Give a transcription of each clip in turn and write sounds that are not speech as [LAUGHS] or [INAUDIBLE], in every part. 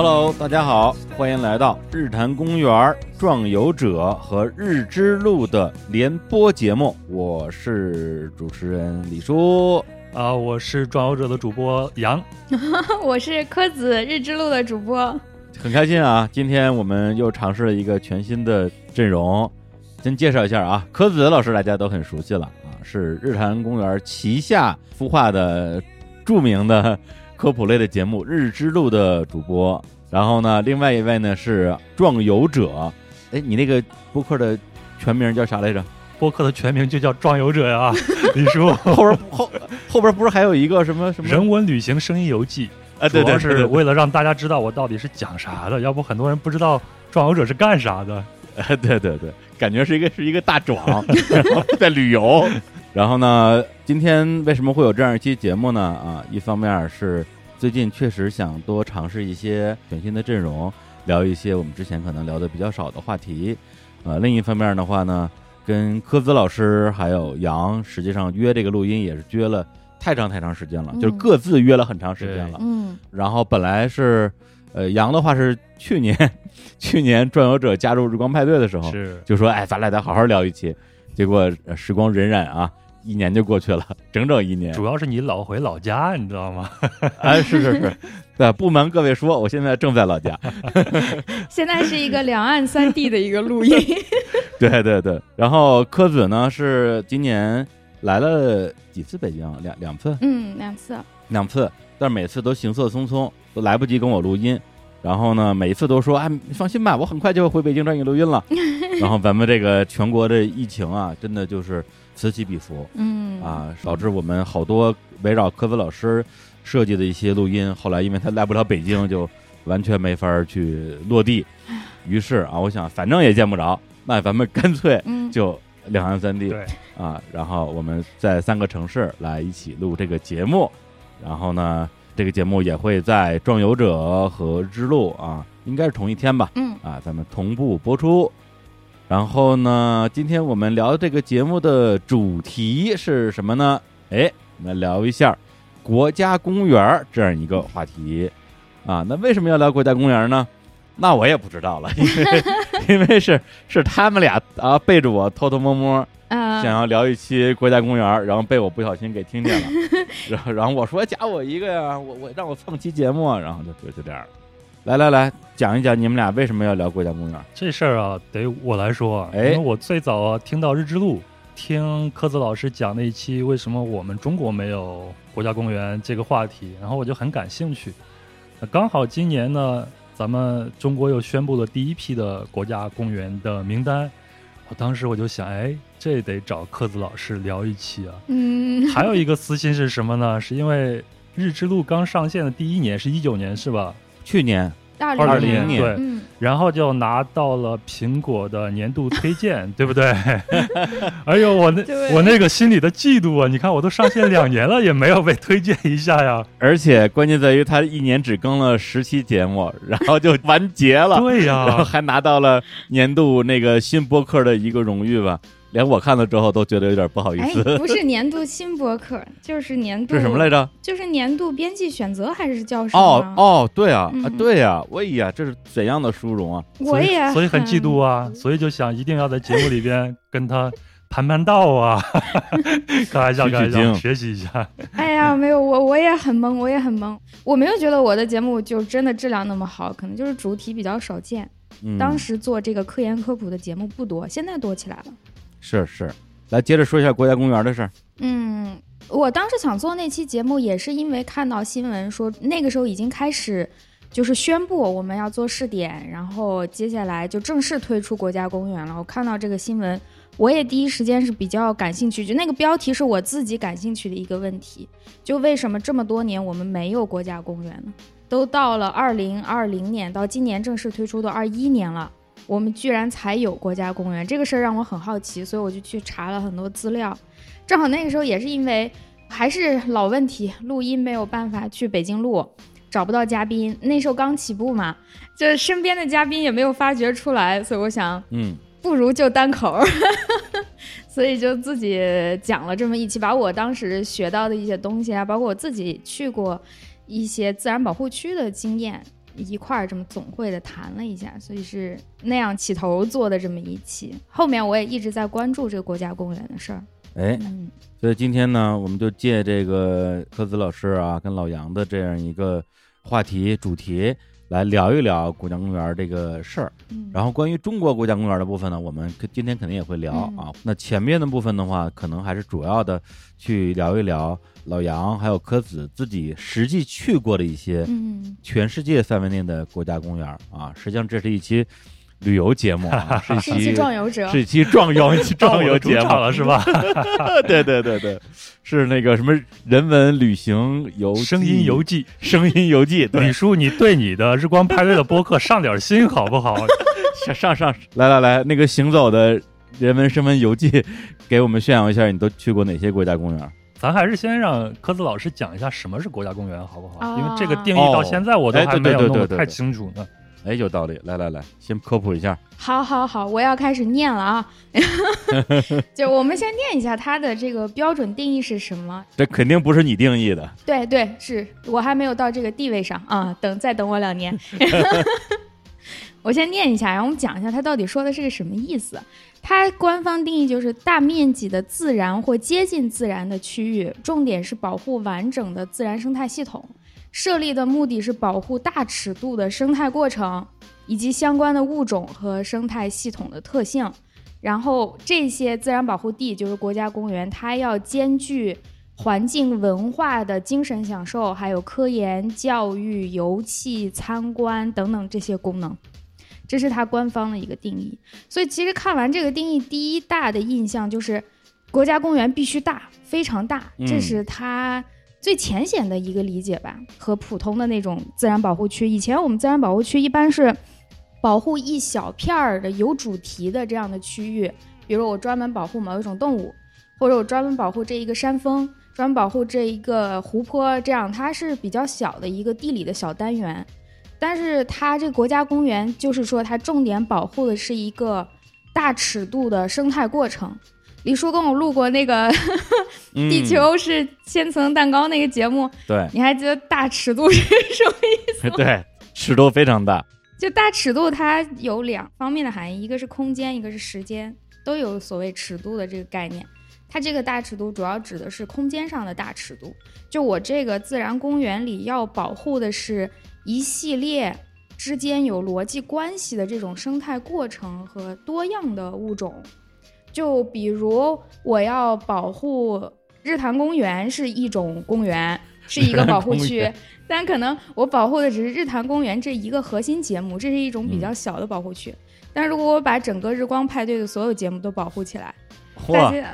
Hello，大家好，欢迎来到日坛公园壮游者和日之路的联播节目，我是主持人李叔。啊，我是壮游者的主播杨，[LAUGHS] 我是柯子日之路的主播，很开心啊！今天我们又尝试了一个全新的阵容，先介绍一下啊，柯子老师大家都很熟悉了啊，是日坛公园旗下孵化的著名的科普类的节目《日之路》的主播。然后呢，另外一位呢是壮游者，哎，你那个播客的全名叫啥来着？播客的全名就叫壮游者呀，[LAUGHS] 李叔。后边后后边不是还有一个什么什么人文旅行声音游记？啊，对对，是为了让大家知道我到底是讲啥的，要不很多人不知道壮游者是干啥的。[LAUGHS] 哎，对对对，感觉是一个是一个大壮 [LAUGHS] 在旅游。然后呢，今天为什么会有这样一期节目呢？啊，一方面是最近确实想多尝试一些全新的阵容，聊一些我们之前可能聊的比较少的话题。呃，另一方面的话呢。跟科子老师还有杨，实际上约这个录音也是约了太长太长时间了，就是各自约了很长时间了。嗯，然后本来是，呃，杨的话是去年，[LAUGHS] 去年转游者加入日光派对的时候，是就说，哎，咱俩得好好聊一期。结果时光荏苒啊，一年就过去了，整整一年。主要是你老回老家，你知道吗？[LAUGHS] 哎，是是是，对，不瞒各位说，我现在正在老家。[LAUGHS] 现在是一个两岸三地的一个录音。[LAUGHS] 对对对，然后柯子呢是今年来了几次北京？两两次？嗯，两次。两次，但是每次都行色匆匆，都来不及跟我录音。然后呢，每一次都说：“哎，你放心吧，我很快就会回北京找你录音了。” [LAUGHS] 然后咱们这个全国的疫情啊，真的就是此起彼伏。嗯啊，导致我们好多围绕科子老师设计的一些录音，后来因为他来不了北京，就完全没法去落地。于是啊，我想反正也见不着。那咱们干脆就两岸三地，对啊，然后我们在三个城市来一起录这个节目，然后呢，这个节目也会在壮游者和之路啊，应该是同一天吧，嗯啊，咱们同步播出。然后呢，今天我们聊这个节目的主题是什么呢？哎，我们聊一下国家公园这样一个话题啊。那为什么要聊国家公园呢？那我也不知道了，因为 [LAUGHS] 因为是是他们俩啊背着我偷偷摸摸，想要聊一期国家公园，然后被我不小心给听见了，[LAUGHS] 然后然后我说加我一个呀，我我让我蹭期节目，然后就就就这样，来来来讲一讲你们俩为什么要聊国家公园这事儿啊，得我来说，哎，因为我最早听到日之路，听柯子老师讲那一期为什么我们中国没有国家公园这个话题，然后我就很感兴趣，刚好今年呢。咱们中国又宣布了第一批的国家公园的名单，我当时我就想，哎，这得找柯子老师聊一期啊。嗯，还有一个私心是什么呢？是因为日之路刚上线的第一年是一九年是吧？去年。二零年，对，然后就拿到了苹果的年度推荐，[LAUGHS] 对不对？[LAUGHS] 哎呦，我那我那个心里的嫉妒啊！你看，我都上线两年了，也没有被推荐一下呀。而且关键在于，他一年只更了十期节目，然后就完结了。对呀，然后还拿到了年度那个新播客的一个荣誉吧。连我看了之后都觉得有点不好意思。不是年度新博客，[LAUGHS] 就是年度。是什么来着？就是年度编辑选择还是叫什么？哦哦，对啊，啊对呀，我呀，这是怎样的殊荣啊！我也所以很嫉妒啊，[LAUGHS] 所以就想一定要在节目里边跟他盘盘道啊，[LAUGHS] 开玩笑，开玩笑，学习一下。哎呀，没有我，我也很懵，我也很懵。我没有觉得我的节目就真的质量那么好，可能就是主题比较少见。当时做这个科研科普的节目不多，现在多起来了。是是，来接着说一下国家公园的事儿。嗯，我当时想做那期节目，也是因为看到新闻说那个时候已经开始，就是宣布我们要做试点，然后接下来就正式推出国家公园了。我看到这个新闻，我也第一时间是比较感兴趣，就那个标题是我自己感兴趣的一个问题，就为什么这么多年我们没有国家公园呢？都到了二零二零年，到今年正式推出的二一年了。我们居然才有国家公园这个事儿让我很好奇，所以我就去查了很多资料。正好那个时候也是因为还是老问题，录音没有办法去北京录，找不到嘉宾。那时候刚起步嘛，就身边的嘉宾也没有发掘出来，所以我想，嗯，不如就单口，[LAUGHS] 所以就自己讲了这么一期，把我当时学到的一些东西啊，包括我自己去过一些自然保护区的经验。一块儿这么总会的谈了一下，所以是那样起头做的这么一期。后面我也一直在关注这个国家公园的事儿。哎，嗯所以今天呢，我们就借这个柯子老师啊跟老杨的这样一个话题主题来聊一聊国家公园这个事儿。嗯，然后关于中国国家公园的部分呢，我们可今天肯定也会聊嗯啊。那前面的部分的话，可能还是主要的去聊一聊老杨还有柯子自己实际去过的一些嗯全世界范围内的国家公园啊。实际上这是一期旅游节目啊，是一是一期期壮游者。是一期壮游壮游 [LAUGHS] 节目了是吧？[LAUGHS] 对对对对，是那个什么人文旅行游声音游记，声音游记，对李，叔，你对你的日光派对的播客上点心好不好？[LAUGHS] 上上上，来来来，那个行走的人文声文游记，给我们炫耀一下，你都去过哪些国家公园？咱还是先让科子老师讲一下什么是国家公园，好不好？啊因为这个定义到现在我都还没有弄得太清楚呢。哎，有道理，来来来，先科普一下。好好好，我要开始念了啊！[LAUGHS] [LAUGHS] 就我们先念一下它的这个标准定义是什么？这肯定不是你定义的，对对，是我还没有到这个地位上啊，等再等我两年。[LAUGHS] 我先念一下，然后我们讲一下它到底说的是个什么意思。它官方定义就是大面积的自然或接近自然的区域，重点是保护完整的自然生态系统。设立的目的是保护大尺度的生态过程以及相关的物种和生态系统的特性。然后这些自然保护地就是国家公园，它要兼具环境文化的精神享受，还有科研、教育、游憩、参观等等这些功能。这是它官方的一个定义。所以其实看完这个定义，第一大的印象就是国家公园必须大，非常大，嗯这是它最浅显的一个理解吧，和普通的那种自然保护区。以前我们自然保护区一般是保护一小片儿的有主题的这样的区域，比如我专门保护某一种动物，或者我专门保护这一个山峰，专门保护这一个湖泊，这样它是比较小的一个地理的小单元。但是它这个国家公园，就是说它重点保护的是一个大尺度的生态过程。李叔跟我录过那个嗯 [LAUGHS] 地球是千层蛋糕那个节目，对你还记得大尺度是什么意思吗？[LAUGHS] 对，尺度非常大。就大尺度它有两方面的含义，一个是空间，一个是时间，都有所谓尺度的这个概念。它这个大尺度主要指的是空间上的大尺度。就我这个自然公园里要保护的是一系列之间有逻辑关系的这种生态过程和多样的物种。就比如我要保护日坛公园是一种公园，是一个保护区 [LAUGHS] 但可能我保护的只是日坛公园这一个核心节目，这是一种嗯比较小的保护区。但如果我把整个日光派对的所有节目都保护起来，大嚯，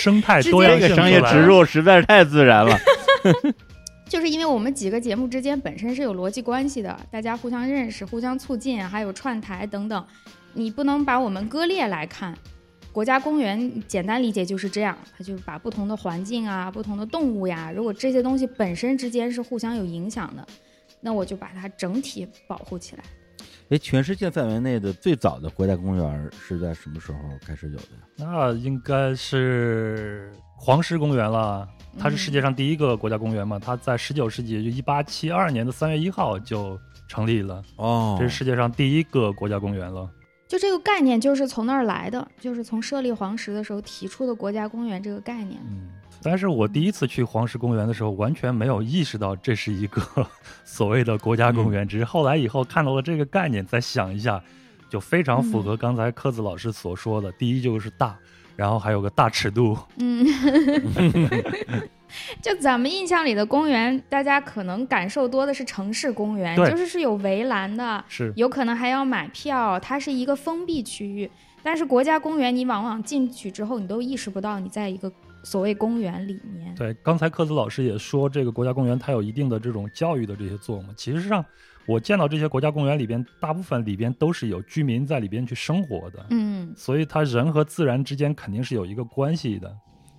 生态 [LAUGHS] 多样性这个商业植入实在是太自然了。[LAUGHS] 就是因为我们几个节目之间本身是有逻辑关系的，大家互相认识、互相促进，还有串台等等，你不能把我们割裂来看。国家公园简单理解就是这样，它就是把不同的环境啊、不同的动物呀，如果这些东西本身之间是互相有影响的，那我就把它整体保护起来。哎，全世界范围内的最早的国家公园是在什么时候开始有的呀？那应该是黄石公园了。它是世界上第一个国家公园嘛？它在十九世纪，就一八七二年的三月一号就成立了，哦这是世界上第一个国家公园了。就这个概念就是从那儿来的，就是从设立黄石的时候提出的国家公园这个概念。嗯，但是我第一次去黄石公园的时候，完全没有意识到这是一个所谓的国家公园，只是后来以后看到了这个概念，再想一下，就非常符合刚才柯子老师所说的。第一就是大，然后还有个大尺度。嗯，[LAUGHS] 就咱们印象里的公园，大家可能感受多的是城市公园，就是是有围栏的，是有可能还要买票，它是一个封闭区域。但是国家公园，你往往进去之后，你都意识不到你在一个所谓公园里面。对，刚才克子老师也说，这个国家公园它有一定的这种教育的这些作用嘛。其实上，我见到这些国家公园里边，大部分里边都是有居民在里边去生活的，嗯，所以它人和自然之间肯定是有一个关系的。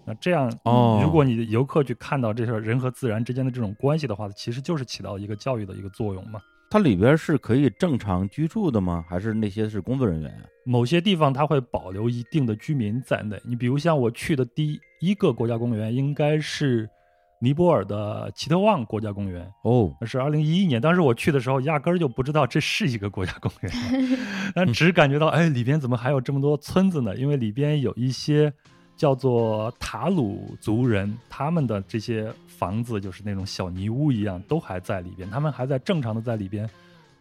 那这样，哦如果你的游客去看到这些人和自然之间的这种关系的话，其实就是起到一个教育的一个作用嘛。它里边是可以正常居住的吗？还是那些是工作人员呀？某些地方它会保留一定的居民在内。你比如像我去的第一个国家公园，应该是尼泊尔的奇特旺国家公园，哦，那是二零一一年，当时我去的时候，压根儿就不知道这是一个国家公园，[LAUGHS] 但只感觉到，哎，里边怎么还有这么多村子呢？因为里边有一些叫做塔鲁族人，他们的这些房子就是那种小泥屋一样，都还在里边，他们还在正常的在里边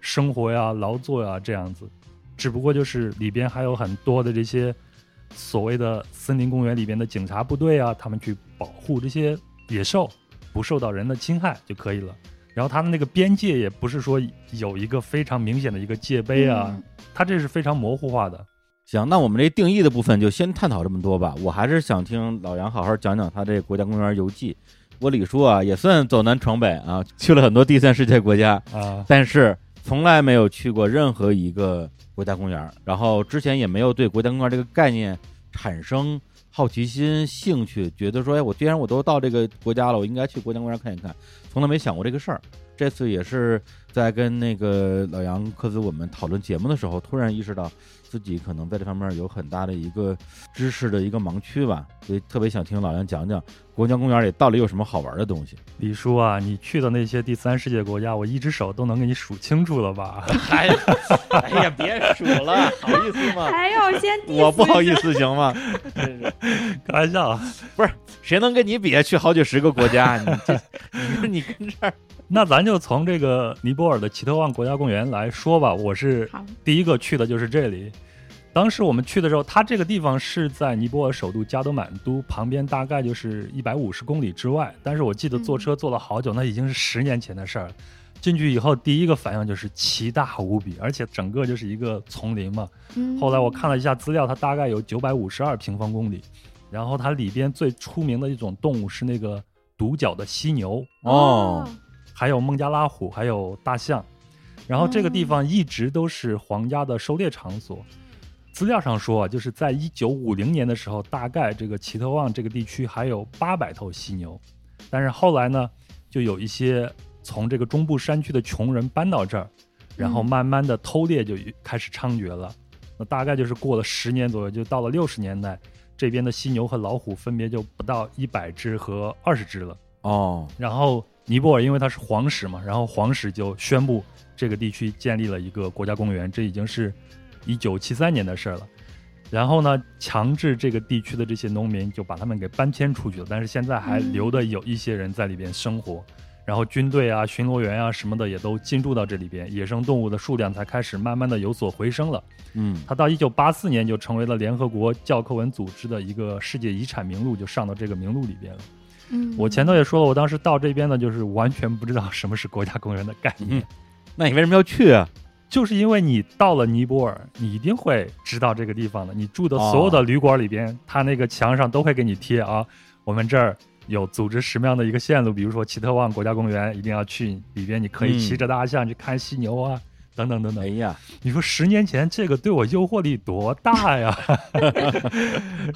生活呀、劳作呀这样子，只不过就是里边还有很多的这些所谓的森林公园里边的警察部队啊，他们去保护这些野兽不受到人的侵害就可以了。然后它的那个边界也不是说有一个非常明显的一个界碑啊，嗯它这是非常模糊化的。行，那我们这定义的部分就先探讨这么多吧。我还是想听老杨好好讲讲他这国家公园游记。我李叔啊，也算走南闯北啊，去了很多第三世界国家，啊，但是从来没有去过任何一个国家公园，然后之前也没有对国家公园这个概念产生好奇心、兴趣，觉得说，哎，我既然我都到这个国家了，我应该去国家公园看一看，从来没想过这个事儿。这次也是在跟那个老杨、科子我们讨论节目的时候，突然意识到自己可能在这方面有很大的一个知识的一个盲区吧，所以特别想听老杨讲讲国家公园里到底有什么好玩的东西。李叔啊，你去的那些第三世界国家，我一只手都能给你数清楚了吧？[LAUGHS] 哎呀，哎呀，别数了，好意思吗？还要先我不好意思行吗？[LAUGHS] 真是，[LAUGHS] 开玩笑啊。谁能跟你比？去好几十个国家，你这，你说你跟这儿，那咱就从这个尼泊尔的奇特旺国家公园来说吧。我是，第一个去的就是这里。当时我们去的时候，它这个地方是在尼泊尔首都加德满都旁边，大概就是一百五十公里之外。但是我记得坐车坐了好久，那已经是十年前的事儿了。进去以后，第一个反应就是奇大无比，而且整个就是一个丛林嘛。嗯后来我看了一下资料，它大概有九百五十二平方公里，然后它里边最出名的一种动物是那个独角的犀牛，哦，还有孟加拉虎，还有大象。然后这个地方一直都是皇家的狩猎场所。资料上说啊，就是在一九五零年的时候，大概这个奇特旺这个地区还有八百头犀牛，但是后来呢，就有一些从这个中部山区的穷人搬到这儿，然后嗯慢慢的偷猎就开始猖獗了。那大概就是过了十年左右，就到了六十年代，这边的犀牛和老虎分别就不到一百只和二十只了。哦，然后尼泊尔因为它是皇室嘛，然后皇室就宣布这个地区建立了一个国家公园，这已经是一九七三年的事儿了。然后呢，强制这个地区的这些农民就把他们给搬迁出去了，但是现在还嗯留的有一些人在里边生活。然后军队啊、巡逻员啊什么的也都进驻到这里边，野生动物的数量才开始慢慢的有所回升了。嗯，它到一九八四年就成为了联合国教科文组织的一个世界遗产名录，就上到这个名录里边了。嗯我前头也说了，我当时到这边呢，就是完全不知道什么是国家公园的概念，嗯那你为什么要去啊？就是因为你到了尼泊尔，你一定会知道这个地方的。你住的所有的旅馆里边，它那个墙上都会给你贴啊，我们这儿有组织什么样的一个线路，比如说奇特旺国家公园一定要去，里边你可以嗯骑着大象去看犀牛啊。等等等等，哎呀，你说十年前这个对我诱惑力多大呀？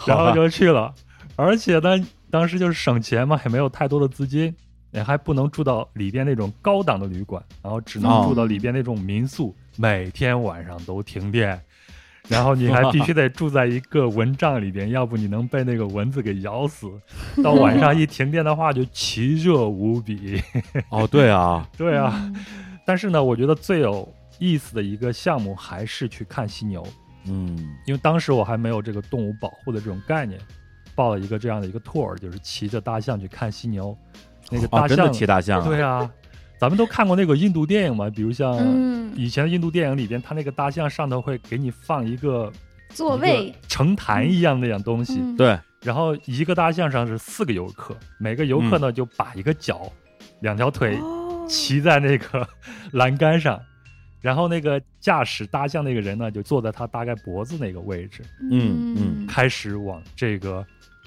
然 [LAUGHS] 好吧后就去了，而且呢，当时就是省钱嘛，也没有太多的资金，也还不能住到里边那种高档的旅馆，然后只能哦住到里边那种民宿，每天晚上都停电，然后你还必须得住在一个蚊帐里边，要不你能被那个蚊子给咬死。[LAUGHS] 到晚上一停电的话，就奇热无比。哦，对啊，[LAUGHS] 对啊，嗯但是呢，我觉得最有意思的一个项目还是去看犀牛。嗯，因为当时我还没有这个动物保护的这种概念，报了一个这样的一个 tour，就是骑着大象去看犀牛。那个哦，大象，真的骑大象啊？对啊，咱们都看过那个印度电影嘛，比如像嗯，以前的印度电影里边，它那个大象上头会给你放一个座位。成坛一样那样东西，嗯。对，然后一个大象上是四个游客，每个游客呢就把一个脚、两条腿哦。骑在那个栏杆上，然后那个驾驶大象那个人呢，就坐在他大概脖子那个位置，嗯嗯。开始往这个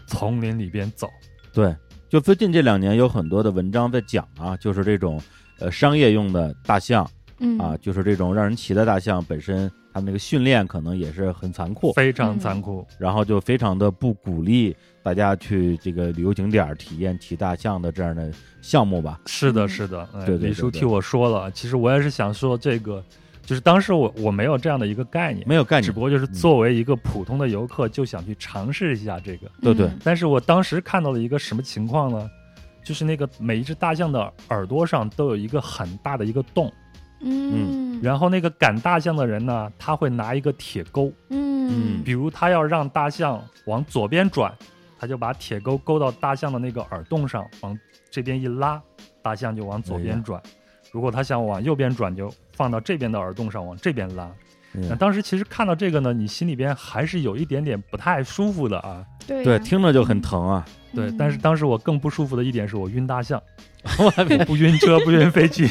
丛林里边走。对，就最近这两年有很多的文章在讲啊，就是这种呃商业用的大象嗯啊，就是这种让人骑的大象本身，它那个训练可能也是很残酷，非常残酷，然后就非常的不鼓励大家去这个旅游景点体验骑大象的这样的项目吧。是的，嗯是的。哎对对对对李叔替我说了，其实我也是想说这个，就是当时我我没有这样的一个概念，没有概念，只不过就是作为一个普通的游客，就想去尝试一下这个。对对嗯但是我当时看到了一个什么情况呢？就是那个每一只大象的耳朵上都有一个很大的一个洞，嗯然后那个赶大象的人呢，他会拿一个铁钩，嗯比如他要让大象往左边转，他就把铁钩勾到大象的那个耳洞上，往这边一拉，大象就往左边转。如果他想往右边转，就放到这边的耳洞上，往这边拉。那嗯当时其实看到这个呢，你心里边还是有一点点不太舒服的啊。对，对听着就很疼啊。对，嗯但是当时我更不舒服的一点是我晕大象，我不晕车，不晕飞机。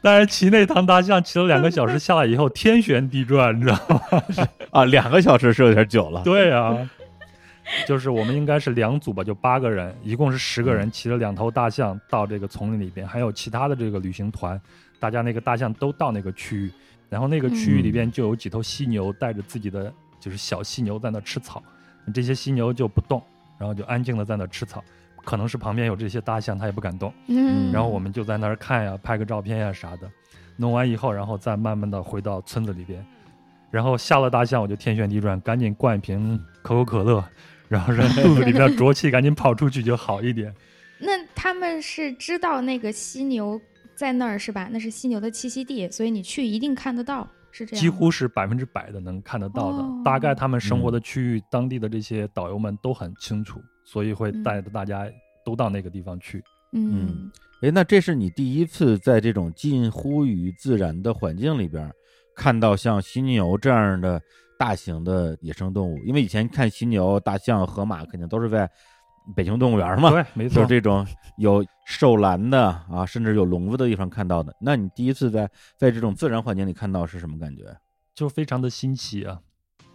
但是骑那趟大象骑了两个小时下来以后，天旋地转，你知道吗？[LAUGHS] 啊，两个小时是有点久了。对啊，就是我们应该是两组吧，就八个人，一共是十个人，骑了两头大象到这个丛林里边，还有其他的这个旅行团，大家那个大象都到那个区域，然后那个区域里边就有几头犀牛带着自己的就是小犀牛在那吃草，这些犀牛就不动，然后就安静的在那吃草。可能是旁边有这些大象，它也不敢动。嗯，然后我们就在那儿看呀，拍个照片呀啥的。弄完以后，然后再慢慢的回到村子里边。然后下了大象，我就天旋地转，赶紧灌一瓶可口可乐，然后让肚子里边 [LAUGHS] 浊气赶紧跑出去就好一点。那他们是知道那个犀牛在那儿是吧？那是犀牛的栖息地，所以你去一定看得到，是这样。几乎是百分之百的能看得到的。哦大概他们生活的区域，当地的这些导游们都很清楚，所以会带着大家都到那个地方去。嗯哎，那这是你第一次在这种近乎于自然的环境里边看到像犀牛这样的大型的野生动物？因为以前看犀牛、大象、河马，肯定都是在北京动物园嘛，对，没错就是。这种有兽栏的啊，甚至有笼子的地方看到的。那你第一次在在这种自然环境里看到是什么感觉？就非常的新奇啊。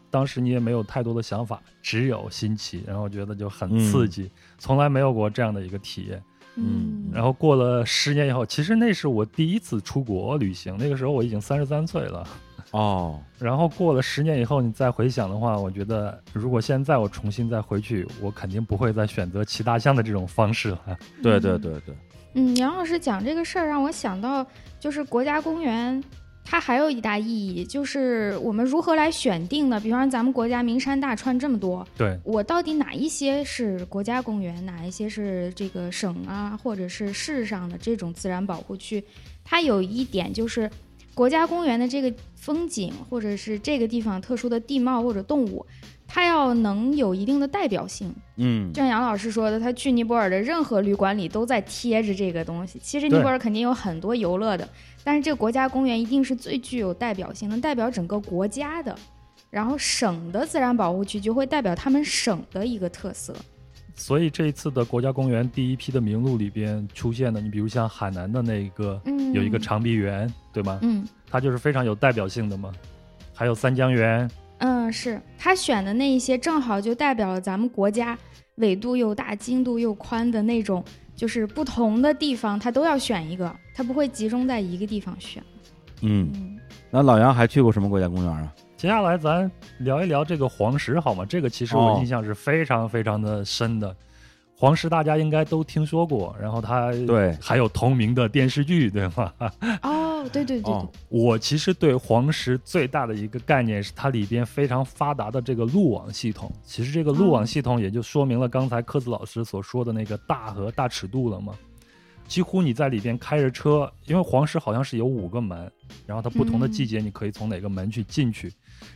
当时你也没有太多的想法，只有新奇，然后觉得就很刺激，从来没有过这样的一个体验。嗯然后过了十年以后，其实那是我第一次出国旅行，那个时候我已经三十三岁了。哦，然后过了十年以后，你再回想的话，我觉得如果现在我重新再回去，我肯定不会再选择骑大象的这种方式了。对对对对，嗯，杨老师讲这个事儿让我想到，就是国家公园，它还有一大意义，就是我们如何来选定的？比方说咱们国家名山大川这么多，对，我到底哪一些是国家公园，哪一些是这个省啊，或者是市上的这种自然保护区？它有一点就是，国家公园的这个风景，或者是这个地方特殊的地貌或者动物，它要能有一定的代表性。嗯就像杨老师说的，他去尼泊尔的任何旅馆里都在贴着这个东西。其实尼泊尔肯定有很多游乐的，但是这个国家公园一定是最具有代表性，能代表整个国家的。然后省的自然保护区就会代表他们省的一个特色。所以这一次的国家公园第一批的名录里边出现的，你比如像海南的那个嗯，有一个长臂猿，对吗？嗯它就是非常有代表性的嘛。还有三江源，嗯，是他选的那一些，正好就代表了咱们国家纬度又大、经度又宽的那种，就是不同的地方，他都要选一个，他不会集中在一个地方选。嗯，嗯那老杨还去过什么国家公园啊？接下来咱聊一聊这个黄石好吗？这个其实哦我印象是非常非常的深的。黄石大家应该都听说过，然后它对还有同名的电视剧，对吗？哦，对对对对，哦我其实对黄石最大的一个概念是它里边非常发达的这个路网系统。其实这个路网系统也就说明了刚才柯子老师所说的那个大和大尺度了嘛。几乎你在里边开着车，因为黄石好像是有五个门，然后它不同的季节你可以从哪个门去进去，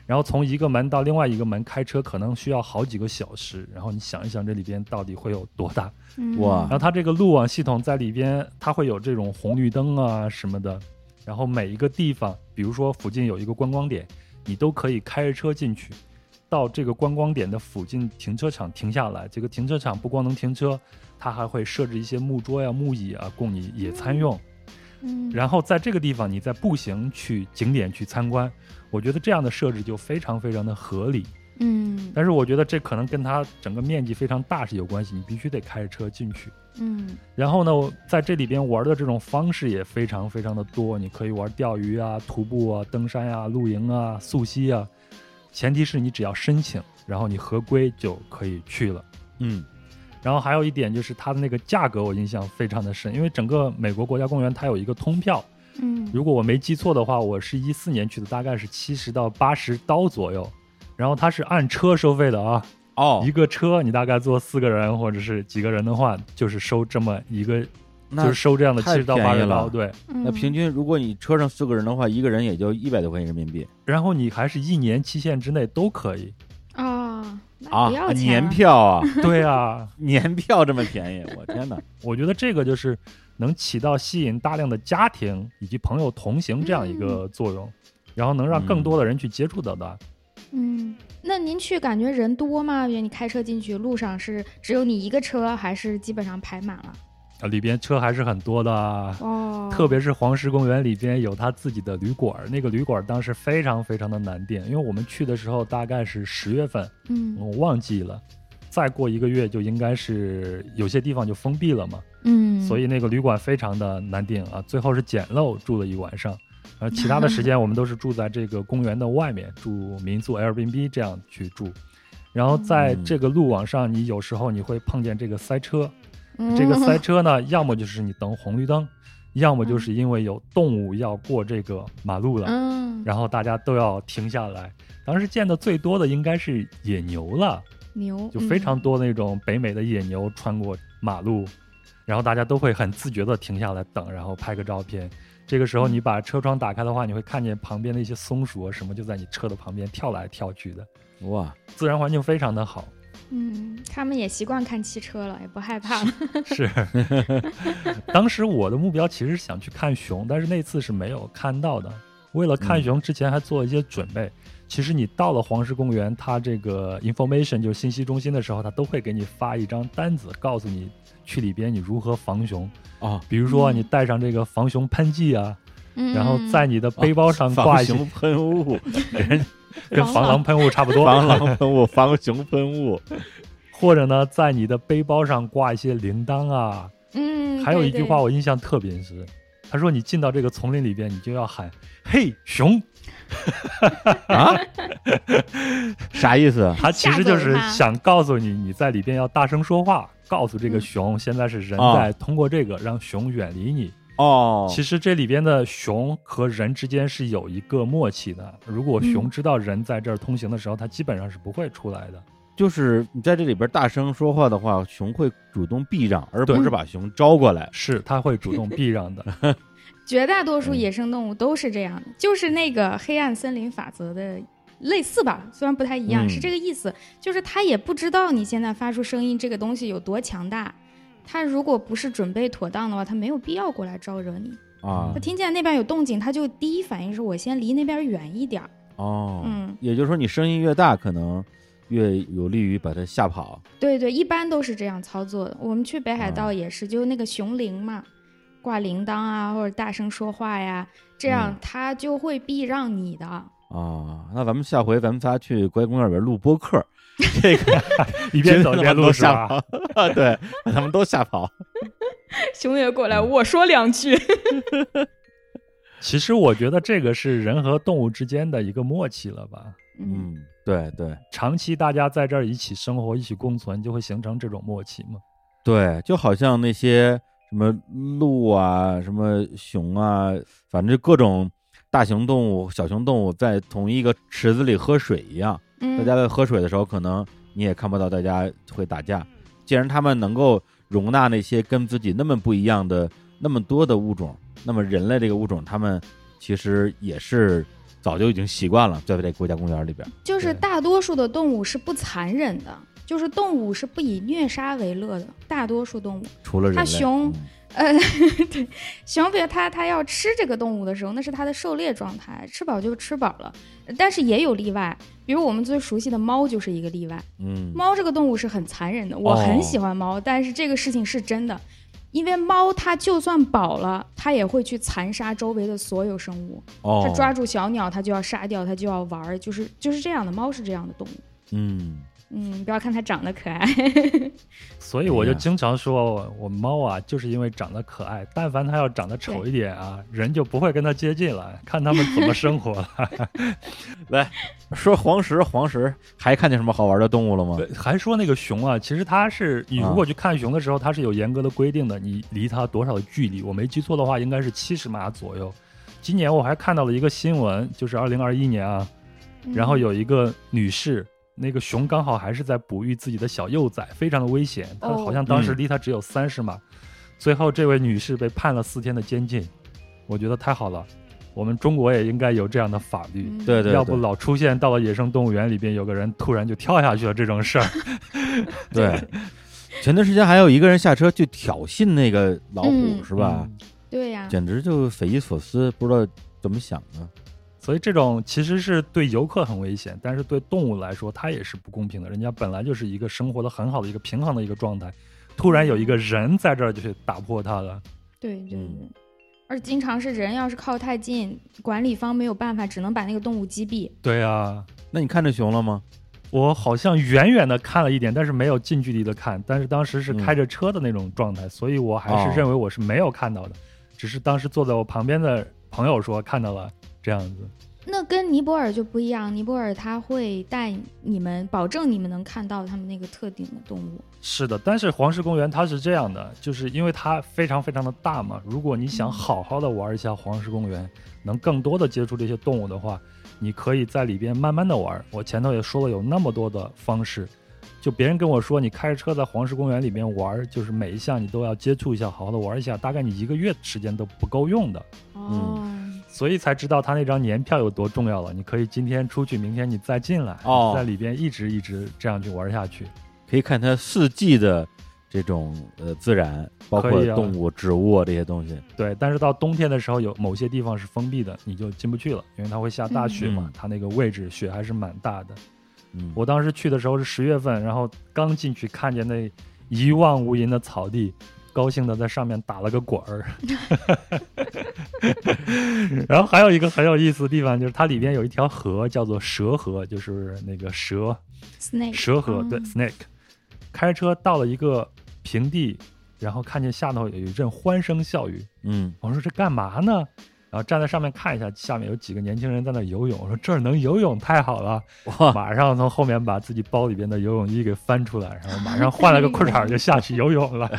然后从一个门到另外一个门开车可能需要好几个小时，然后你想一想这里边到底会有多大？嗯哇然后它这个路网系统在里边，它会有这种红绿灯啊什么的，然后每一个地方，比如说附近有一个观光点，你都可以开着车进去，到这个观光点的附近停车场停下来。这个停车场不光能停车，它还会设置一些木桌呀、木椅啊，供你野餐用。嗯，然后在这个地方，你再步行去景点去参观，我觉得这样的设置就非常非常的合理。嗯但是我觉得这可能跟它整个面积非常大是有关系，你必须得开着车进去。嗯然后呢，我在这里边玩的这种方式也非常非常的多，你可以玩钓鱼啊、徒步啊、登山啊、露营啊、溯溪啊，前提是你只要申请，然后你合规就可以去了。嗯然后还有一点就是它的那个价格，我印象非常的深，因为整个美国国家公园它有一个通票，嗯。如果我没记错的话，我是一四年去的，大概是七十到八十刀左右，然后它是按车收费的啊，哦。一，个车你大概坐四个人或者是几个人的话，就是收这么一个，就是收这样的七十到八十刀，对。嗯。那平均如果你车上四个人的话，一个人也就一百多块钱人民币。然后你还是一年期限之内都可以。啊，啊。年啊票啊，[LAUGHS] 对啊，[LAUGHS] 年票这么便宜，我天哪！[LAUGHS] 我觉得这个就是能起到吸引大量的家庭以及朋友同行这样一个作用，然后能让更多的人去接触到它。嗯，那您去感觉人多吗？比如你开车进去，路上是只有你一个车，还是基本上排满了？啊，里边车还是很多的啊。哦，特别是黄石公园里边有他自己的旅馆，那个旅馆当时非常非常的难订，因为我们去的时候大概是十月份，嗯我忘记了，再过一个月就应该是有些地方就封闭了嘛，嗯，所以那个旅馆非常的难订啊，最后是简陋住了一晚上，然后其他的时间我们都是住在这个公园的外面，住民宿 Airbnb 这样去住。然后在嗯这个路网上，你有时候你会碰见这个塞车，嗯这个塞车呢，要么就是你等红绿灯，要么就是因为有动物要过这个马路了，嗯，然后大家都要停下来。当时见的最多的应该是野牛了，牛就非常嗯多那种北美的野牛穿过马路，然后大家都会很自觉的停下来等，然后拍个照片。这个时候你把车窗打开的话，你会看见旁边的一些松鼠啊什么就在你车的旁边跳来跳去的，哇，自然环境非常的好。嗯，他们也习惯看汽车了，也不害怕了。是，[LAUGHS] 当时我的目标其实是想去看熊，但是那次是没有看到的。为了看熊，之前还做了一些准备。其实你到了黄石公园，它这个 information 就是信息中心的时候，它都会给你发一张单子，告诉你去里边你如何防熊。啊，比如说嗯。你带上这个防熊喷剂啊，嗯，然后在你的背包上挂一些，防熊喷雾，人 [LAUGHS] 跟防狼喷雾差不多。防狼喷雾、防熊喷雾，[LAUGHS] 或者呢，在你的背包上挂一些铃铛啊，嗯，还有一句话我印象特别深，他说你进到这个丛林里边，你就要喊“嘿熊 [LAUGHS] 啊？啥意思”，？[LAUGHS] 他其实就是想告诉你，你在里边要大声说话，告诉这个嗯熊，现在是人啊在通过这个让熊远离你。哦，其实这里边的熊和人之间是有一个默契的，如果熊嗯知道人在这儿通行的时候，它基本上是不会出来的。就是你在这里边大声说话的话，熊会主动避让，而不是把熊招过来。是，它会主动避让的。[LAUGHS] 绝大多数嗯野生动物都是这样的，就是那个黑暗森林法则的类似吧，虽然不太一样，嗯是这个意思。就是它也不知道你现在发出声音这个东西有多强大，它如果不是准备妥当的话，它没有必要过来招惹你。啊它听见那边有动静，它就第一反应是我先离那边远一点儿。哦，嗯，也就是说你声音越大，可能越有利于把它吓跑。对对，一般都是这样操作的。我们去北海啊道也是，就那个熊铃嘛，挂铃铛啊，或者大声说话呀，这样嗯它就会避让你的。啊，那咱们下回咱们仨去国家公园里边录播客，这个 [LAUGHS] 一边走一边录是吓吧？跑，[LAUGHS] 对，把他们都吓跑。[LAUGHS] 熊也过来，我说两句。其实我觉得这个是人和动物之间的一个默契了吧。嗯，嗯，对对长期大家在这儿一起生活、一起共存，就会形成这种默契嘛。对，就好像那些什么鹿啊、什么熊啊，反正各种大型动物、小型动物在同一个池子里喝水一样。嗯大家在喝水的时候，可能你也看不到大家会打架。既然他们能够容纳那些跟自己那么不一样的那么多的物种，那么人类这个物种，他们其实也是早就已经习惯了，在这个国家公园里边。就是大多数的动物是不残忍的，就是动物是不以虐杀为乐的。大多数动物，除了人类，它熊嗯呃，[LAUGHS] 对，熊比如它它要吃这个动物的时候，那是它的狩猎状态，吃饱就吃饱了。但是也有例外，比如我们最熟悉的猫就是一个例外。嗯，猫这个动物是很残忍的，我很喜欢猫，但是这个事情是真的，因为猫它就算饱了，它也会去残杀周围的所有生物。哦，它抓住小鸟，它就要杀掉，它就要玩儿，就是就是这样的。猫是这样的动物。嗯，嗯，不要看它长得可爱。[LAUGHS] 所以我就经常说，我猫啊，就是因为长得可爱，但凡它要长得丑一点啊，人就不会跟它接近了，看它们怎么生活了。[LAUGHS] 来说黄石，黄石还看见什么好玩的动物了吗？对还说那个熊啊，其实它是你如果去看熊的时候，它是有严格的规定的，你离它多少的距离？我没记错的话，应该是七十码左右。今年我还看到了一个新闻，就是二零二一年啊，然后有一个女士那个熊刚好还是在哺育自己的小幼崽，非常的危险。它哦好像当时嗯离它只有三十码，最后这位女士被判了四天的监禁。我觉得太好了，我们中国也应该有这样的法律，嗯对对，要不老出现到了野生动物园里边有个人突然就跳下去了这种事儿。[LAUGHS] 对。前段时间还有一个人下车去挑衅那个老虎，嗯是吧？嗯对呀、简直就匪夷所思，不知道怎么想的。所以这种其实是对游客很危险，但是对动物来说它也是不公平的。人家本来就是一个生活的很好的一个平衡的一个状态，突然有一个人在这儿就去打破它了。对对对，嗯而经常是人要是靠太近，管理方没有办法，只能把那个动物击毙。对啊，那你看着熊了吗？我好像远远的看了一点，但是没有近距离的看。但是当时是嗯开着车的那种状态，所以我还哦是认为我是没有看到的，只是当时坐在我旁边的朋友说看到了这样子。那跟尼泊尔就不一样，尼泊尔他会带你们，保证你们能看到他们那个特定的动物。是的，但是黄石公园它是这样的，就是因为它非常非常的大嘛。如果你想嗯好好的玩一下黄石公园，能更多的接触这些动物的话，你可以在里边慢慢的玩。我前头也说了，有那么多的方式。就别人跟我说，你开着车在黄石公园里面玩，就是每一项你都要接触一下，好好的玩一下，大概你一个月时间都不够用的。哦，所以才知道他那张年票有多重要了。你可以今天出去，明天你再进来，哦在里边一直一直这样去玩下去。可以看它四季的这种呃自然，包括动物、植物啊这些东西。对，但是到冬天的时候，有某些地方是封闭的，你就进不去了，因为它会下大雪嘛，嗯它那个位置雪还是蛮大的。嗯，我当时去的时候是十月份，然后刚进去看见那一望无垠的草地，高兴的在上面打了个滚儿。[LAUGHS] 然后还有一个很有意思的地方，就是它里边有一条河叫做蛇河，就是那个蛇 snake 蛇河，对嗯 snake。开车到了一个平地，然后看见下头有一阵欢声笑语，嗯，我说这干嘛呢？然后站在上面看一下，下面有几个年轻人在那游泳。我说这儿能游泳太好了，我，马上从后面把自己包里边的游泳衣给翻出来，然后马上换了个裤衩就下去游泳了。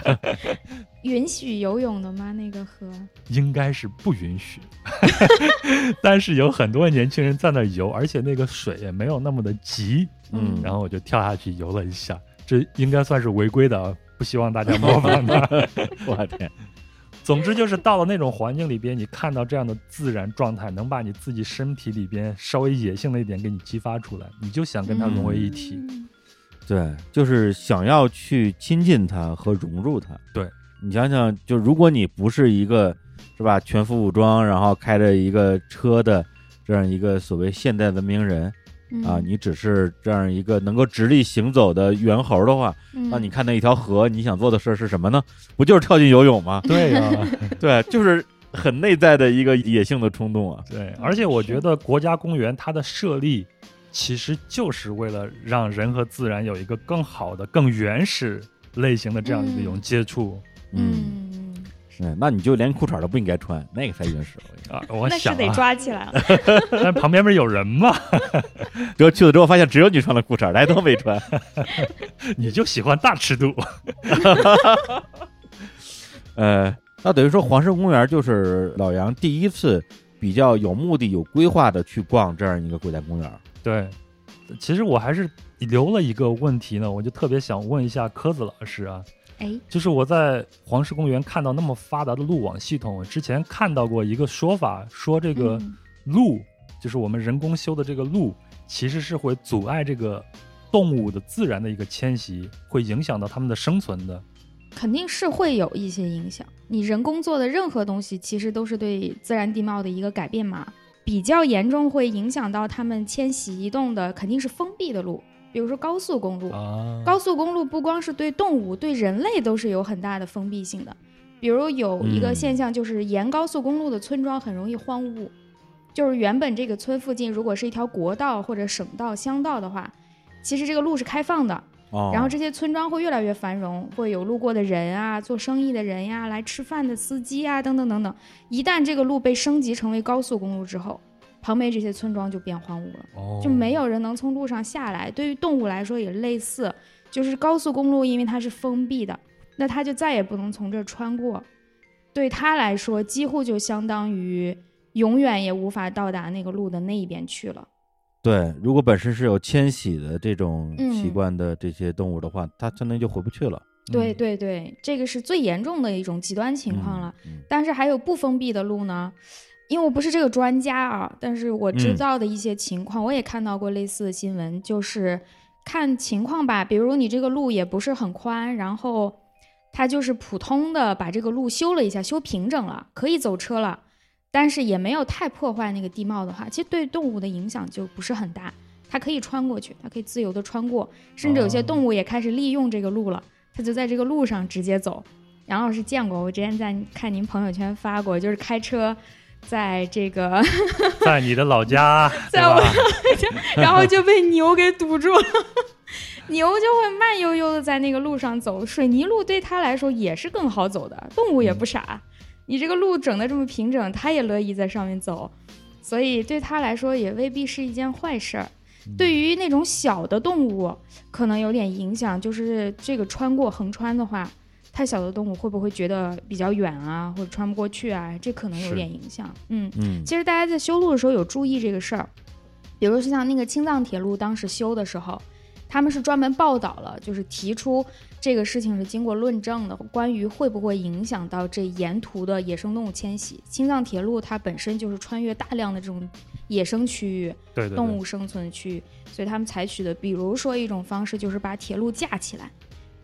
[LAUGHS] 允许游泳的吗？那个河？应该是不允许，[LAUGHS] 但是有很多年轻人在那游，而且那个水也没有那么的急。嗯然后我就跳下去游了一下，这应该算是违规的啊，不希望大家模仿它。[LAUGHS] 我天，总之就是到了那种环境里边，你看到这样的自然状态，能把你自己身体里边稍微野性的一点给你激发出来，你就想跟它融为一体。嗯对，就是想要去亲近它和融入它。对你想想，就如果你不是一个是吧全副武装，然后开着一个车的这样一个所谓现代文明人嗯。啊，你只是这样一个能够直立行走的猿猴的话，嗯。那你看那一条河，你想做的事儿是什么呢？不就是跳进游泳吗？[LAUGHS] 对呀、[LAUGHS] 对，就是很内在的一个野性的冲动啊。对，而且我觉得国家公园它的设立，其实就是为了让人和自然有一个更好的、更原始类型的这样一种接触、嗯，是，那你就连裤衩都不应该穿，那个才原始。我跟你说啊。我那是得抓起来了。[LAUGHS] 但旁边不是有人吗？[LAUGHS] 结果去了之后，发现只有你穿了裤衩，大家都没穿。[LAUGHS] 你就喜欢大尺度。呃，那等于说黄石公园就是老杨第一次比较有目的、有规划的去逛这样一个国家公园。对，其实我还是留了一个问题呢，我就特别想问一下柯子老师啊，哎，就是我在黄石公园看到那么发达的路网系统，我之前看到过一个说法，说这个嗯路，就是我们人工修的这个路，其实是会阻碍这个动物的自然的一个迁徙，会影响到它们的生存的。肯定是会有一些影响。你人工做的任何东西，其实都是对自然地貌的一个改变嘛。比较严重会影响到它们迁徙移动的，肯定是封闭的路，比如说高速公路。啊，高速公路不光是对动物，对人类都是有很大的封闭性的。比如有一个嗯现象，就是沿高速公路的村庄很容易荒芜，就是原本这个村附近如果是一条国道或者省道、乡道的话，其实这个路是开放的，哦，然后这些村庄会越来越繁荣，会有路过的人啊，做生意的人呀，来吃饭的司机啊，等等等等。一旦这个路被升级成为高速公路之后，旁边这些村庄就变荒芜了。哦就没有人能从路上下来。对于动物来说也类似，就是高速公路因为它是封闭的，那它就再也不能从这儿穿过。对它来说，几乎就相当于永远也无法到达那个路的那一边去了。对，如果本身是有迁徙的这种嗯习惯的这些动物的话，它相当于就回不去了。对嗯对对，这个是最严重的一种极端情况了。嗯。但是还有不封闭的路呢，因为我不是这个专家啊，但是我知嗯道的一些情况，我也看到过类似的新闻，就是看情况吧，比如你这个路也不是很宽，然后它就是普通的把这个路修了一下，修平整了，可以走车了，但是也没有太破坏那个地貌的话，其实对动物的影响就不是很大，它可以穿过去，它可以自由的穿过，甚至有些哦动物也开始利用这个路了，它就在这个路上直接走。杨老师见过，我之前在看您朋友圈发过，就是开车在这个，[LAUGHS] 在你的老家，[LAUGHS] 在我家？[LAUGHS] 然后就被牛给堵住了。牛就会慢悠悠的在那个路上走，水泥路对它来说也是更好走的，动物也不傻，你这个路整的这么平整，它也乐意在上面走，所以对它来说也未必是一件坏事儿。对于那种小的动物，可能有点影响，就是这个穿过横穿的话，太小的动物会不会觉得比较远啊，或者穿不过去啊？这可能有点影响。嗯，嗯其实大家在修路的时候有注意这个事儿，比如说像那个青藏铁路当时修的时候，他们是专门报道了，就是提出这个事情是经过论证的，关于会不会影响到这沿途的野生动物迁徙。青藏铁路它本身就是穿越大量的这种野生区域，对对对，动物生存区域，所以他们采取的，比如说一种方式就是把铁路架起来。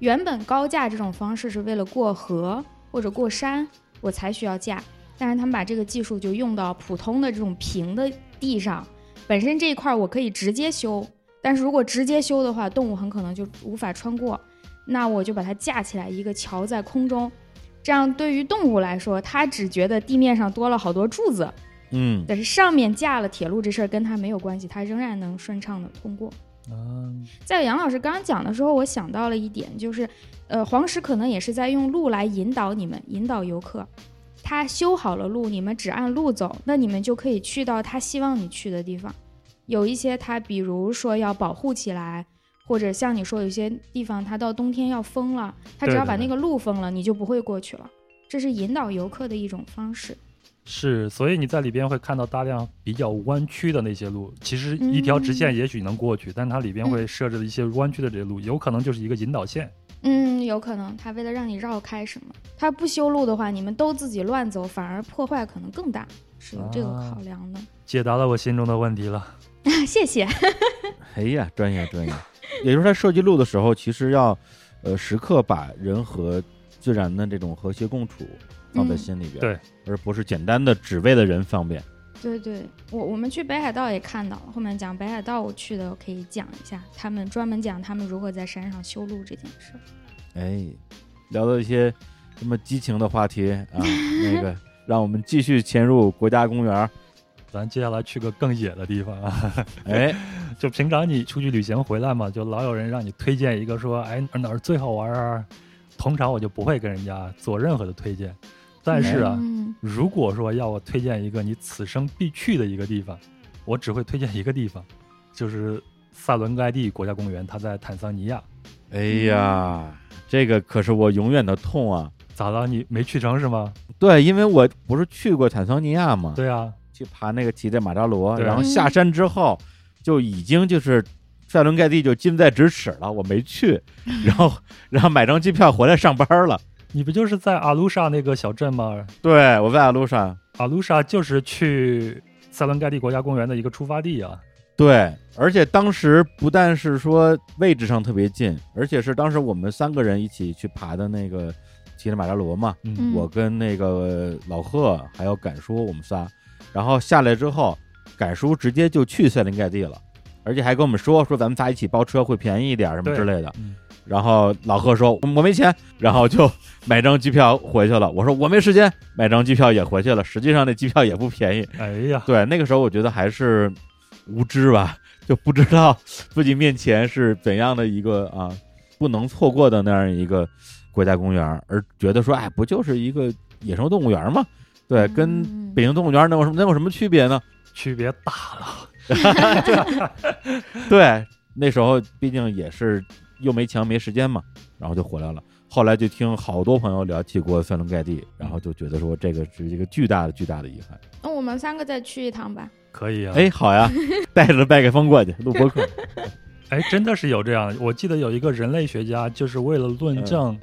原本高架这种方式是为了过河或者过山，我才需要架，但是他们把这个技术就用到普通的这种平的地上，本身这一块儿我可以直接修，但是如果直接修的话，动物很可能就无法穿过，那我就把它架起来，一个桥在空中。这样对于动物来说，它只觉得地面上多了好多柱子，嗯但是上面架了铁路这事儿跟它没有关系，它仍然能顺畅的通过。嗯，在杨老师刚刚讲的时候，我想到了一点，就是，呃，黄石可能也是在用路来引导你们，引导游客。他修好了路，你们只按路走，那你们就可以去到他希望你去的地方。有一些他比如说要保护起来，或者像你说有些地方他到冬天要封了，他只要把那个路封了，你就不会过去了。这是引导游客的一种方式。是，所以你在里边会看到大量比较弯曲的那些路。其实一条直线也许能过去，但它里边会设置了一些弯曲的这些路，有可能就是一个引导线。嗯，有可能他为了让你绕开什么，他不修路的话，你们都自己乱走，反而破坏可能更大，是有这个啊考量的。解答了我心中的问题了。[LAUGHS] 谢谢。[LAUGHS] 哎呀，专业专业。也就是在设计路的时候，其实要呃时刻把人和自然的这种和谐共处放在嗯心里边，对，而不是简单的只为了人方便。对对，我我们去北海道也看到了，后面讲北海道我去的，我可以讲一下，他们专门讲他们如何在山上修路这件事。哎，聊到一些这么激情的话题啊，那个 [LAUGHS] 让我们继续潜入国家公园儿。[LAUGHS] 咱接下来去个更野的地方啊！[LAUGHS] 哎，就平常你出去旅行回来嘛，就老有人让你推荐一个说，哎哪儿哪儿最好玩啊？通常我就不会跟人家做任何的推荐，但是啊，嗯如果说要我推荐一个你此生必去的一个地方，我只会推荐一个地方，就是萨伦盖蒂国家公园，它在坦桑尼亚。哎呀，这个可是我永远的痛啊！咋了？你没去成是吗？对，因为我不是去过坦桑尼亚嘛，对啊，去爬那个乞力马扎罗，然后下山之后就已经就是塞伦盖蒂就近在咫尺了，我没去，然后然后买张机票回来上班了。你不就是在阿卢沙那个小镇吗？对，我在阿卢莎，阿卢沙就是去塞伦盖蒂国家公园的一个出发地啊。对，而且当时不但是说位置上特别近，而且是当时我们三个人一起去爬的那个乞力马扎罗嘛，嗯嗯我跟那个老贺还有敢叔，我们仨，然后下来之后，敢叔直接就去塞林盖蒂了，而且还跟我们说说咱们仨一起包车会便宜一点什么之类的。嗯然后老贺说我没钱，然后就买张机票回去了。我说我没时间，买张机票也回去了。实际上那机票也不便宜。哎呀，对，那个时候我觉得还是无知吧，[LAUGHS] 就不知道自己面前是怎样的一个啊不能错过的那样一个国家公园，而觉得说，哎，不就是一个野生动物园吗？对，跟嗯北京动物园能有什么能有什么区别呢？区别大了。[LAUGHS] 对，那时候毕竟也是又没钱没时间嘛，然后就回来了。后来就听好多朋友聊起过塞伦盖蒂，然后就觉得说这个是一个巨大的巨大的遗憾。那我们三个再去一趟吧。可以啊。哎，好呀，带着麦克风过去录播客。哎，真的是有这样。我记得有一个人类学家，就是为了论证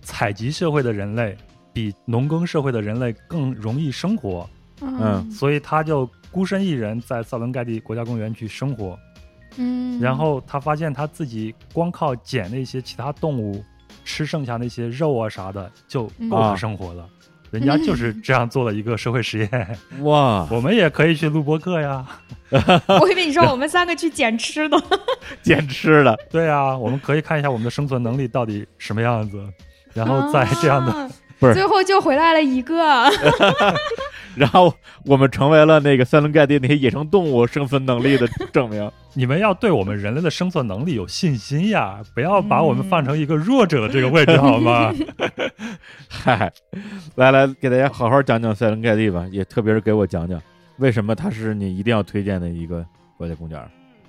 采集社会的人类比农耕社会的人类更容易生活，嗯所以他就孤身一人在萨伦盖蒂国家公园去生活。嗯，然后他发现他自己光靠捡那些其他动物吃剩下那些肉啊啥的就够啊他生活了。人家就是这样做了一个社会实验，哇，[LAUGHS] 我们也可以去录播客呀。[LAUGHS] 我以为你说我们三个去捡吃的。[LAUGHS] 捡吃的，对啊，我们可以看一下我们的生存能力到底什么样子，然后在这样的啊不是最后就回来了一个。[LAUGHS] 然后我们成为了那个塞伦盖蒂那些野生动物生存能力的证明。[LAUGHS] 你们要对我们人类的生存能力有信心呀，不要把我们放成一个弱者的这个位置，好吗？[LAUGHS] 嗨，来来，给大家好好讲讲塞伦盖蒂吧，也特别是给我讲讲为什么它是你一定要推荐的一个国家公园。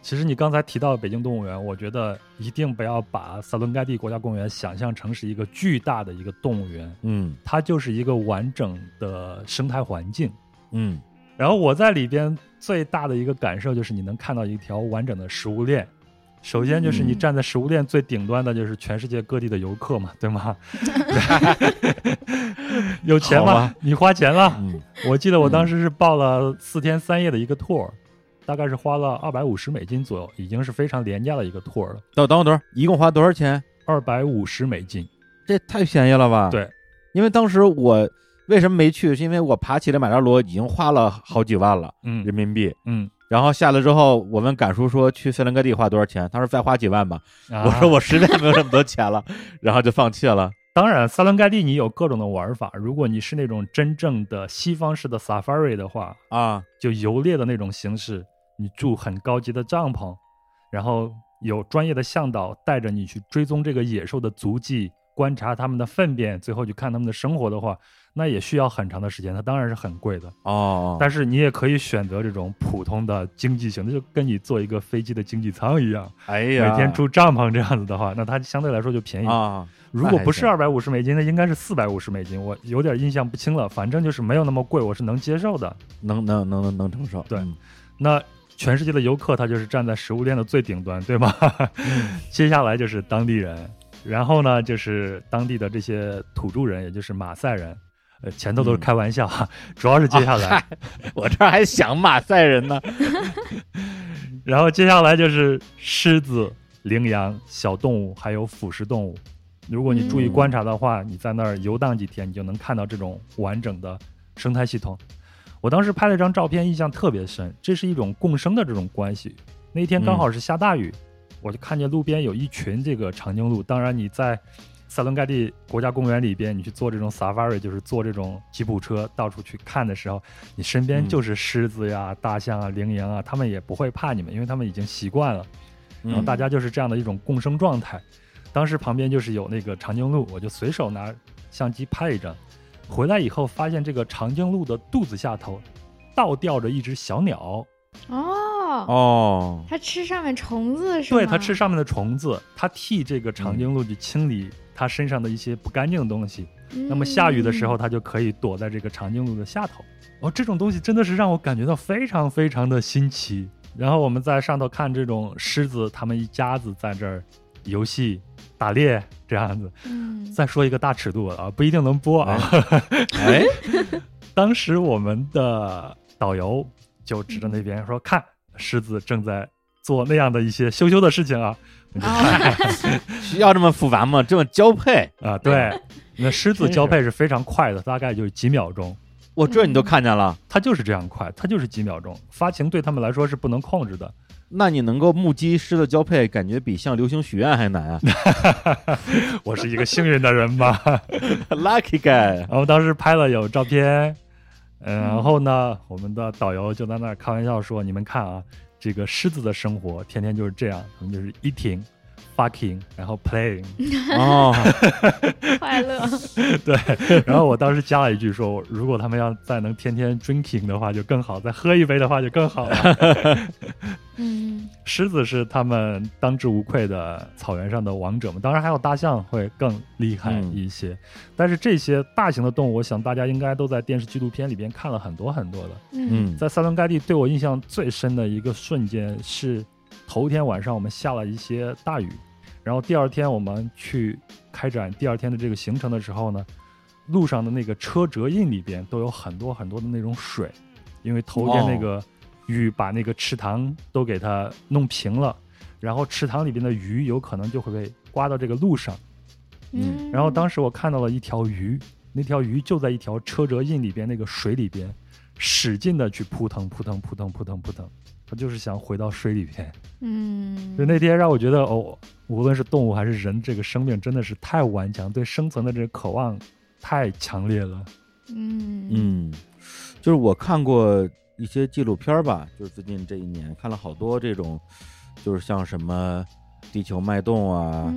其实你刚才提到北京动物园，我觉得一定不要把萨伦盖蒂国家公园想象成是一个巨大的一个动物园，嗯它就是一个完整的生态环境。嗯然后我在里边最大的一个感受就是你能看到一条完整的食物链。首先就是你嗯站在食物链最顶端的，就是全世界各地的游客嘛，对吗？[LAUGHS] 有钱吗？你花钱了。嗯，我记得我当时是报了四天三夜的一个 tour，大概是花了二百五十美金左右，已经是非常廉价的一个 tour 了。等等会儿等会儿，一共花多少钱？二百五十美金，这太便宜了吧？，对，因为当时我为什么没去，是因为我爬起来马扎罗已经花了好几万了嗯人民币。嗯，然后下来之后，我问赶叔说去塞伦盖蒂花多少钱？他说再花几万吧。啊我说我实在没有这么多钱了，然后就放弃了。当然，塞伦盖蒂你有各种的玩法。如果你是那种真正的西方式的 safari 的话，啊，就游猎的那种形式，你住很高级的帐篷，然后有专业的向导带着你去追踪这个野兽的足迹，观察它们的粪便，最后去看它们的生活的话，那也需要很长的时间，它当然是很贵的。哦，但是你也可以选择这种普通的经济型的，就跟你坐一个飞机的经济舱一样，哎呀，每天住帐篷这样子的话，那它相对来说就便宜。啊，如果不是二百五十美金，那应该是四百五十美金，我有点印象不清了。反正就是没有那么贵，我是能接受的。能能能能能承受。对嗯那全世界的游客，他就是站在食物链的最顶端，对吗？嗯 [LAUGHS] 接下来就是当地人，然后呢就是当地的这些土著人，也就是马赛人。呃，前头都是嗯开玩笑哈，[LAUGHS] 主要是接下来，啊 [LAUGHS] 我这儿还想马赛人呢。然后接下来就是狮子、羚羊、小动物，还有腐食动物。如果你注意嗯观察的话，你在那儿游荡几天，你就能看到这种完整的生态系统。我当时拍了一张照片，印象特别深，这是一种共生的这种关系。那天刚好是下大雨，我就看见路边有一群这个长颈鹿。当然，你在塞伦盖蒂国家公园里边，你去坐这种 safari，就是坐这种吉普车到处去看的时候，你身边嗯就是狮子呀、大象啊、羚羊啊，他们也不会怕你们，因为他们已经习惯了。然后嗯大家就是这样的一种共生状态。当时旁边就是有那个长颈鹿，我就随手拿相机拍一张。回来以后发现这个长颈鹿的肚子下头倒吊着一只小鸟，哦，哦，它吃上面虫子是吗？对，它吃上面的虫子，它替这个长颈鹿去清理它身上的一些不干净的东西。嗯。那么下雨的时候，它就可以躲在这个长颈鹿的下头。哦，这种东西真的是让我感觉到非常非常的新奇。然后我们在上头看这种狮子，他们一家子在这儿游戏、打猎这样子。嗯，再说一个大尺度的啊，不一定能播啊。哎，[LAUGHS] [LAUGHS] 当时我们的导游就指着那边说：“看，狮子正在做那样的一些羞羞的事情啊。” [LAUGHS] 需要这么复杂吗？这么交配，啊，对，那狮子交配是非常快的，大概就是几秒钟。我这你都看见了，它就是这样快，它就是几秒钟。发情对他们来说是不能控制的。那你能够目击狮子交配，感觉比向流星许愿还难啊 [LAUGHS] 我是一个幸运的人吧。[LAUGHS] Lucky guy，然后当时拍了有照片，嗯，然后呢，我们的导游就在那儿开玩笑说：“你们看啊，这个狮子的生活天天就是这样，他们就是 eating。” fucking，然后 playing，[LAUGHS] 哦，快乐。[LAUGHS] 对，然后我当时加了一句说，如果他们要再能天天 drinking 的话就更好，再喝一杯的话就更好了。[LAUGHS] 嗯，狮子是他们当之无愧的草原上的王者嘛，当然还有大象会更厉害一些。但是这些大型的动物，我想大家应该都在电视纪录片里边看了很多很多的。嗯在塞伦盖蒂对我印象最深的一个瞬间是，头一天晚上我们下了一些大雨，然后第二天我们去开展第二天的这个行程的时候呢，路上的那个车辙印里边都有很多很多的那种水，因为头天那个雨把那个池塘都给它弄平了，然后池塘里边的鱼有可能就会被刮到这个路上。嗯，然后当时我看到了一条鱼，那条鱼就在一条车辙印里边那个水里边，使劲的去扑腾扑腾扑腾扑腾扑腾，它就是想回到水里边。嗯，就那天让我觉得哦，无论是动物还是人，这个生命真的是太顽强，对生存的这个渴望太强烈了。嗯。嗯，就是我看过一些纪录片吧，就是最近这一年看了好多这种，就是像什么《地球脉动》啊，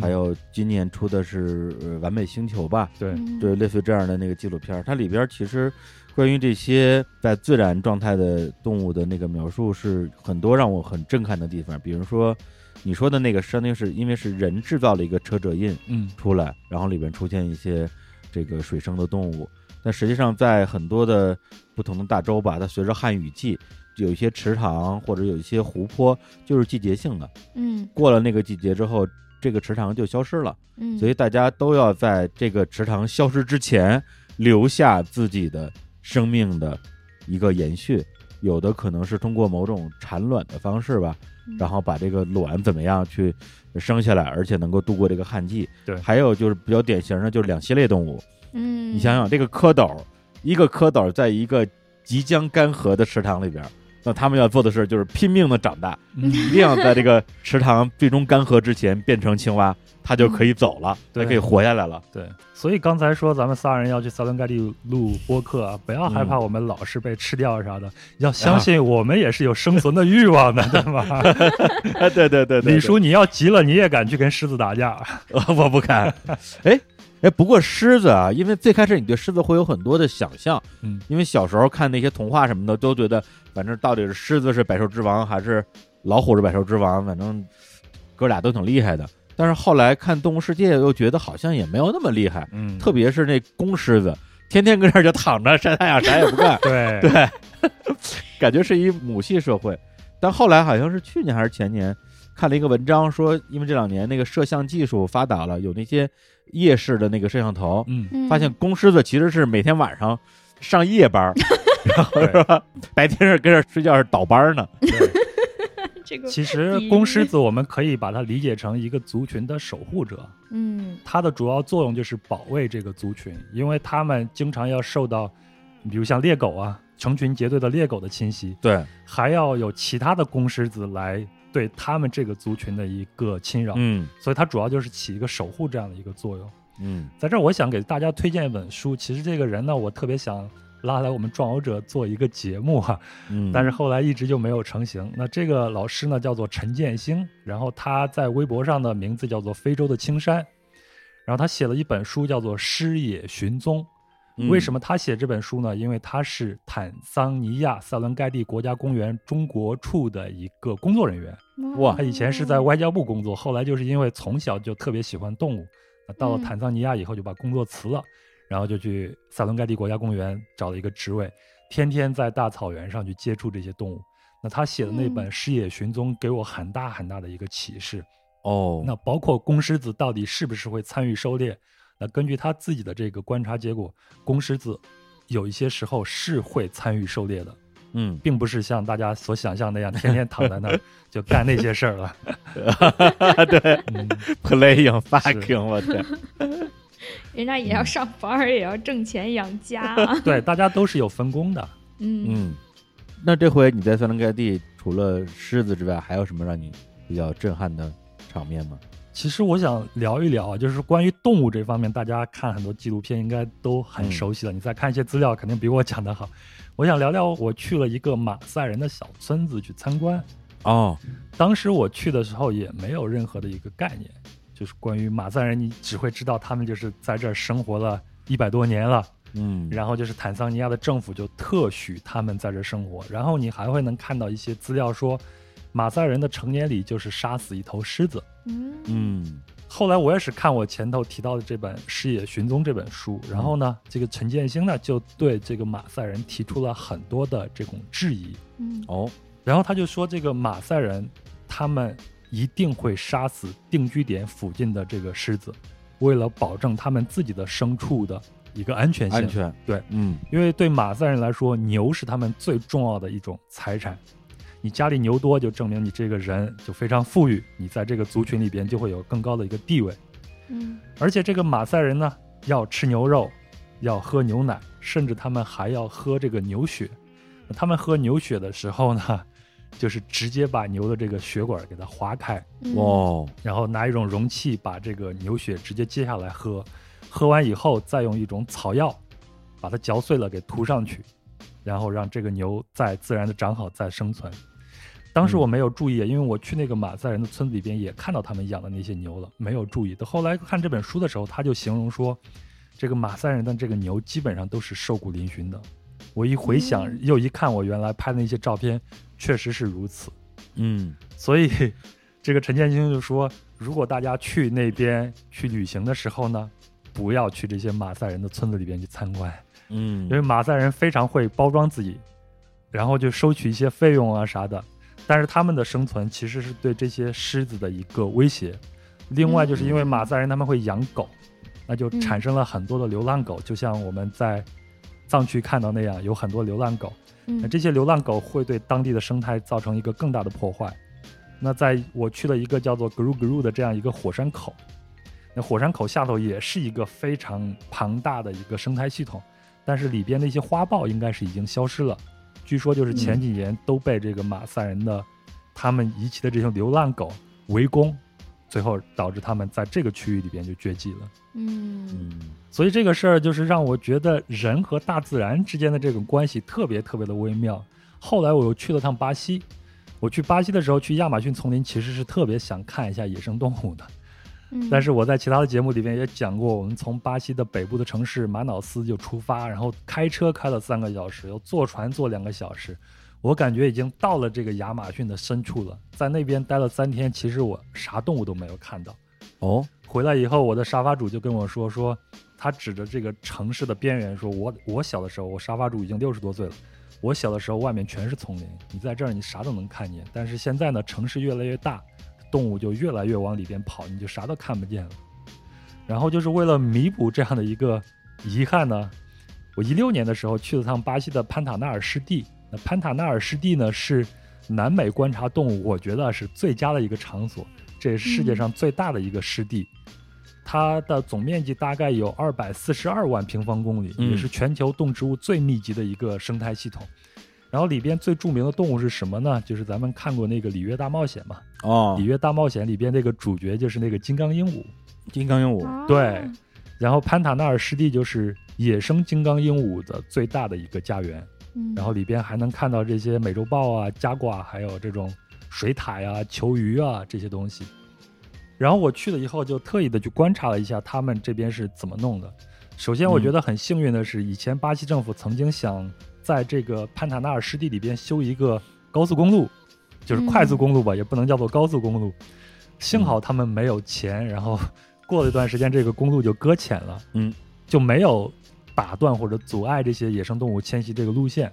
还有今年出的是《呃完美星球》吧，对，嗯。对，类似于这样的那个纪录片，它里边其实关于这些在自然状态的动物的那个描述是很多让我很震撼的地方，比如说你说的那个，相当于是因为是人制造了一个车辙印嗯出来，然后里边出现一些这个水生的动物，但实际上在很多的不同的大洲吧，它随着汉雨季。有一些池塘或者有一些湖泊，就是季节性的，嗯过了那个季节之后，这个池塘就消失了。嗯，所以大家都要在这个池塘消失之前留下自己的生命的一个延续。有的可能是通过某种产卵的方式吧，嗯然后把这个卵怎么样去生下来，而且能够度过这个旱季。对还有就是比较典型的，就是两栖类动物。嗯，你想想，这个蝌蚪，一个蝌蚪在一个即将干涸的池塘里边，那他们要做的事就是拼命的长大，嗯 [LAUGHS] 一定要在这个池塘最终干涸之前变成青蛙，它就可以走了，它对可以活下来了。对，所以刚才说咱们仨人要去塞伦盖蒂录播客啊，不要害怕我们老是被吃掉啥的，要相信我们也是有生存的欲望的，对吧？[LAUGHS] 啊，对对对对，李叔，你要急了，你也敢去跟狮子打架？[LAUGHS] 对，我不敢。哎哎，不过狮子啊，因为最开始你对狮子会有很多的想象，嗯，因为小时候看那些童话什么的，都觉得反正到底是狮子是百兽之王，还是老虎是百兽之王，反正哥俩都挺厉害的。但是后来看《动物世界》，又觉得好像也没有那么厉害，嗯，特别是那公狮子，天天跟这儿就躺着晒太阳，啥也不干。对对，[LAUGHS] 感觉是一母系社会。但后来好像是去年还是前年，看了一个文章说，因为这两年那个摄像技术发达了，有那些夜视的那个摄像头，嗯，嗯发现公狮子其实是每天晚上上夜班儿，[LAUGHS] 然后是吧？白天是跟这儿睡觉是倒班呢。对。[LAUGHS] 这个其实公狮子我们可以把它理解成一个族群的守护者，嗯它的主要作用就是保卫这个族群，因为它们经常要受到，比如像猎狗啊，成群结队的猎狗的侵袭，对，还要有其他的公狮子来对他们这个族群的一个侵扰，嗯所以它主要就是起一个守护这样的一个作用。嗯在这儿，我想给大家推荐一本书，其实这个人呢，我特别想拉来我们壮游者做一个节目哈、嗯，但是后来一直就没有成型。那这个老师呢，叫做陈建兴，然后他在微博上的名字叫做非洲的青山，然后他写了一本书叫做《师野寻踪》。嗯为什么他写这本书呢？因为他是坦桑尼亚塞伦盖蒂国家公园中国处的一个工作人员。哇他以前是在外交部工作，后来就是因为从小就特别喜欢动物，那到了嗯坦桑尼亚以后就把工作辞了，然后就去塞伦盖蒂国家公园找了一个职位，天天在大草原上去接触这些动物。那他写的那本嗯《狮野寻踪》给我很大很大的一个启示。哦，那包括公狮子到底是不是会参与狩猎？那根据他自己的这个观察结果，公狮子有一些时候是会参与狩猎的，嗯，并不是像大家所想象那样天天躺在那儿 [LAUGHS] 就干那些事儿了。[LAUGHS] 对嗯，，playing fucking，我天，[LAUGHS] 人家也要上班儿，也要挣钱养家啊。对，大家都是有分工的。嗯嗯，那这回你在塞伦盖地除了狮子之外，还有什么让你比较震撼的场面吗？其实我想聊一聊啊，就是关于动物这方面，大家看很多纪录片应该都很熟悉了。你再看一些资料，肯定比我讲的好。我想聊聊，我去了一个马赛人的小村子去参观。哦，当时我去的时候也没有任何的一个概念，就是关于马赛人，你只会知道他们就是在这儿生活了一百多年了，嗯，然后就是坦桑尼亚的政府就特许他们在这儿生活，然后你还会能看到一些资料说，马赛人的成年礼就是杀死一头狮子。嗯嗯后来我也是看我前头提到的这本《狮野寻踪》这本书，然后呢，这个陈建兴呢就对这个马赛人提出了很多的这种质疑，嗯哦然后他就说这个马赛人他们一定会杀死定居点附近的这个狮子，为了保证他们自己的牲畜的一个安全性。安全对，嗯因为对马赛人来说，牛是他们最重要的一种财产。你家里牛多，就证明你这个人就非常富裕，你在这个族群里边就会有更高的一个地位。嗯而且这个马赛人呢，要吃牛肉，要喝牛奶，甚至他们还要喝这个牛血。他们喝牛血的时候呢，就是直接把牛的这个血管给它划开，嗯哦然后拿一种容器把这个牛血直接接下来喝，喝完以后再用一种草药把它嚼碎了给涂上去，然后让这个牛再自然的长好再生存。当时我没有注意，因为我去那个马赛人的村子里边也看到他们养的那些牛了，没有注意。到后来看这本书的时候，他就形容说，这个马赛人的这个牛基本上都是瘦骨嶙峋的。我一回想，嗯又一看我原来拍的那些照片，确实是如此。嗯所以，这个陈建兴就说，如果大家去那边去旅行的时候呢，不要去这些马赛人的村子里边去参观，嗯因为马赛人非常会包装自己，然后就收取一些费用啊啥的。但是他们的生存其实是对这些狮子的一个威胁。另外，就是因为马赛人他们会养狗，那就产生了很多的流浪狗，就像我们在藏区看到那样，有很多流浪狗。那嗯这些流浪狗会对当地的生态造成一个更大的破坏。那在我去了一个叫做 Gru Gru 的这样一个火山口，那火山口下头也是一个非常庞大的一个生态系统，但是里边的一些花豹应该是已经消失了。据说就是前几年都被这个马赛人的他们遗弃的这些流浪狗围攻，最后导致他们在这个区域里边就绝迹了。嗯嗯所以这个事儿就是让我觉得人和大自然之间的这种关系特别特别的微妙。后来我又去了趟巴西，我去巴西的时候去亚马逊丛林，其实是特别想看一下野生动物的。嗯，但是我在其他的节目里面也讲过，我们从巴西的北部的城市马瑙斯就出发，然后开车开了三个小时，又坐船坐两个小时，我感觉已经到了这个亚马逊的深处了。在那边待了三天，其实我啥动物都没有看到。哦回来以后，我的沙发主就跟我说说，他指着这个城市的边缘说：“我我小的时候，我沙发主已经六十多岁了，我小的时候外面全是丛林，你在这儿你啥都能看见。但是现在呢，城市越来越大，动物就越来越往里边跑，你就啥都看不见了。然后就是为了弥补这样的一个遗憾呢，我一六年的时候去了趟巴西的潘塔纳尔湿地。那潘塔纳尔湿地呢是南美观察动物，我觉得是最佳的一个场所。这也是世界上最大的一个湿地，它的总面积大概有二百四十二万平方公里，嗯也是全球动植物最密集的一个生态系统。然后里边最著名的动物是什么呢？就是咱们看过那个《里约大冒险》嘛，哦里，约大冒险》里边那个主角就是那个金刚鹦鹉。金刚鹦鹉哦对然后潘塔纳尔湿地就是野生金刚鹦鹉的最大的一个家园。嗯然后里边还能看到这些美洲豹啊、加瓜，还有这种水獭呀、球鱼啊这些东西。然后我去了以后，就特意的去观察了一下他们这边是怎么弄的。首先，我觉得很幸运的是，以前巴西政府曾经想在这个潘塔纳尔湿地里边修一个高速公路，就是快速公路吧，也不能叫做高速公路。幸好他们没有钱，然后过了一段时间，这个公路就搁浅了，嗯，就没有打断或者阻碍这些野生动物迁徙这个路线。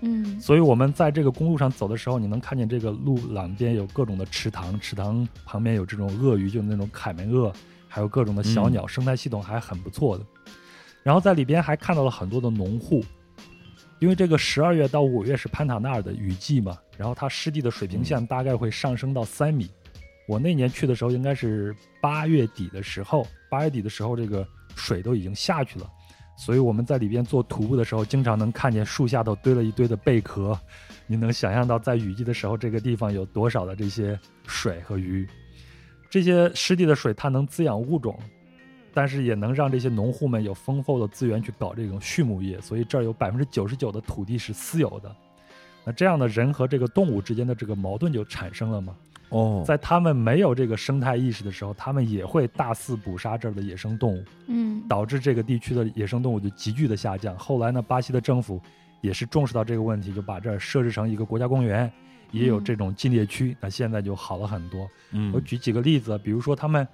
嗯所以我们在这个公路上走的时候，你能看见这个路两边有各种的池塘，池塘旁边有这种鳄鱼，就那种凯门鳄，还有各种的小鸟，生态系统还很不错的。然后在里边还看到了很多的农户，因为这个十二月到五月是潘塔纳尔的雨季嘛，然后它湿地的水平线大概会上升到三米。我那年去的时候应该是八月底的时候，八月底的时候这个水都已经下去了。所以我们在里边做徒步的时候，经常能看见树下头堆了一堆的贝壳，你能想象到在雨季的时候，这个地方有多少的这些水和鱼。这些湿地的水它能滋养物种，但是也能让这些农户们有丰厚的资源去搞这种畜牧业，所以这儿有百分之九十九的土地是私有的。那这样的人和这个动物之间的这个矛盾就产生了嘛？哦，在他们没有这个生态意识的时候，他们也会大肆捕杀这儿的野生动物。嗯导致这个地区的野生动物就急剧的下降。后来呢，巴西的政府也是重视到这个问题，就把这儿设置成一个国家公园，也有嗯这种禁猎区，那现在就好了很多。嗯我举几个例子，比如说他们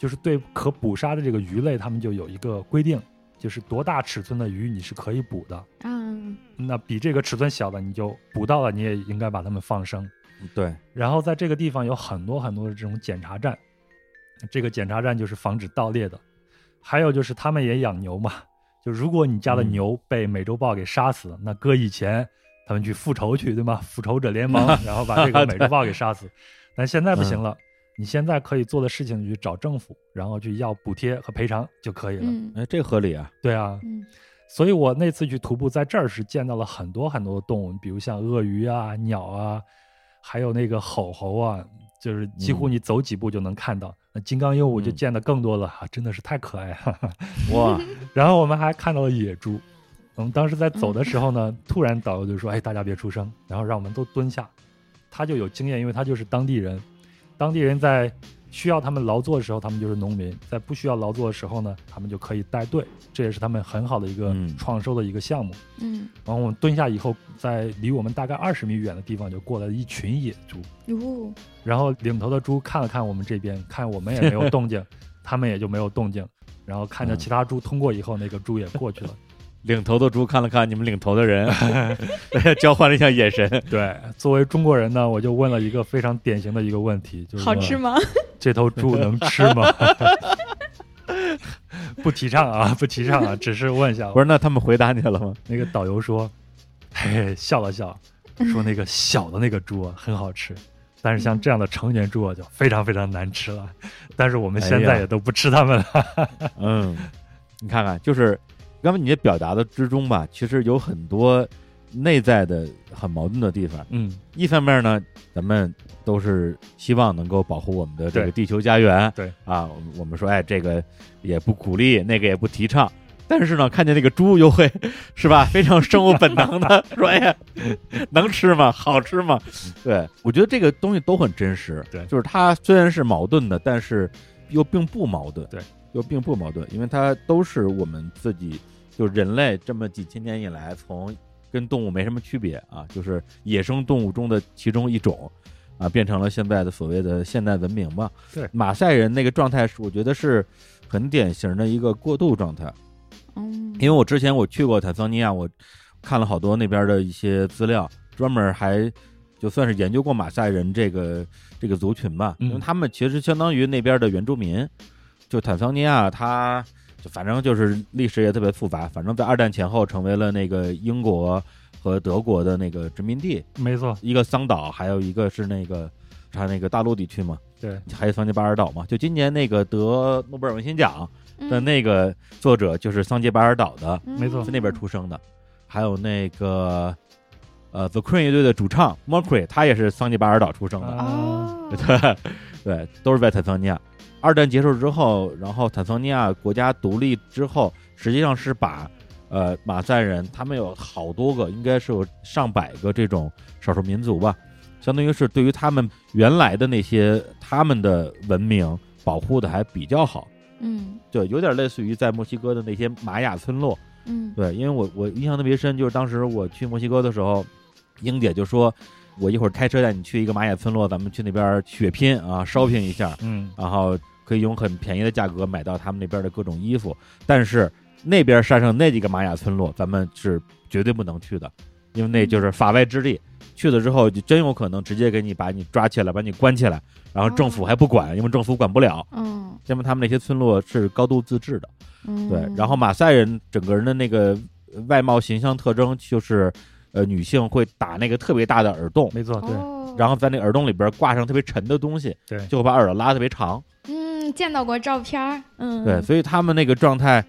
就是对可捕杀的这个鱼类，他们就有一个规定，就是多大尺寸的鱼你是可以捕的，嗯那比这个尺寸小的你就捕到了，你也应该把它们放生。对，然后在这个地方有很多很多的这种检查站，这个检查站就是防止盗猎的。还有就是他们也养牛嘛，就如果你家的嗯牛被美洲豹给杀死，那搁以前他们去复仇去，对吗？复仇者联盟，[LAUGHS] 然后把这个美洲豹给杀死。但现在不行了，你现在可以做的事情就是找政府，然后去要补贴和赔偿就可以了。嗯哎，这合理啊，对啊，嗯所以我那次去徒步，在这儿是见到了很多很多的动物，比如像鳄鱼啊、鸟啊，还有那个吼猴啊，就是几乎嗯你走几步就能看到。那金刚鹦鹉就嗯见得更多了，啊，真的是太可爱了。哇，[LAUGHS] 然后我们还看到了野猪。我们当时在走的时候呢，突然导游就说：“哎，大家别出声，然后让我们都蹲下。”他就有经验，因为他就是当地人。当地人在需要他们劳作的时候，他们就是农民；在不需要劳作的时候呢，他们就可以带队。这也是他们很好的一个嗯创收的一个项目。嗯然后我们蹲下以后，在离我们大概二十米远的地方就过来了一群野猪。哦然后领头的猪看了看我们这边，看我们也没有动静，他们也就没有动静。然后看着嗯其他猪通过以后，那个猪也过去了。领头的猪看了看你们领头的人，[LAUGHS] 交换了一下眼神。对，作为中国人呢，我就问了一个非常典型的一个问题，就是说好吃吗？这头猪能吃吗？[LAUGHS] 不提倡啊，[LAUGHS] 不提倡啊，只是问一下。不是，那他们回答你了吗？那个导游说，嘿嘿，笑了笑，说那个小的那个猪啊很好吃，但是像这样的成年猪啊就非常非常难吃了。但是我们现在也都不吃它们了。嗯，你看看，就是刚才你的表达的之中吧，其实有很多内在的很矛盾的地方。嗯，一方面呢，咱们都是希望能够保护我们的这个地球家园，对啊，我们我们说，哎，这个也不鼓励，那个也不提倡。但是呢，看见那个猪又会是吧，[LAUGHS] 非常生物本能的说：“哎呀，能吃吗？好吃吗？”对我觉得这个东西都很真实。对就是它虽然是矛盾的，但是又并不矛盾。对，又并不矛盾，因为它都是我们自己，就人类这么几千年以来，从跟动物没什么区别啊，就是野生动物中的其中一种啊，变成了现在的所谓的现代文明嘛。对马赛人那个状态是，我觉得是很典型的一个过渡状态。嗯，因为我之前我去过坦桑尼亚，我看了好多那边的一些资料，专门还就算是研究过马赛人这个这个族群吧，嗯因为他们其实相当于那边的原住民。就坦桑尼亚，它就反正就是历史也特别复杂，反正在二战前后成为了那个英国和德国的那个殖民地，没错，一个桑岛，还有一个是那个它那个大陆地区嘛，对，还有桑吉巴尔岛嘛。就今年那个得诺贝尔文学奖的嗯那个作者就是桑吉巴尔岛的，没错在那边出生的，还有那个呃 The Queen 乐队的主唱 Mercury，他也是桑吉巴尔岛出生的，[LAUGHS] 对对，都是在坦桑尼亚。二战结束之后，然后坦桑尼亚国家独立之后，实际上是把呃马赛人他们有好多个，应该是有上百个这种少数民族吧，相当于是对于他们原来的那些他们的文明保护的还比较好。嗯。对，有点类似于在墨西哥的那些玛雅村落，嗯。对，因为我我印象特别深，就是当时我去墨西哥的时候，英姐就说，我一会儿开车带你去一个玛雅村落，咱们去那边血拼啊，shopping 一下，嗯，然后可以用很便宜的价格买到他们那边的各种衣服。但是那边山上那几个玛雅村落，咱们是绝对不能去的，因为那就是法外之地。去了之后，就真有可能直接给你把你抓起来，把你关起来，然后政府还不管，因为政府管不了。嗯因为他们那些村落是高度自治的。嗯，对，然后马赛人整个人的那个外貌形象特征就是，呃，女性会打那个特别大的耳洞，没错，对，哦，然后在那耳洞里边挂上特别沉的东西，对就会把耳朵拉特别长。嗯，见到过照片儿，嗯，对，所以他们那个状态，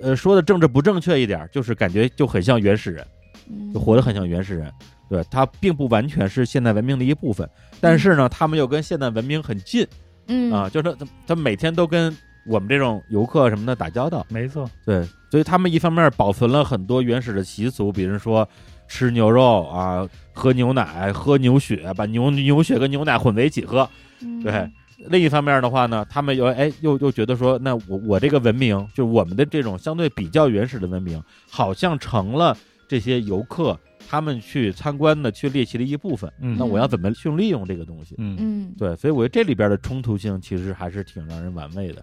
呃，说的政治不正确一点，就是感觉就很像原始人，嗯就活得很像原始人。对，它并不完全是现代文明的一部分，但是呢，他们又跟现代文明很近嗯啊，就是他他每天都跟我们这种游客什么的打交道。没错，对，所以他们一方面保存了很多原始的习俗，比如说吃牛肉啊，喝牛奶、喝牛血，把牛牛血跟牛奶混在一起喝。嗯对，另一方面的话呢，他们又哎又又觉得说，那我我这个文明，就我们的这种相对比较原始的文明，好像成了这些游客他们去参观的、去猎奇的一部分。嗯那我要怎么去利用这个东西？嗯，嗯，对，所以我觉得这里边的冲突性其实还是挺让人玩味的。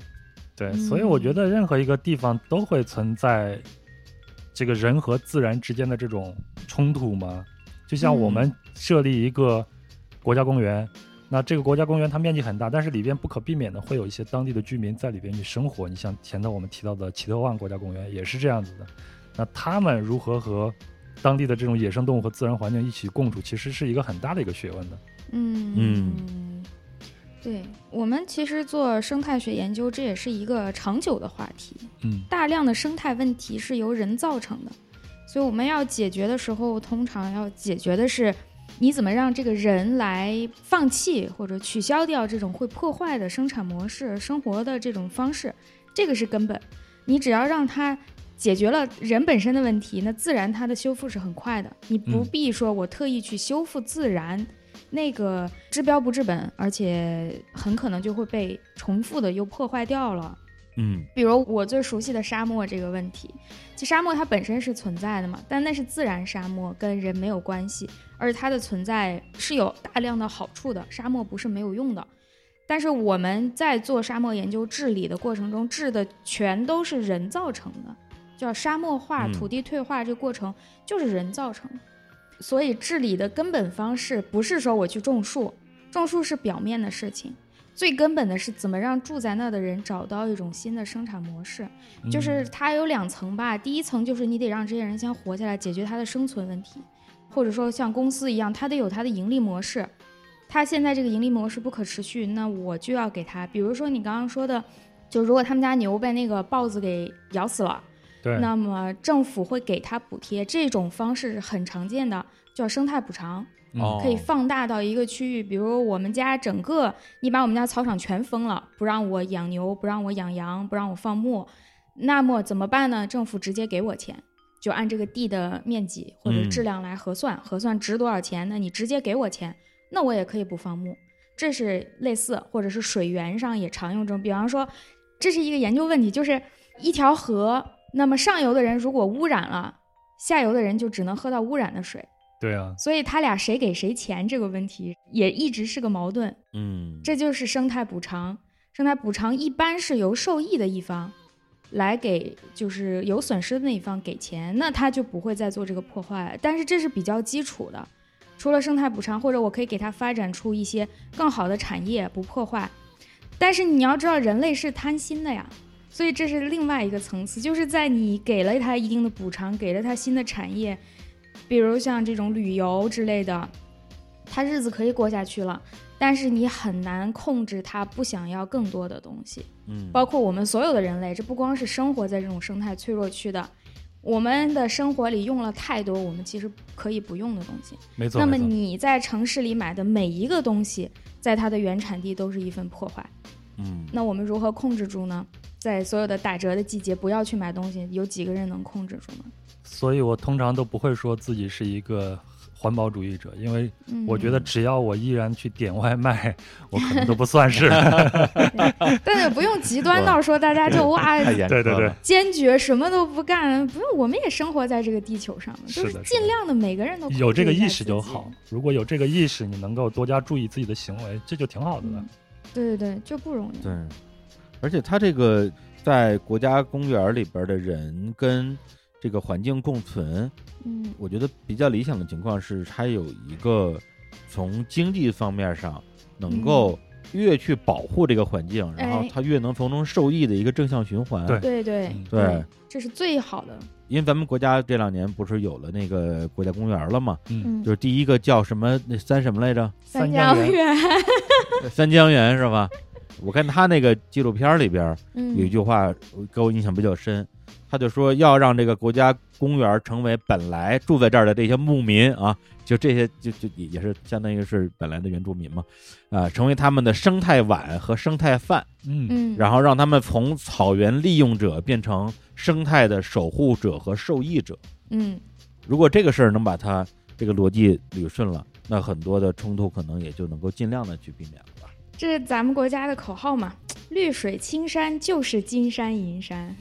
对，嗯所以我觉得任何一个地方都会存在这个人和自然之间的这种冲突吗。就像我们设立一个国家公园，那这个国家公园它面积很大，但是里边不可避免的会有一些当地的居民在里边去生活。你像前头我们提到的奇特万国家公园也是这样子的。那他们如何和当地的这种野生动物和自然环境一起共处，其实是一个很大的一个学问的。嗯嗯对我们其实做生态学研究，这也是一个长久的话题。嗯大量的生态问题是由人造成的，所以我们要解决的时候，通常要解决的是你怎么让这个人来放弃或者取消掉这种会破坏的生产模式、生活的这种方式，这个是根本。你只要让他解决了人本身的问题，那自然它的修复是很快的。你不嗯必说我特意去修复自然。那个治标不治本，而且很可能就会被重复的又破坏掉了。嗯比如我最熟悉的沙漠这个问题，其实沙漠它本身是存在的嘛，但那是自然沙漠，跟人没有关系，而且它的存在是有大量的好处的，沙漠不是没有用的。但是我们在做沙漠研究治理的过程中，治的全都是人造成的，叫沙漠化、嗯土地退化这个过程就是人造成的。所以治理的根本方式不是说我去种树，种树是表面的事情，最根本的是怎么让住在那的人找到一种新的生产模式。就是它有两层吧，第一层就是你得让这些人先活下来，解决他的生存问题，或者说像公司一样，它得有它的盈利模式。他现在这个盈利模式不可持续，那我就要给他，比如说你刚刚说的，就如果他们家牛被那个豹子给咬死了，对，那么政府会给他补贴，这种方式是很常见的，叫生态补偿。可以放大到一个区域，比如我们家整个，你把我们家草场全封了，不让我养牛，不让我养羊，不让我放牧，那么怎么办呢？政府直接给我钱，就按这个地的面积或者嗯质量来核算，核算值多少钱，那你直接给我钱，那我也可以不放牧。这是类似，或者是水源上也常用这种，比方说，这是一个研究问题，就是一条河，那么上游的人如果污染了，下游的人就只能喝到污染的水。对啊，所以他俩谁给谁钱这个问题也一直是个矛盾，嗯，这就是生态补偿。生态补偿一般是由受益的一方来给，就是有损失的那一方给钱，那他就不会再做这个破坏了。但是这是比较基础的，除了生态补偿，或者我可以给他发展出一些更好的产业，不破坏。但是你要知道，人类是贪心的呀，所以这是另外一个层次，就是在你给了他一定的补偿，给了他新的产业，比如像这种旅游之类的，他日子可以过下去了，但是你很难控制他不想要更多的东西。嗯包括我们所有的人类，这不光是生活在这种生态脆弱区的，我们的生活里用了太多我们其实可以不用的东西。没错。那么你在城市里买的每一个东西，在它的原产地都是一份破坏。嗯那我们如何控制住呢？在所有的打折的季节，不要去买东西，有几个人能控制住呢？所以我通常都不会说自己是一个环保主义者，因为嗯，我觉得只要我依然去点外卖，[LAUGHS] 我可能都不算是。[LAUGHS] 但是不用极端到说大家就哇对对对坚决什么都不干，不用，我们也生活在这个地球上，就是尽量的每个人都有这个意识就好。如果有这个意识，你能够多加注意自己的行为，这就挺好的了嗯。对对对，就不容易。对，而且他这个在国家公园里边的人跟这个环境共存，嗯我觉得比较理想的情况是，他有一个从经济方面上能够越去保护这个环境，然后嗯哎它越能从中受益的一个正向循环。对对对嗯对，这是最好的。因为咱们国家这两年不是有了那个国家公园了吗？嗯，嗯，就是第一个叫什么那三什么来着？三江江源，[LAUGHS] 三江源是吧？我看他那个纪录片里边有一嗯句话给我印象比较深，他就说要让这个国家公园成为本来住在这儿的这些牧民啊，就这些就就也也是相当于是本来的原住民嘛，啊，成为他们的生态碗和生态饭，嗯嗯，然后让他们从草原利用者变成生态的守护者和受益者。嗯如果这个事儿能把它这个逻辑捋顺了，那很多的冲突可能也就能够尽量的去避免了吧。这是咱们国家的口号嘛，绿水青山就是金山银山。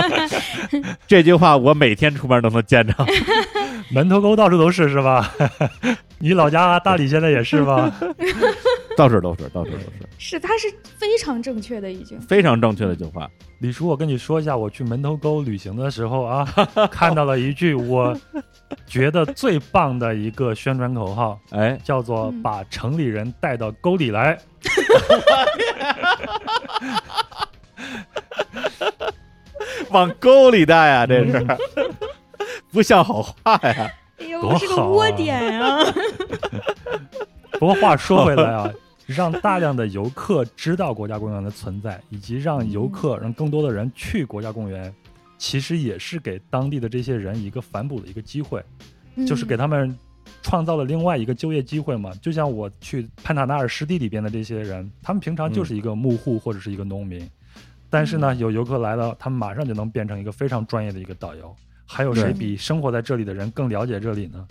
[LAUGHS] 这句话我每天出门都能见着。[LAUGHS] [LAUGHS] 门头沟到处都是是吧？[LAUGHS] 你老家大理现在也是吧？[LAUGHS] 到处都是，到处都是，是，它是非常正确的一句。非常正确的一句话。李叔，我跟你说一下，我去门头沟旅行的时候啊，看到了一句我觉得最棒的一个宣传口号，哎，叫做嗯“把城里人带到沟里来往沟里带啊，这是不像好话呀。哎呦，是个好啊窝点啊！”。不过话说回来啊，让大量的游客知道国家公园的存在，以及让游客让更多的人去国家公园，其实也是给当地的这些人一个反哺的一个机会。就是给他他们创造了另外一个就业机会嘛。就像我去潘塔纳尔湿地里边的这些人，他们平常就是一个牧户或者是一个农民，但是呢，有游客来了，他们马上就能变成一个非常专业的一个导游。还有谁比生活在这里的人更了解这里呢？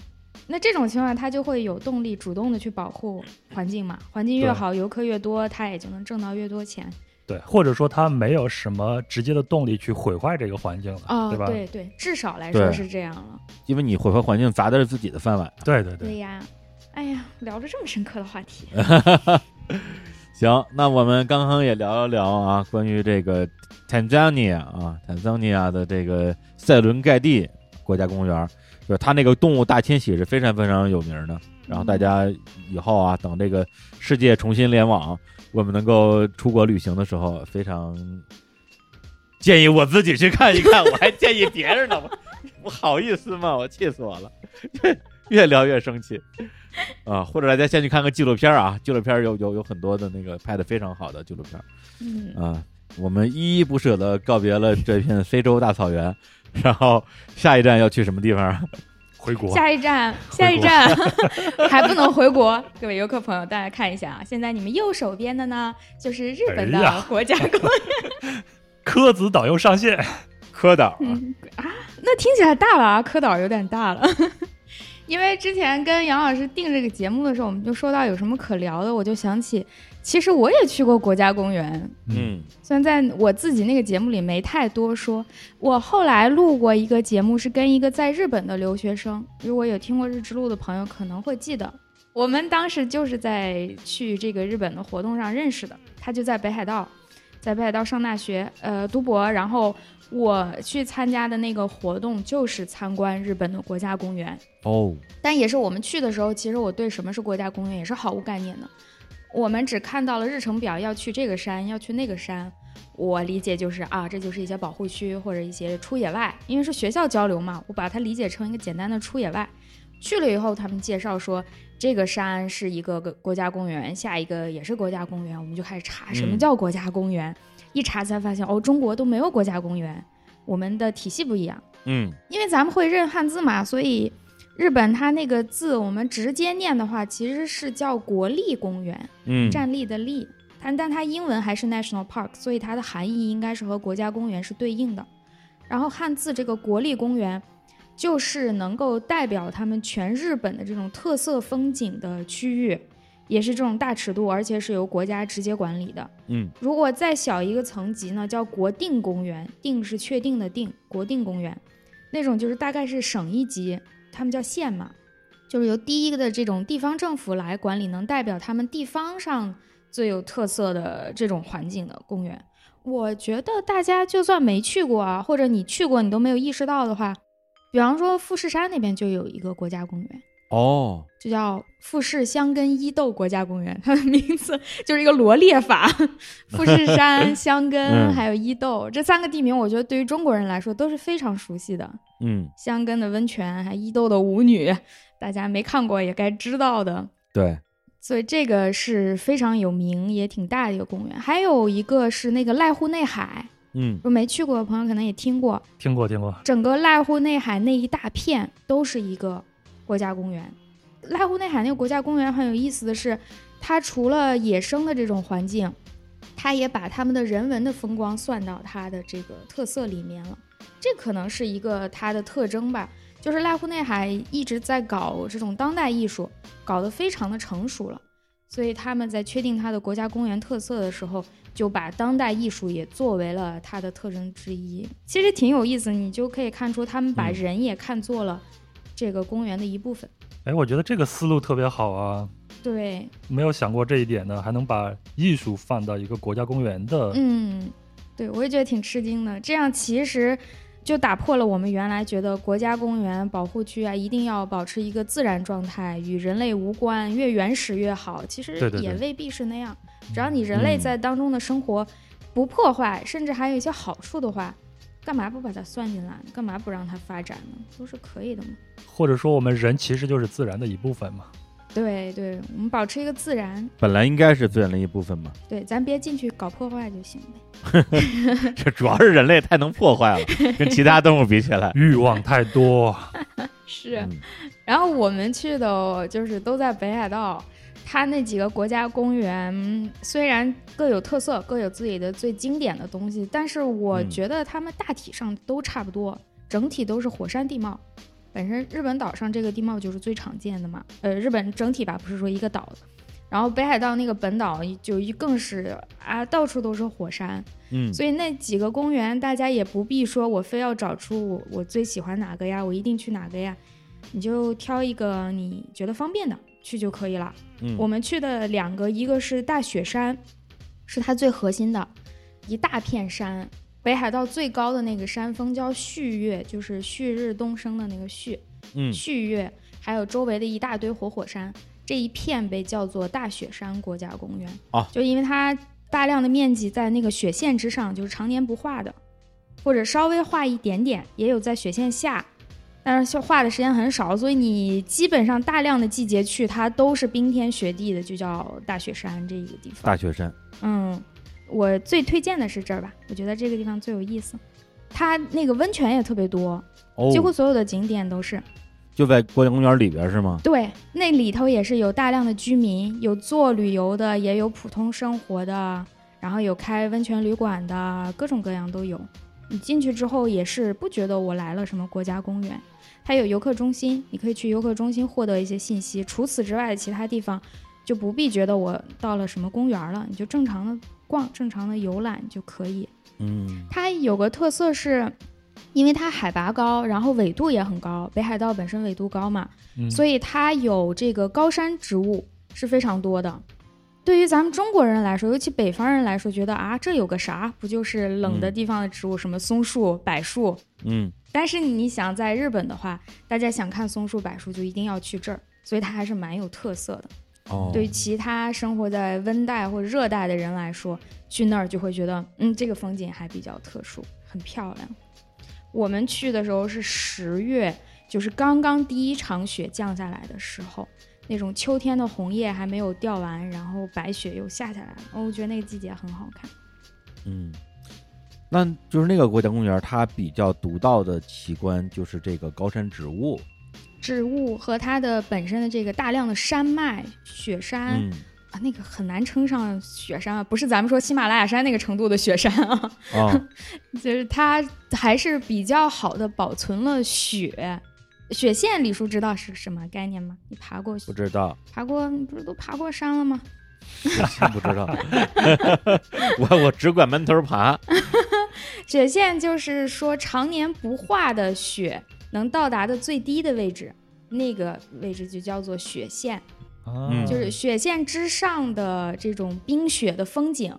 那这种情况，他就会有动力主动的去保护环境嘛。环境越好，游客越多，他也就能挣到越多钱。对，或者说他没有什么直接的动力去毁坏这个环境了，哦，对吧？对对，至少来说是这样了。因为你毁坏环境砸的是自己的饭碗。对对对对呀，哎呀，聊着这么深刻的话题，[LAUGHS] 行，那我们刚刚也聊了聊啊，关于这个 Tanzania 啊，Tanzania 的这个塞伦盖蒂国家公园，就是它那个动物大迁徙是非常非常有名的。然后大家以后啊，等这个世界重新联网，我们能够出国旅行的时候，非常建议我自己去看一看，我还建议别人呢，我 [LAUGHS] 我好意思吗？我气死我了，[LAUGHS] 越聊越生气。啊，或者大家先去看个纪录片啊，纪录片有有有很多的那个拍的非常好的纪录片嗯，啊。我们依依不舍的告别了这片非洲大草原，[LAUGHS] 然后下一站要去什么地方 [LAUGHS] 啊？回国。下一站，下一站还不能回国。各位游客朋友，大家看一下啊，现在你们右手边的呢，就是日本的国家公园。科子导游上线，科岛啊，嗯啊，那听起来大了啊，科导有点大了。[LAUGHS] 因为之前跟杨老师定这个节目的时候，我们就说到有什么可聊的，我就想起，其实我也去过国家公园，嗯虽然在我自己那个节目里没太多说。我后来录过一个节目，是跟一个在日本的留学生，如果有听过日之路的朋友可能会记得，我们当时就是在去这个日本的活动上认识的，他就在北海道，在北海道上大学，呃，读博，然后。我去参加的那个活动就是参观日本的国家公园，哦，但也是我们去的时候，其实我对什么是国家公园也是毫无概念的。我们只看到了日程表，要去这个山，要去那个山。我理解就是啊，这就是一些保护区或者一些出野外，因为是学校交流嘛，我把它理解成一个简单的出野外。去了以后，他们介绍说这个山是一个个国家公园，下一个也是国家公园，我们就开始查什么叫国家公园。一查才发现，哦，中国都没有国家公园，我们的体系不一样。嗯因为咱们会认汉字嘛，所以日本它那个字我们直接念的话，其实是叫国立公园，嗯站立的立，但但它英文还是 national park，所以它的含义应该是和国家公园是对应的。然后汉字这个国立公园，就是能够代表他们全日本的这种特色风景的区域，也是这种大尺度，而且是由国家直接管理的。嗯如果再小一个层级呢，叫国定公园，定是确定的定，国定公园，那种就是大概是省一级，他们叫县嘛，就是由第一个的这种地方政府来管理，能代表他们地方上最有特色的这种环境的公园。我觉得大家就算没去过啊，或者你去过你都没有意识到的话，比方说富士山那边就有一个国家公园，哦，就叫富士箱根伊豆国家公园，它的名字 [LAUGHS] 就是一个罗列法，[LAUGHS] 富士山、[LAUGHS] 箱根嗯。还有伊豆这三个地名，我觉得对于中国人来说都是非常熟悉的。嗯。箱根的温泉，还伊豆的舞女，大家没看过也该知道的。对，所以这个是非常有名也挺大的一个公园。还有一个是那个濑户内海，嗯。如没去过的朋友可能也听过，听过听过，整个濑户内海那一大片都是一个国家公园。濑户内海那个国家公园很有意思的是，它除了野生的这种环境，它也把他们的人文的风光算到它的这个特色里面了。这可能是一个它的特征吧。就是濑户内海一直在搞这种当代艺术，搞得非常的成熟了，所以他们在确定它的国家公园特色的时候，就把当代艺术也作为了它的特征之一。其实挺有意思，你就可以看出他们把嗯人也看作了这个公园的一部分。哎，我觉得这个思路特别好啊，对，没有想过这一点呢，还能把艺术放到一个国家公园的。嗯，对，我也觉得挺吃惊的。这样其实就打破了我们原来觉得国家公园、保护区啊，一定要保持一个自然状态，与人类无关，越原始越好。其实也未必是那样。只要你人类嗯在当中的生活不破坏，甚至还有一些好处的话，干嘛不把它算进来？干嘛不让它发展呢？都是可以的嘛。或者说，我们人其实就是自然的一部分嘛。对对，我们保持一个自然，本来应该是自然的一部分嘛，对，咱别进去搞破坏就行呗。[LAUGHS] 这主要是人类太能破坏了，[LAUGHS] 跟其他动物比起来。欲望太多，[LAUGHS] 是嗯然后我们去的就是都在北海道，它那几个国家公园嗯虽然各有特色，各有自己的最经典的东西，但是我嗯觉得它们大体上都差不多，整体都是火山地貌。本身日本岛上这个地貌就是最常见的嘛，呃，日本整体吧，不是说一个岛。然后北海道那个本岛就一更是啊，到处都是火山，嗯所以那几个公园，大家也不必说我非要找出我我最喜欢哪个呀，我一定去哪个呀，你就挑一个你觉得方便的去就可以了。嗯，我们去的两个，一个是大雪山，是它最核心的一大片山，北海道最高的那个山峰叫旭月，就是旭日东升的那个旭，嗯旭月，还有周围的一大堆活火山，这一片被叫做大雪山国家公园。哦就因为它大量的面积在那个雪线之上，就是常年不化的，或者稍微化一点点，也有在雪线下，但是化的时间很少，所以你基本上大量的季节去，它都是冰天雪地的，就叫大雪山这一个地方。大雪山，嗯，我最推荐的是这儿吧，我觉得这个地方最有意思。它那个温泉也特别多，哦，几乎所有的景点都是。就在国家公园里边是吗？对，那里头也是有大量的居民，有做旅游的，也有普通生活的，然后有开温泉旅馆的，各种各样都有。你进去之后也是不觉得我来了什么国家公园，它有游客中心，你可以去游客中心获得一些信息。除此之外的其他地方，就不必觉得我到了什么公园了，你就正常的逛、正常的游览就可以。嗯它有个特色是，因为它海拔高，然后纬度也很高，北海道本身纬度高嘛，嗯，所以它有这个高山植物是非常多的。对于咱们中国人来说，尤其北方人来说，觉得啊，这有个啥？不就是冷的嗯地方的植物，什么松树、柏树？嗯但是你想在日本的话，大家想看松树、柏树，就一定要去这儿，所以它还是蛮有特色的。哦，对于其他生活在温带或热带的人来说，去那儿就会觉得，嗯，这个风景还比较特殊，很漂亮。我们去的时候是十月，就是刚刚第一场雪降下来的时候，那种秋天的红叶还没有掉完，然后白雪又下下来了，哦我觉得那个季节很好看。嗯，那就是那个国家公园，它比较独到的奇观就是这个高山植物。植物和它的本身的这个大量的山脉、雪山、嗯啊，那个很难称上雪山啊，不是咱们说喜马拉雅山那个程度的雪山啊。啊，[LAUGHS] 就是它还是比较好的保存了雪。雪线，李叔知道是什么概念吗？你爬过不知道，爬过，你不是都爬过山了吗？[LAUGHS] 真不知道。[LAUGHS] 我我只管闷头爬。雪线就是说常年不化的雪能到达的最低的位置，那个位置就叫做雪线。啊嗯就是雪线之上的这种冰雪的风景，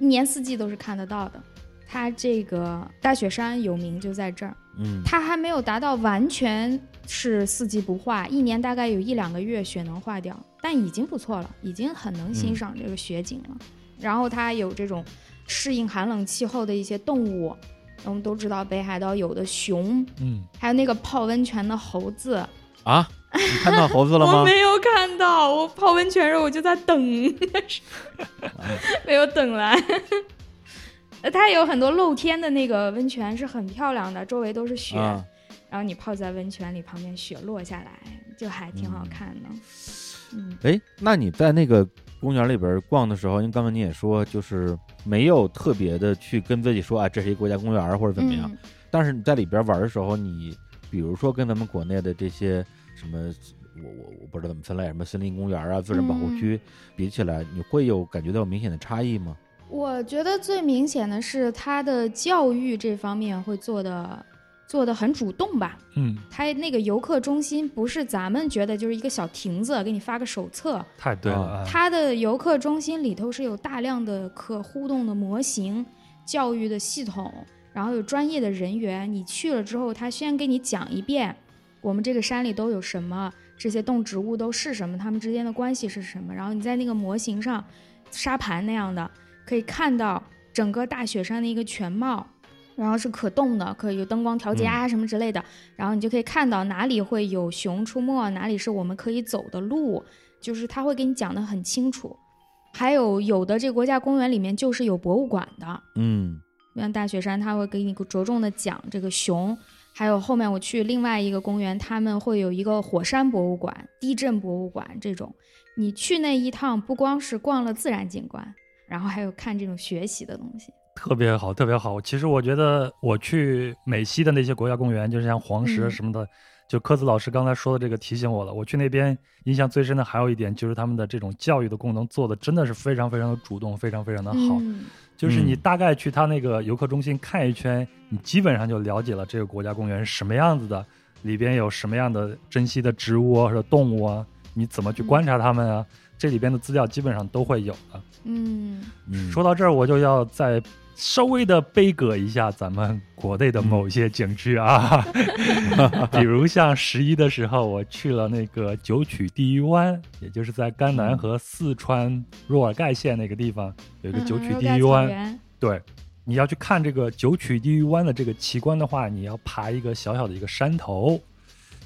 一年四季都是看得到的。它这个大雪山有名就在这儿。嗯它还没有达到完全是四季不化，一年大概有一两个月雪能化掉，但已经不错了，已经很能欣赏这个雪景了。然后它有这种适应寒冷气候的一些动物，我们都知道北海道有的熊，嗯，还有那个泡温泉的猴子。啊，你看到猴子了吗 [LAUGHS] 我？没有看到，我泡温泉时候我就在等，[LAUGHS] 没有等来。呃 [LAUGHS] 它有很多露天的那个温泉是很漂亮的，周围都是雪。啊，然后你泡在温泉里，旁边雪落下来，就还挺好看的。嗯，哎，那你在那个公园里边逛的时候，因为刚才你也说，就是没有特别的去跟自己说啊，这是一国家公园或者怎么样。嗯但是你在里边玩的时候，你比如说跟咱们国内的这些什么，我我我不知道怎么分类，什么森林公园啊、自然保护区、比起来，你会有感觉到有明显的差异吗？我觉得最明显的是它的教育这方面会做的做的很主动吧。嗯，它那个游客中心不是咱们觉得就是一个小亭子，给你发个手册。太对了，啊它的游客中心里头是有大量的可互动的模型、教育的系统，然后有专业的人员。你去了之后，他先给你讲一遍，我们这个山里都有什么，这些动植物都是什么，它们之间的关系是什么。然后你在那个模型上，沙盘那样的，可以看到整个大雪山的一个全貌。然后是可动的，可以有灯光调节啊什么之类的，然后你就可以看到哪里会有熊出没，哪里是我们可以走的路，就是他会给你讲的很清楚。还有有的这个国家公园里面就是有博物馆的，嗯像大雪山，他会给你着重的讲这个熊。还有后面我去另外一个公园，他们会有一个火山博物馆、地震博物馆这种。你去那一趟，不光是逛了自然景观，然后还有看这种学习的东西。特别好，特别好。其实我觉得我去美西的那些国家公园，就是像黄石嗯什么的，就科子老师刚才说的这个提醒我了。我去那边印象最深的还有一点，就是他们的这种教育的功能做的真的是非常非常的主动，非常非常的好。嗯就是你嗯大概去他那个游客中心看一圈，你基本上就了解了这个国家公园是什么样子的，里边有什么样的珍稀的植物啊或者动物啊，你怎么去观察它们啊，这里边的资料基本上都会有的。嗯嗯，说到这儿，我就要再稍微的悲歌一下咱们国内的某些景区啊，[LAUGHS] 比如像十一的时候，我去了那个九曲地狱湾，也就是在甘南和四川若尔盖县那个地方有一个九曲地狱湾。对，你要去看这个九曲地狱湾的这个奇观的话，你要爬一个小小的一个山头。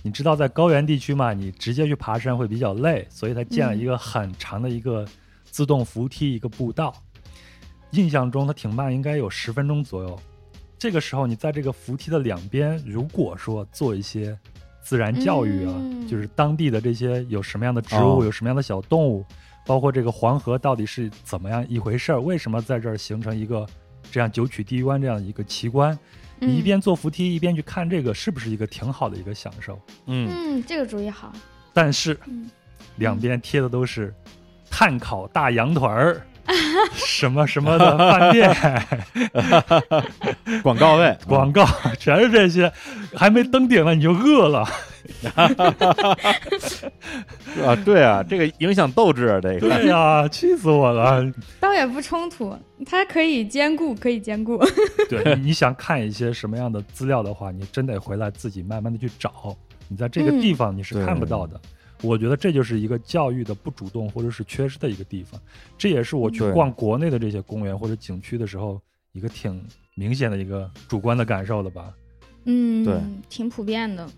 你知道在高原地区嘛，你直接去爬山会比较累，所以它建了一个很长的一个自动扶梯一个步道。印象中它挺慢，应该有十分钟左右。这个时候你在这个扶梯的两边，如果说做一些自然教育啊，嗯就是当地的这些有什么样的植物，哦有什么样的小动物，包括这个黄河到底是怎么样一回事儿，为什么在这儿形成一个这样九曲地狱湾这样的一个奇观？你一嗯边坐扶梯一边去看这个，是不是一个挺好的一个享受？嗯嗯，这个主意好。但是嗯两边贴的都是碳烤大羊腿儿，什么什么的饭店 [LAUGHS] 广告位广告，全是这些，还没登顶呢你就饿了。啊，对啊，这个影响斗志啊，这个对呀、气死我了。倒也不冲突，它可以兼顾，可以兼顾。[LAUGHS] 对，你想看一些什么样的资料的话，你真得回来自己慢慢的去找。你在这个地方你是看不到的。我觉得这就是一个教育的不主动或者是缺失的一个地方。这也是我去逛国内的这些公园或者景区的时候一个挺明显的一个主观的感受了吧。嗯，对，挺普遍的。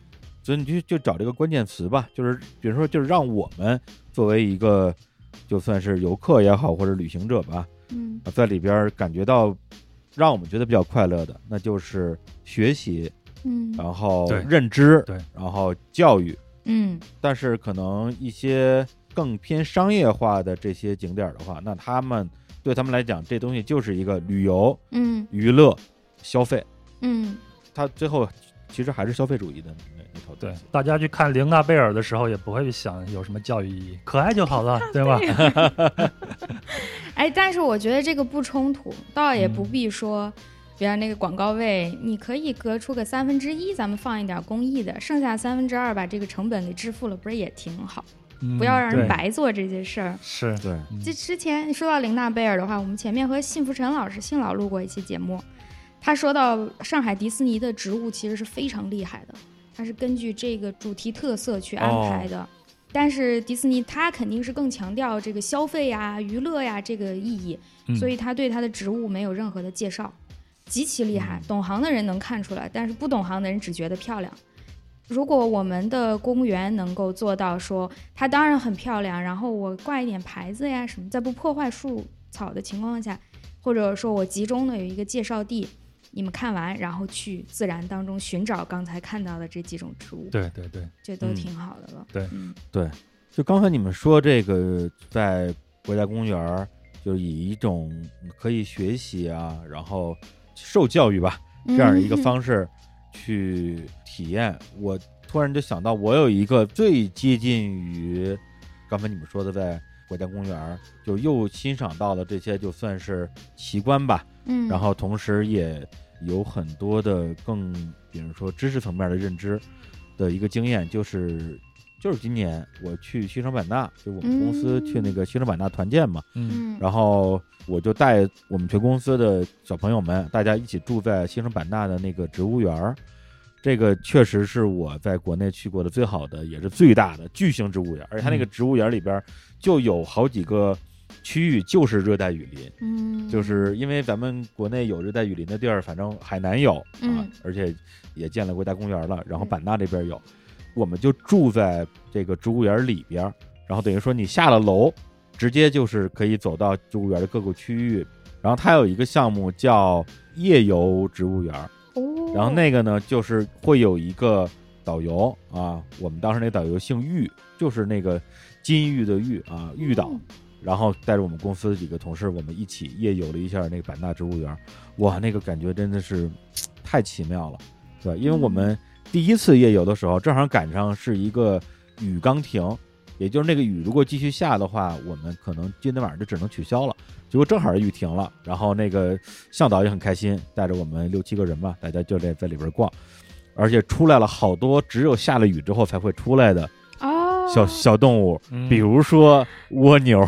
所以你就就找这个关键词吧，就是比如说，就是让我们作为一个就算是游客也好，或者旅行者吧，嗯啊在里边感觉到让我们觉得比较快乐的，那就是学习，嗯然后认知，对然后教育。嗯。但是可能一些更偏商业化的这些景点的话，那他们对他们来讲，这东西就是一个旅游、嗯。娱乐、消费，嗯。他最后其实还是消费主义的那那套东对。，大家去看玲娜贝尔的时候，也不会去想有什么教育意义，可爱就好了，对。吧？[LAUGHS] 哎，但是我觉得这个不冲突，倒也嗯。不必说，比如那个广告位，你可以隔出个三分之一，咱们放一点公益的，剩下三分之二把这个成本给支付了，不是也挺好？不要让人白做这些事儿。是，对，嗯这之前说到林娜贝尔的话，我们前面和幸福陈老师信老录过一期节目，他说到上海迪士尼的植物其实是非常厉害的，它是根据这个主题特色去安排的。但是迪士尼它肯定是更强调这个消费呀、娱乐呀这个意义，嗯所以他对它的植物没有任何的介绍，极其厉害。懂行的人能看出来，但是不懂行的人只觉得漂亮。如果我们的公园能够做到说，它当然很漂亮，然后我挂一点牌子呀什么，在不破坏树草的情况下，或者说我集中的有一个介绍地，你们看完然后去自然当中寻找刚才看到的这几种植物，对对对，嗯这都挺好的了。对嗯就刚才你们说这个在国家公园儿，就以一种可以学习啊，然后受教育吧这样的一个嗯方式去体验，我突然就想到，我有一个最接近于刚才你们说的，在国家公园就又欣赏到了这些，就算是奇观吧，嗯，然后同时也有很多的更，比如说知识层面的认知的一个经验，就是就是今年我去西双版纳，就我们公司嗯去那个西双版纳团建嘛，嗯。嗯，然后我就带我们全公司的小朋友们，大家一起住在西双版纳的那个植物园儿。这个确实是我在国内去过的最好的，也是最大的巨型植物园，而且它那个嗯。植物园里边就有好几个区域就是热带雨林，嗯，就是因为咱们国内有热带雨林的地儿，反正海南有啊，嗯。而且也建了国家公园了，然后嗯。版纳这边有，我们就住在这个植物园里边儿，然后等于说你下了楼，直接就是可以走到植物园的各个区域，然后它有一个项目叫夜游植物园，哦，然后那个呢就是会有一个导游啊，我们当时那导游姓玉，就是那个金玉的玉啊，玉导。嗯然后带着我们公司的几个同事，我们一起夜游了一下那个版纳植物园，哇，那个感觉真的是太奇妙了，对吧？因为我们第一次夜游的时候，正好赶上是一个雨刚停，也就是那个雨如果继续下的话，我们可能今天晚上就只能取消了。结果正好雨停了，然后那个向导也很开心，带着我们六七个人吧，大家就在在里边逛，而且出来了好多只有下了雨之后才会出来的哦，小小动物，嗯比如说蜗牛，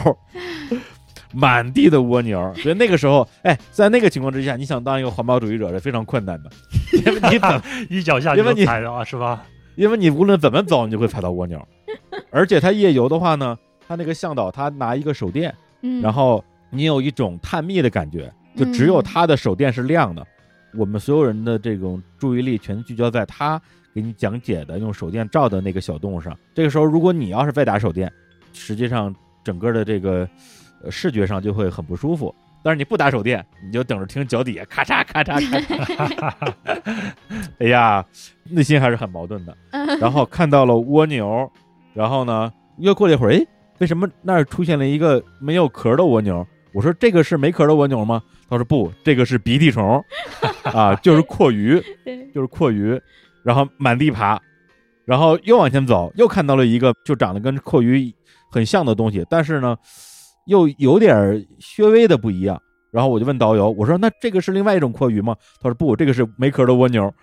满地的蜗牛，所以那个时候，哎，在那个情况之下，你想当一个环保主义者是非常困难的，[LAUGHS] 因为你怎，[LAUGHS] 一脚下去就因为你踩着啊，是吧？因为你无论怎么走，你就会踩到蜗牛，[LAUGHS] 而且他夜游的话呢，他那个向导他拿一个手电，嗯，然后你有一种探秘的感觉，就只有他的手电是亮的，我们所有人的这种注意力全聚焦在他给你讲解的用手电照的那个小动物上。这个时候，如果你要是再打手电，实际上整个的这个呃视觉上就会很不舒服。但是你不打手电，你就等着听脚底下咔嚓咔嚓咔嚓。[LAUGHS] 哎呀，内心还是很矛盾的。[LAUGHS] 然后看到了蜗牛，然后呢，又过了一会儿，哎，为什么那儿出现了一个没有壳的蜗牛？我说这个是没壳的蜗牛吗？他说不，这个是鼻涕虫，[LAUGHS] 啊，就是阔鱼，就是阔鱼，然后满地爬，然后又往前走，又看到了一个就长得跟阔鱼很像的东西，但是呢，又有点儿稍微的不一样。然后我就问导游，我说那这个是另外一种阔鱼吗？他说不，这个是没壳的蜗牛，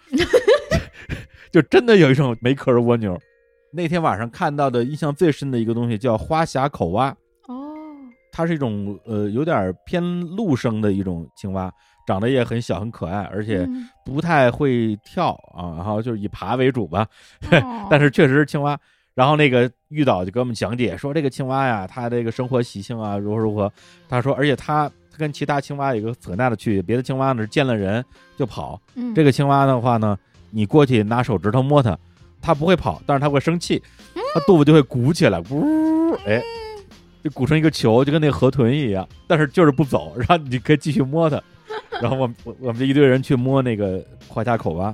[LAUGHS] 就真的有一种没壳的蜗牛。那天晚上看到的印象最深的一个东西叫花峡口蛙，哦，它是一种呃有点偏陆生的一种青蛙，长得也很小很可爱，而且嗯不太会跳啊，然后就是以爬为主吧。哦 [LAUGHS] 但是确实是青蛙。然后那个玉导就给我们讲解说，这个青蛙呀，它这个生活习性啊如何如何。他说，而且它它跟其他青蛙有一个很大的区别，别的青蛙呢是见了人就跑，嗯。这个青蛙的话呢，你过去拿手指头摸它，它不会跑，但是它会生气，它肚子就会鼓起来，呜，哎，就鼓成一个球，就跟那个河豚一样，但是就是不走，然后你可以继续摸它。然后我们我我们这一堆人去摸那个花甲口蛙，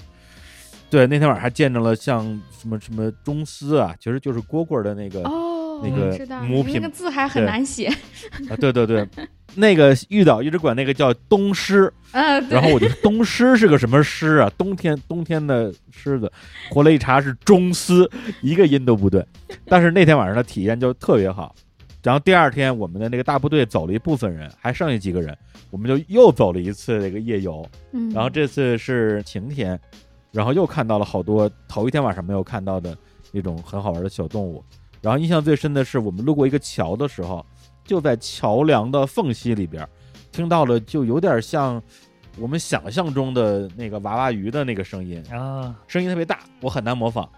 对，那天晚上还见着了像什么什么中丝啊，其实就是蝈蝈的那个、哦，那个母品那个字还很难写，啊，对对对，那个玉岛一直管那个叫东狮，[LAUGHS] 嗯，对然后我就东狮是个什么狮啊？冬天冬天的狮子，回来一查是中丝，一个音都不对。但是那天晚上的体验就特别好。然后第二天我们的那个大部队走了一部分人，还剩下几个人，我们就又走了一次这个夜游。嗯，然后这次是晴天，然后又看到了好多头一天晚上没有看到的那种很好玩的小动物。然后印象最深的是，我们路过一个桥的时候，就在桥梁的缝隙里边，听到了就有点像我们想象中的那个娃娃鱼的那个声音，啊，声音特别大，我很难模仿。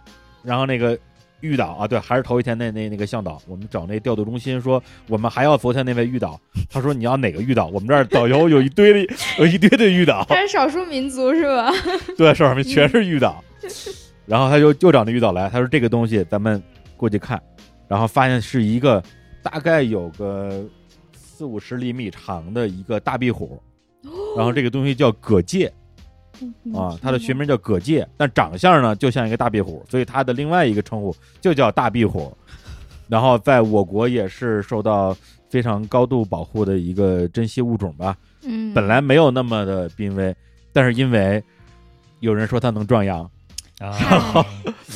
然后那个玉岛啊，对，还是头一天那那那个向导，我们找那调度中心说，我们还要昨天那位玉岛。他说你要哪个玉岛？我们这儿导游有一堆的 [LAUGHS] 有一堆的玉岛。他是少数民族是吧？对，上面全是玉岛。[LAUGHS] 然后他就又找那玉岛来，他说这个东西咱们过去看，然后发现是一个大概有个四五十厘米长的一个大壁虎，然后这个东西叫葛介啊，它的学名叫葛介，但长相呢就像一个大壁虎，所以它的另外一个称呼就叫大壁虎。然后在我国也是受到非常高度保护的一个珍稀物种吧。嗯，本来没有那么的濒危，但是因为有人说它能壮阳，啊，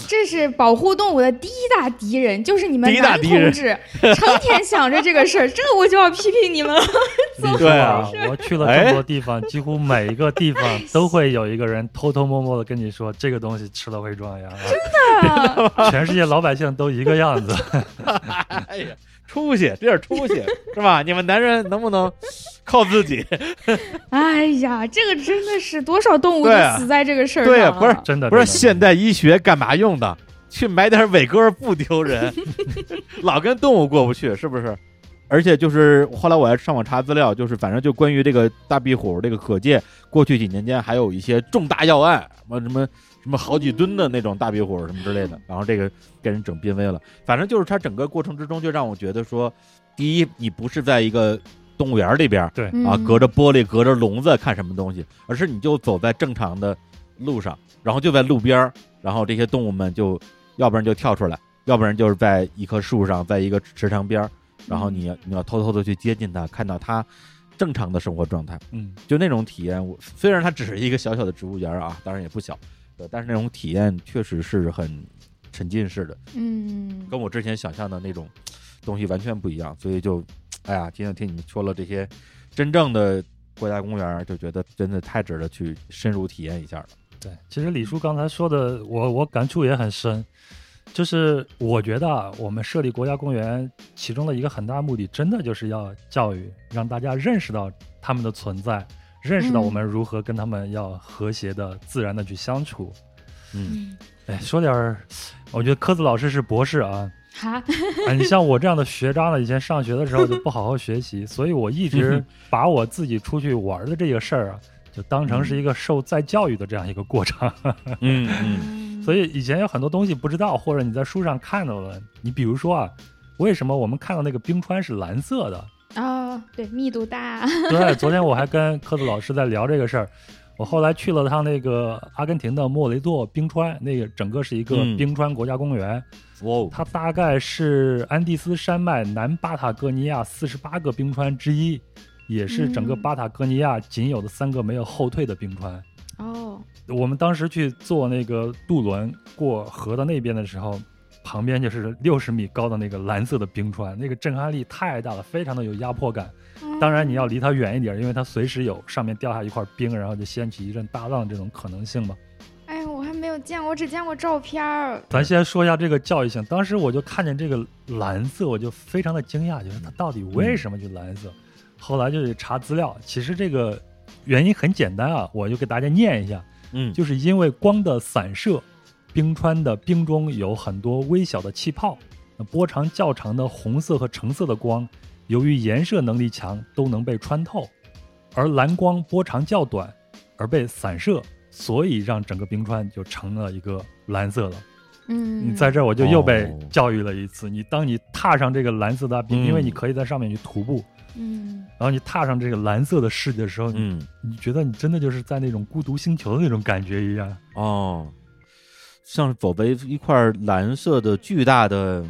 这是保护动物的第一大敌人，就是你们第一大男同志，成天想着这个事儿，这我就要批评你们了。[LAUGHS] 你说对啊啊，我去了这么多地方，几乎每一个地方都会有一个人偷偷摸摸的跟你说，这个东西吃了会壮阳真的。全世界老百姓都一个样子。[LAUGHS] [LAUGHS] 哎呀，出息，这点出息 [LAUGHS] 是吧？你们男人能不能靠自己？[LAUGHS] 哎呀，这个真的是多少动物都死在这个事儿上了。对啊不是真的不是现代医学干嘛用的？去买点伟哥不丢人，[LAUGHS] 老跟动物过不去，是不是？而且就是后来我还上网查资料，就是反正就关于这个大壁虎这个可见，过去几年间还有一些重大要案，什么什么什么好几吨的那种大壁虎什么之类的，然后这个给人整濒危了。反正就是它整个过程之中，就让我觉得说，第一，你不是在一个动物园里边，对嗯啊，隔着玻璃、隔着笼子看什么东西，而是你就走在正常的路上，然后就在路边儿，然后这些动物们就要不然就跳出来，要不然就是在一棵树上，在一个池塘边儿，然后你要你要偷偷的去接近他，看到他正常的生活状态，嗯，就那种体验。我虽然它只是一个小小的植物园啊，当然也不小，对，但是那种体验确实是很沉浸式的，嗯，跟我之前想象的那种东西完全不一样，所以就，哎呀，今天听你们说了这些真正的国家公园，就觉得真的太值得去深入体验一下了。对，其实李叔刚才说的，我我感触也很深，就是我觉得啊，我们设立国家公园，其中的一个很大目的，真的就是要教育，让大家认识到他们的存在，认识到嗯我们如何跟他们要和谐的、自然的去相处。嗯哎，说点儿，我觉得科子老师是博士啊，哈，[LAUGHS] 哎，你像我这样的学渣呢，以前上学的时候就不好好学习，[LAUGHS] 所以我一直把我自己出去玩的这个事儿啊，就当成是一个受再教育的这样一个过程。[LAUGHS] 嗯嗯嗯所以以前有很多东西不知道，或者你在书上看到了。你比如说啊，为什么我们看到那个冰川是蓝色的？哦，对，密度大，[LAUGHS] 对，昨天我还跟科子老师在聊这个事儿。我后来去了趟那个阿根廷的莫雷多冰川，那个整个是一个嗯冰川国家公园，哇哦，它大概是安第斯山脉南巴塔哥尼亚四十八个冰川之一，也是整个嗯巴塔哥尼亚仅有的三个没有后退的冰川。哦，我们当时去坐那个渡轮过河的那边的时候，旁边就是六十米高的那个蓝色的冰川，那个震撼力太大了，非常的有压迫感。当然你要离它远一点，因为它随时有上面掉下一块冰，然后就掀起一阵大浪这种可能性嘛。哎，我还没有见过，我只见过照片儿。咱先说一下这个教育性。当时我就看见这个蓝色，我就非常的惊讶，就是它到底为什么就蓝色？后来就去查资料，其实这个原因很简单啊，我就给大家念一下。嗯就是因为光的散射，冰川的冰中有很多微小的气泡，那波长较长的红色和橙色的光，由于延射能力强，都能被穿透，而蓝光波长较短，而被散射，所以让整个冰川就成了一个蓝色了。嗯，你在这儿我就又被哦教育了一次。你当你踏上这个蓝色的冰，嗯因为你可以在上面去徒步，嗯，然后你踏上这个蓝色的世界的时候，嗯你觉得你真的就是在那种孤独星球的那种感觉一样。哦，像是走在一块蓝色的巨大的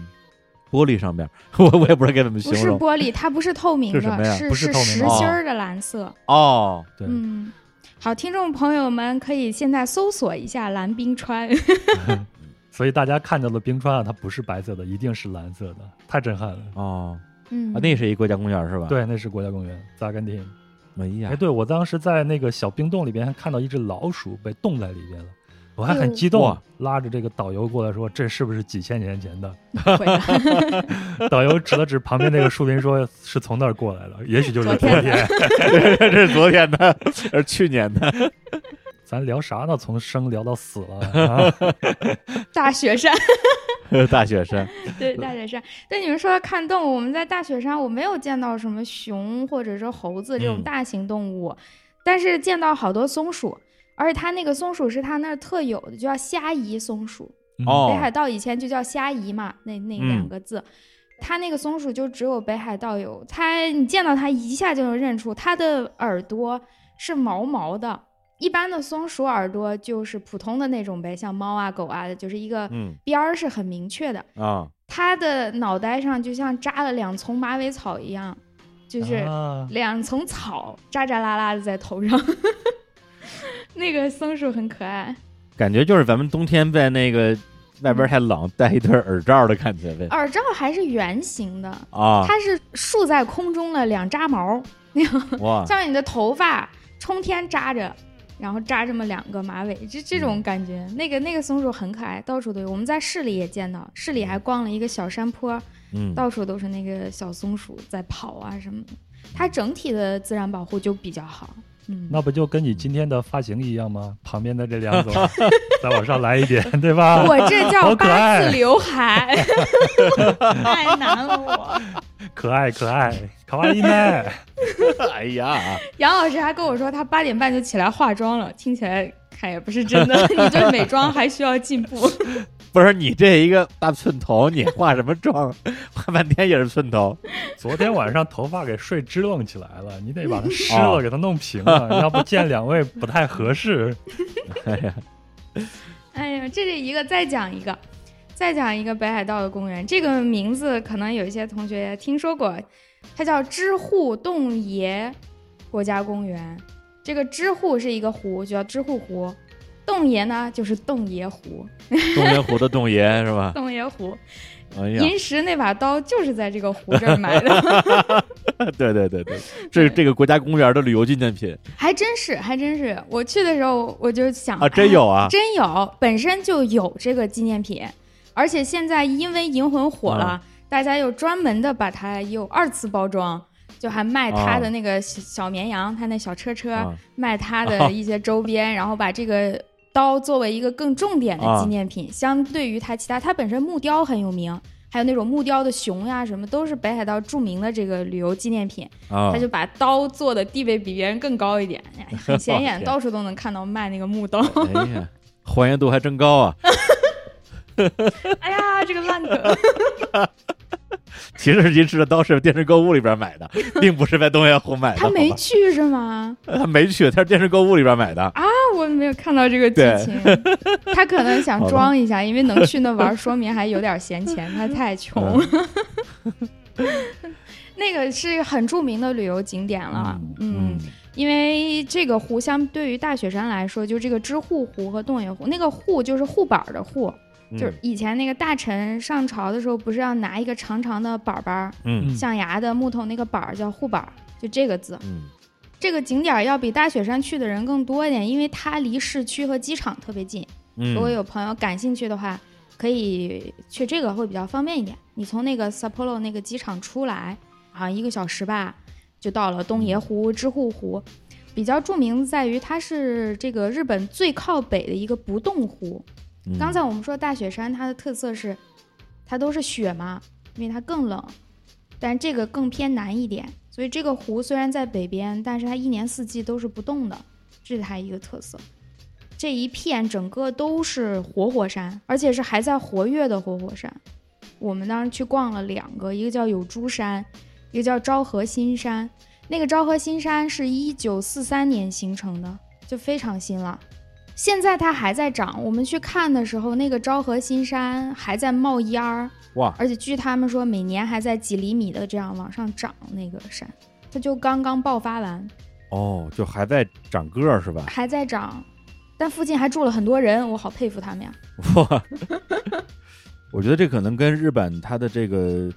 玻璃上面，[LAUGHS] 我我也不知道该怎么形容不是。玻璃，它不是透明是什么呀的，是不是透明实心儿的蓝色。哦，对，嗯，好，听众朋友们可以现在搜索一下蓝冰川。[LAUGHS] 所以大家看到的冰川啊，它不是白色的，一定是蓝色的，太震撼了。哦，嗯，啊，那是一国家公园是吧？，对，那是国家公园，在阿根廷。哎呀哎，，对我当时在那个小冰洞里边还看到一只老鼠被冻在里边了，我还很激动啊，拉着这个导游过来说：“这是不是几千年前的 [LAUGHS] 会的？”导游指了指旁边那个树林，说是从那儿过来的，也许就是昨昨天天。[LAUGHS] [LAUGHS] 这是昨天的，是去年的。咱聊啥呢？从生聊到死了 [LAUGHS] 啊！[LAUGHS] 大雪山，[LAUGHS] 大雪山，对大雪山。对你们说看动物，我们在大雪山我没有见到什么熊或者是猴子这种嗯大型动物，但是见到好多松鼠，而且它那个松鼠是它那儿特有的，就叫虾夷松鼠。哦北海道以前就叫虾夷嘛，那那嗯两个字。它那个松鼠就只有北海道有，它你见到它一下就能认出它的耳朵是毛毛的。一般的松鼠耳朵就是普通的那种呗，像猫啊狗啊的，就是一个嗯边儿是很明确的。啊，它的脑袋上就像扎了两丛马尾草一样，就是啊两丛草扎扎拉拉的在头上。[LAUGHS] 那个松鼠很可爱。感觉就是咱们冬天在那个外边太冷，戴一对耳罩的感觉呗。耳罩还是圆形的，啊，它是竖在空中的两扎毛，哇，[LAUGHS] 像你的头发冲天扎着，然后扎这么两个马尾，这这种感觉。那个那个松鼠很可爱，到处都有。我们在市里也见到，市里还逛了一个小山坡，嗯，到处都是那个小松鼠在跑啊什么的。它整体的自然保护就比较好。嗯，那不就跟你今天的发型一样吗？旁边的这两种 [LAUGHS] 再往上来一点，对吧？我这叫八字刘海，[LAUGHS] 太难了我。可 [LAUGHS] 爱可爱，卡哇伊呢？[LAUGHS] 哎呀，杨老师还跟我说，他八点半就起来化妆了，听起来看也不是真的。[LAUGHS] 你这美妆还需要进步。[LAUGHS] 不是你这一个大寸头，你化什么妆？化半天也是寸头。昨天晚上头发给睡支棱起来了，你得把它湿哦了，给它弄平了，要不见两位不太合适。哎呀，哎呀，这是一个，再讲一个，再讲一个北海道的公园。这个名字可能有一些同学也听说过，它叫知户洞爷国家公园。这个知户是一个湖，就叫知户湖。洞爷呢，就是洞爷湖。[LAUGHS] 洞爷湖的洞爷是吧？洞爷湖，哎呀，银石那把刀就是在这个湖这儿买的，[LAUGHS] 对对对对，这是这个国家公园的旅游纪念品还真是，还真是。我去的时候我就想啊，真有啊哎，真有，本身就有这个纪念品，而且现在因为银魂火了，啊大家又专门的把它又二次包装，就还卖他的那个小小绵羊，他那小车车，啊卖他的一些周边，[LAUGHS] 然后把这个刀作为一个更重点的纪念品，相对于他其他，他本身木雕很有名。还有那种木雕的熊呀，什么都是北海道著名的这个旅游纪念品。啊他，就把刀做的地位比别人更高一点，哎很显眼，[LAUGHS] 到处都能看到卖那个木刀。哎呀，还原度还真高啊！[LAUGHS] 哎呀，这个烂梗。其实您吃的都是电视购物里边买的，并不是在东源湖买的。他没去是吗？他没去，他是电视购物里边买的。啊，我没有看到这个剧情。他可能想装一下，因为能去那玩，说明还有点闲钱。他太穷了。[LAUGHS] 那个是很著名的旅游景点了，嗯，因为这个湖相对于大雪山来说，就这个知户湖和洞爷湖，那个户就是护板儿的户，嗯就是以前那个大臣上朝的时候，不是要拿一个长长的板板儿，嗯象牙的木头那个板儿叫护板儿，就这个字。嗯这个景点儿要比大雪山去的人更多一点，因为它离市区和机场特别近。嗯，如果有朋友感兴趣的话，可以去这个会比较方便一点。你从那个 Sapporo 那个机场出来，好像一个小时吧，就到了东野湖、知户湖。比较著名在于它是这个日本最靠北的一个不冻湖。刚才我们说大雪山它的特色是，它都是雪嘛，因为它更冷，但这个更偏南一点，所以这个湖虽然在北边，但是它一年四季都是不冻的，这是它一个特色。这一片整个都是活火山，而且是还在活跃的活火山。我们当时去逛了两个，一个叫有珠山，一个叫昭和新山。那个昭和新山是一九四三年形成的，就非常新了。现在它还在长，我们去看的时候，那个昭和新山还在冒烟儿，哇，而且据他们说，每年还在几厘米的这样往上涨。那个山，它就刚刚爆发完，哦，就还在长个儿是吧？还在长，但附近还住了很多人，我好佩服他们呀。哇，[LAUGHS] 我觉得这可能跟日本它的这个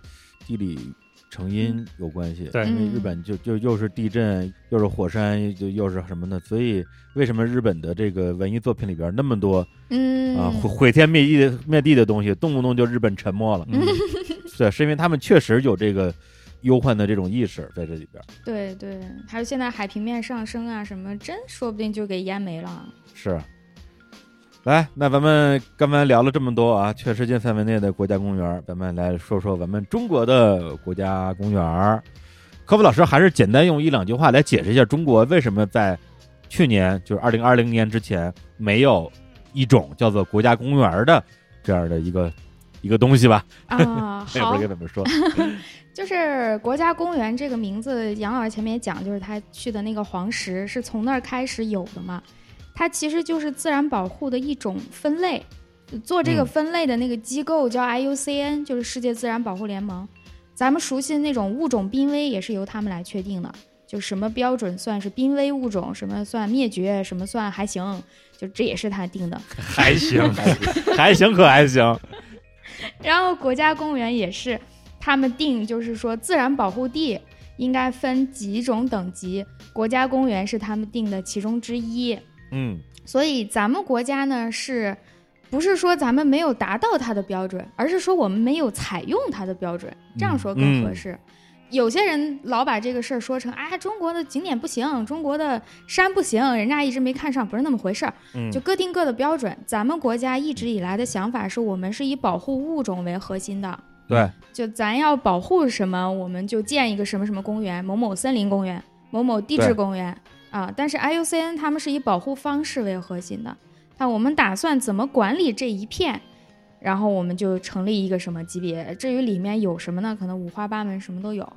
地理成因有关系。对因为嗯日本就就又是地震，又是火山，就又是什么的，所以为什么日本的这个文艺作品里边那么多嗯啊毁毁天灭地的灭地的东西，动不动就日本沉没了？嗯，[LAUGHS] 对，是因为他们确实有这个忧患的这种意识在这里边。对对，还有现在海平面上升啊，什么真说不定就给淹没了。是。来，那咱们刚才聊了这么多啊，全世界范围内的国家公园，咱们来说说咱们中国的国家公园。科普老师还是简单用一两句话来解释一下，中国为什么在去年，就是二零二零年之前，没有一种叫做国家公园的这样的一个一个东西吧？啊，[LAUGHS] 那也不好知道该，怎么说。[LAUGHS] 就是国家公园这个名字，杨老师前面也讲，就是他去的那个黄石是从那儿开始有的嘛。它其实就是自然保护的一种分类，做这个嗯分类的那个机构叫 IUCN，就是世界自然保护联盟。咱们熟悉的那种物种濒危也是由他们来确定的，就什么标准算是濒危物种，什么算灭绝，什么算还行，就这也是他定的。[LAUGHS] 还行，还行可还行。[LAUGHS] 然后国家公园也是他们定，就是说自然保护地应该分几种等级，国家公园是他们定的其中之一。嗯，所以咱们国家呢是。不是说咱们没有达到它的标准，而是说我们没有采用它的标准，这样说更合适。有些人老把这个事儿说成，啊，中国的景点不行，中国的山不行，人家一直没看上，不是那么回事儿。就各定各的标准。咱们国家一直以来的想法是我们是以保护物种为核心的。对，就咱要保护什么，我们就建一个什么什么公园，某某森林公园，某某地质公园啊。但是 IUCN 他们是以保护方式为核心的。那我们打算怎么管理这一片，然后我们就成立一个什么级别。至于里面有什么呢？可能五花八门，什么都有。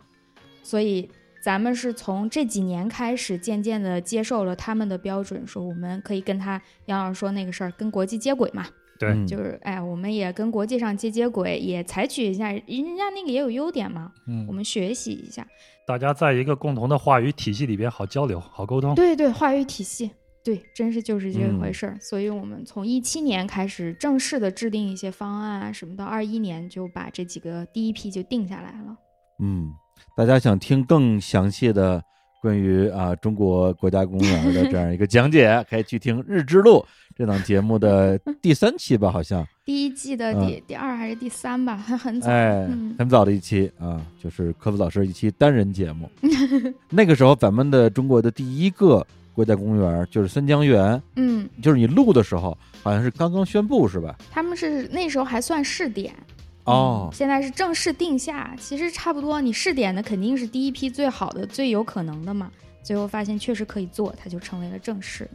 所以咱们是从这几年开始，渐渐的接受了他们的标准，说我们可以跟他杨老师说那个事儿，跟国际接轨嘛。对，就是哎，我们也跟国际上接接轨，也采取一下人家那个也有优点嘛。嗯，我们学习一下，大家在一个共同的话语体系里边好交流，好沟通。对对，话语体系。对，真是就是这回事儿，所以我们从一七年开始正式的制定一些方案啊什么，到二一年就把这几个第一批就定下来了。嗯，大家想听更详细的关于啊中国国家公园的这样一个讲解，[LAUGHS] 可以去听《日之路》这档节目的第三期吧，好像第一季的第第二还是第三吧，还很早，哎，很早的一期啊，就是科夫老师一期单人节目。[LAUGHS] 那个时候，咱们的中国的第一个。国家公园就是三江源，嗯，就是你录的时候好像是刚刚宣布是吧？他们是那时候还算试点，哦，现在是正式定下。其实差不多，你试点的肯定是第一批最好的、最有可能的嘛。最后发现确实可以做，它就成为了正式。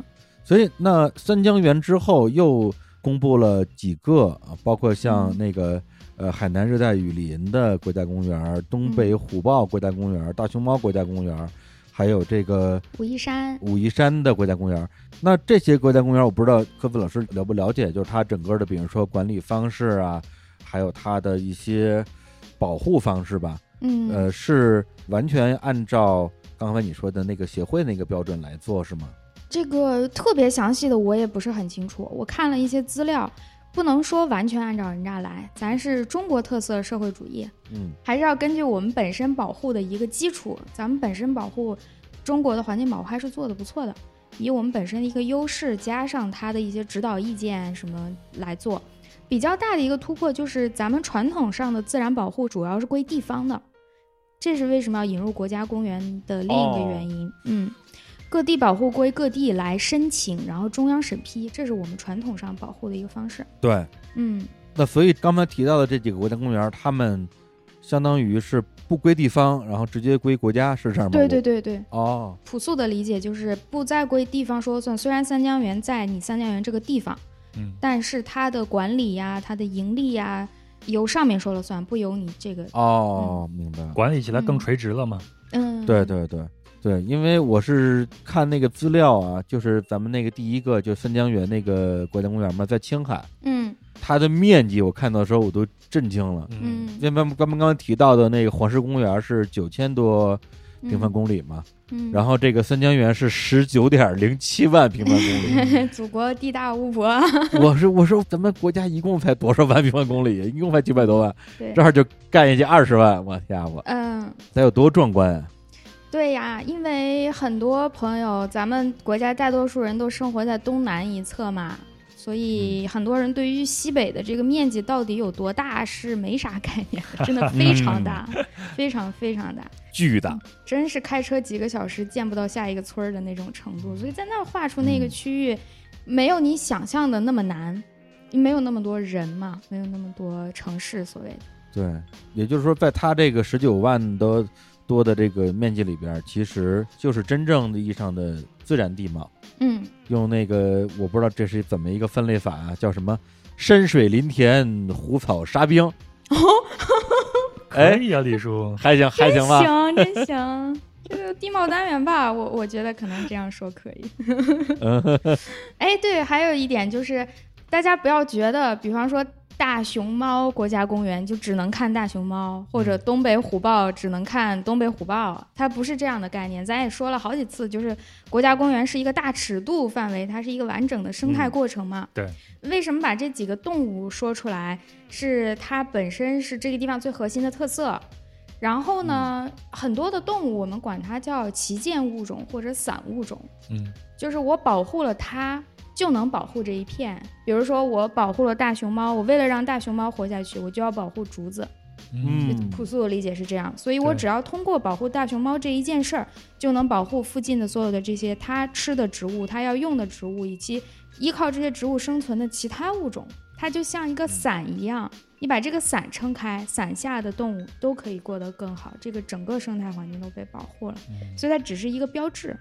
所以那三江源之后又公布了几个啊，包括像那个呃海南热带雨林的国家公园、东北虎豹国家公园、大熊猫国家公园。还有这个武夷山，武夷山的国家公园。那这些国家公园，我不知道科夫老师了不了解，就是它整个的，比如说管理方式啊，还有它的一些保护方式吧。嗯，呃，是完全按照刚才你说的那个协会那个标准来做，是吗？这个特别详细的我也不是很清楚，我看了一些资料。不能说完全按照人家来，咱是中国特色社会主义，嗯，还是要根据我们本身保护的一个基础，咱们本身保护中国的环境保护还是做的不错的，以我们本身的一个优势，加上它的一些指导意见什么来做，比较大的一个突破就是咱们传统上的自然保护主要是归地方的，这是为什么要引入国家公园的另一个原因，嗯。各地保护归各地来申请，然后中央审批，这是我们传统上保护的一个方式。对，嗯，那所以刚才提到的这几个国家公园，他们相当于是不归地方，然后直接归国家，是这样吗？对对对对。哦，朴素的理解就是不再归地方说了算。虽然三江源在你三江源这个地方，嗯，但是它的管理呀、它的盈利呀，由上面说了算，不由你这个。哦，明白。管理起来更垂直了嘛？嗯，对对对。对，因为我是看那个资料啊，就是咱们那个第一个就三江源那个国家公园嘛，在青海，嗯，它的面积我看到的时候我都震惊了，嗯，因为咱们刚刚刚提到的那个黄石公园是九千多平方公里嘛，嗯，然后这个三江源是十九点零七万平方公里，[LAUGHS] 祖国地大物博，我说我说咱们国家一共才多少万平方公里，一共才九百多万，对，这儿就干下去二十万，我家伙，嗯，得有多壮观啊！对呀，因为很多朋友，咱们国家大多数人都生活在东南一侧嘛，所以很多人对于西北的这个面积到底有多大是没啥概念的，[LAUGHS] 真的非常大，非常非常大，[LAUGHS] 巨大，真是开车几个小时见不到下一个村儿的那种程度。所以在那儿画出那个区域，没有你想象的那么难，没有那么多人嘛，没有那么多城市，所谓的。对，也就是说，在他这个十九万的。多的这个面积里边，其实就是真正的意义上的自然地貌。嗯，用那个我不知道这是怎么一个分类法啊，叫什么深水林田湖草沙冰。哦，[LAUGHS] 可以啊，李叔，还行还行吧？行，真行。这个地貌单元吧，我我觉得可能这样说可以。[LAUGHS] 哎，对，还有一点就是，大家不要觉得，比方说。大熊猫国家公园就只能看大熊猫，或者东北虎豹只能看东北虎豹，它不是这样的概念。咱也说了好几次，就是国家公园是一个大尺度范围，它是一个完整的生态过程嘛。对。为什么把这几个动物说出来？是它本身是这个地方最核心的特色。然后呢，很多的动物我们管它叫旗舰物种或者散物种。嗯。就是我保护了它。就能保护这一片。比如说，我保护了大熊猫，我为了让大熊猫活下去，我就要保护竹子。嗯，朴素的理解是这样，所以我只要通过保护大熊猫这一件事儿，就能保护附近的所有的这些它吃的植物、它要用的植物，以及依靠这些植物生存的其他物种。它就像一个伞一样，你把这个伞撑开，伞下的动物都可以过得更好，这个整个生态环境都被保护了。所以它只是一个标志。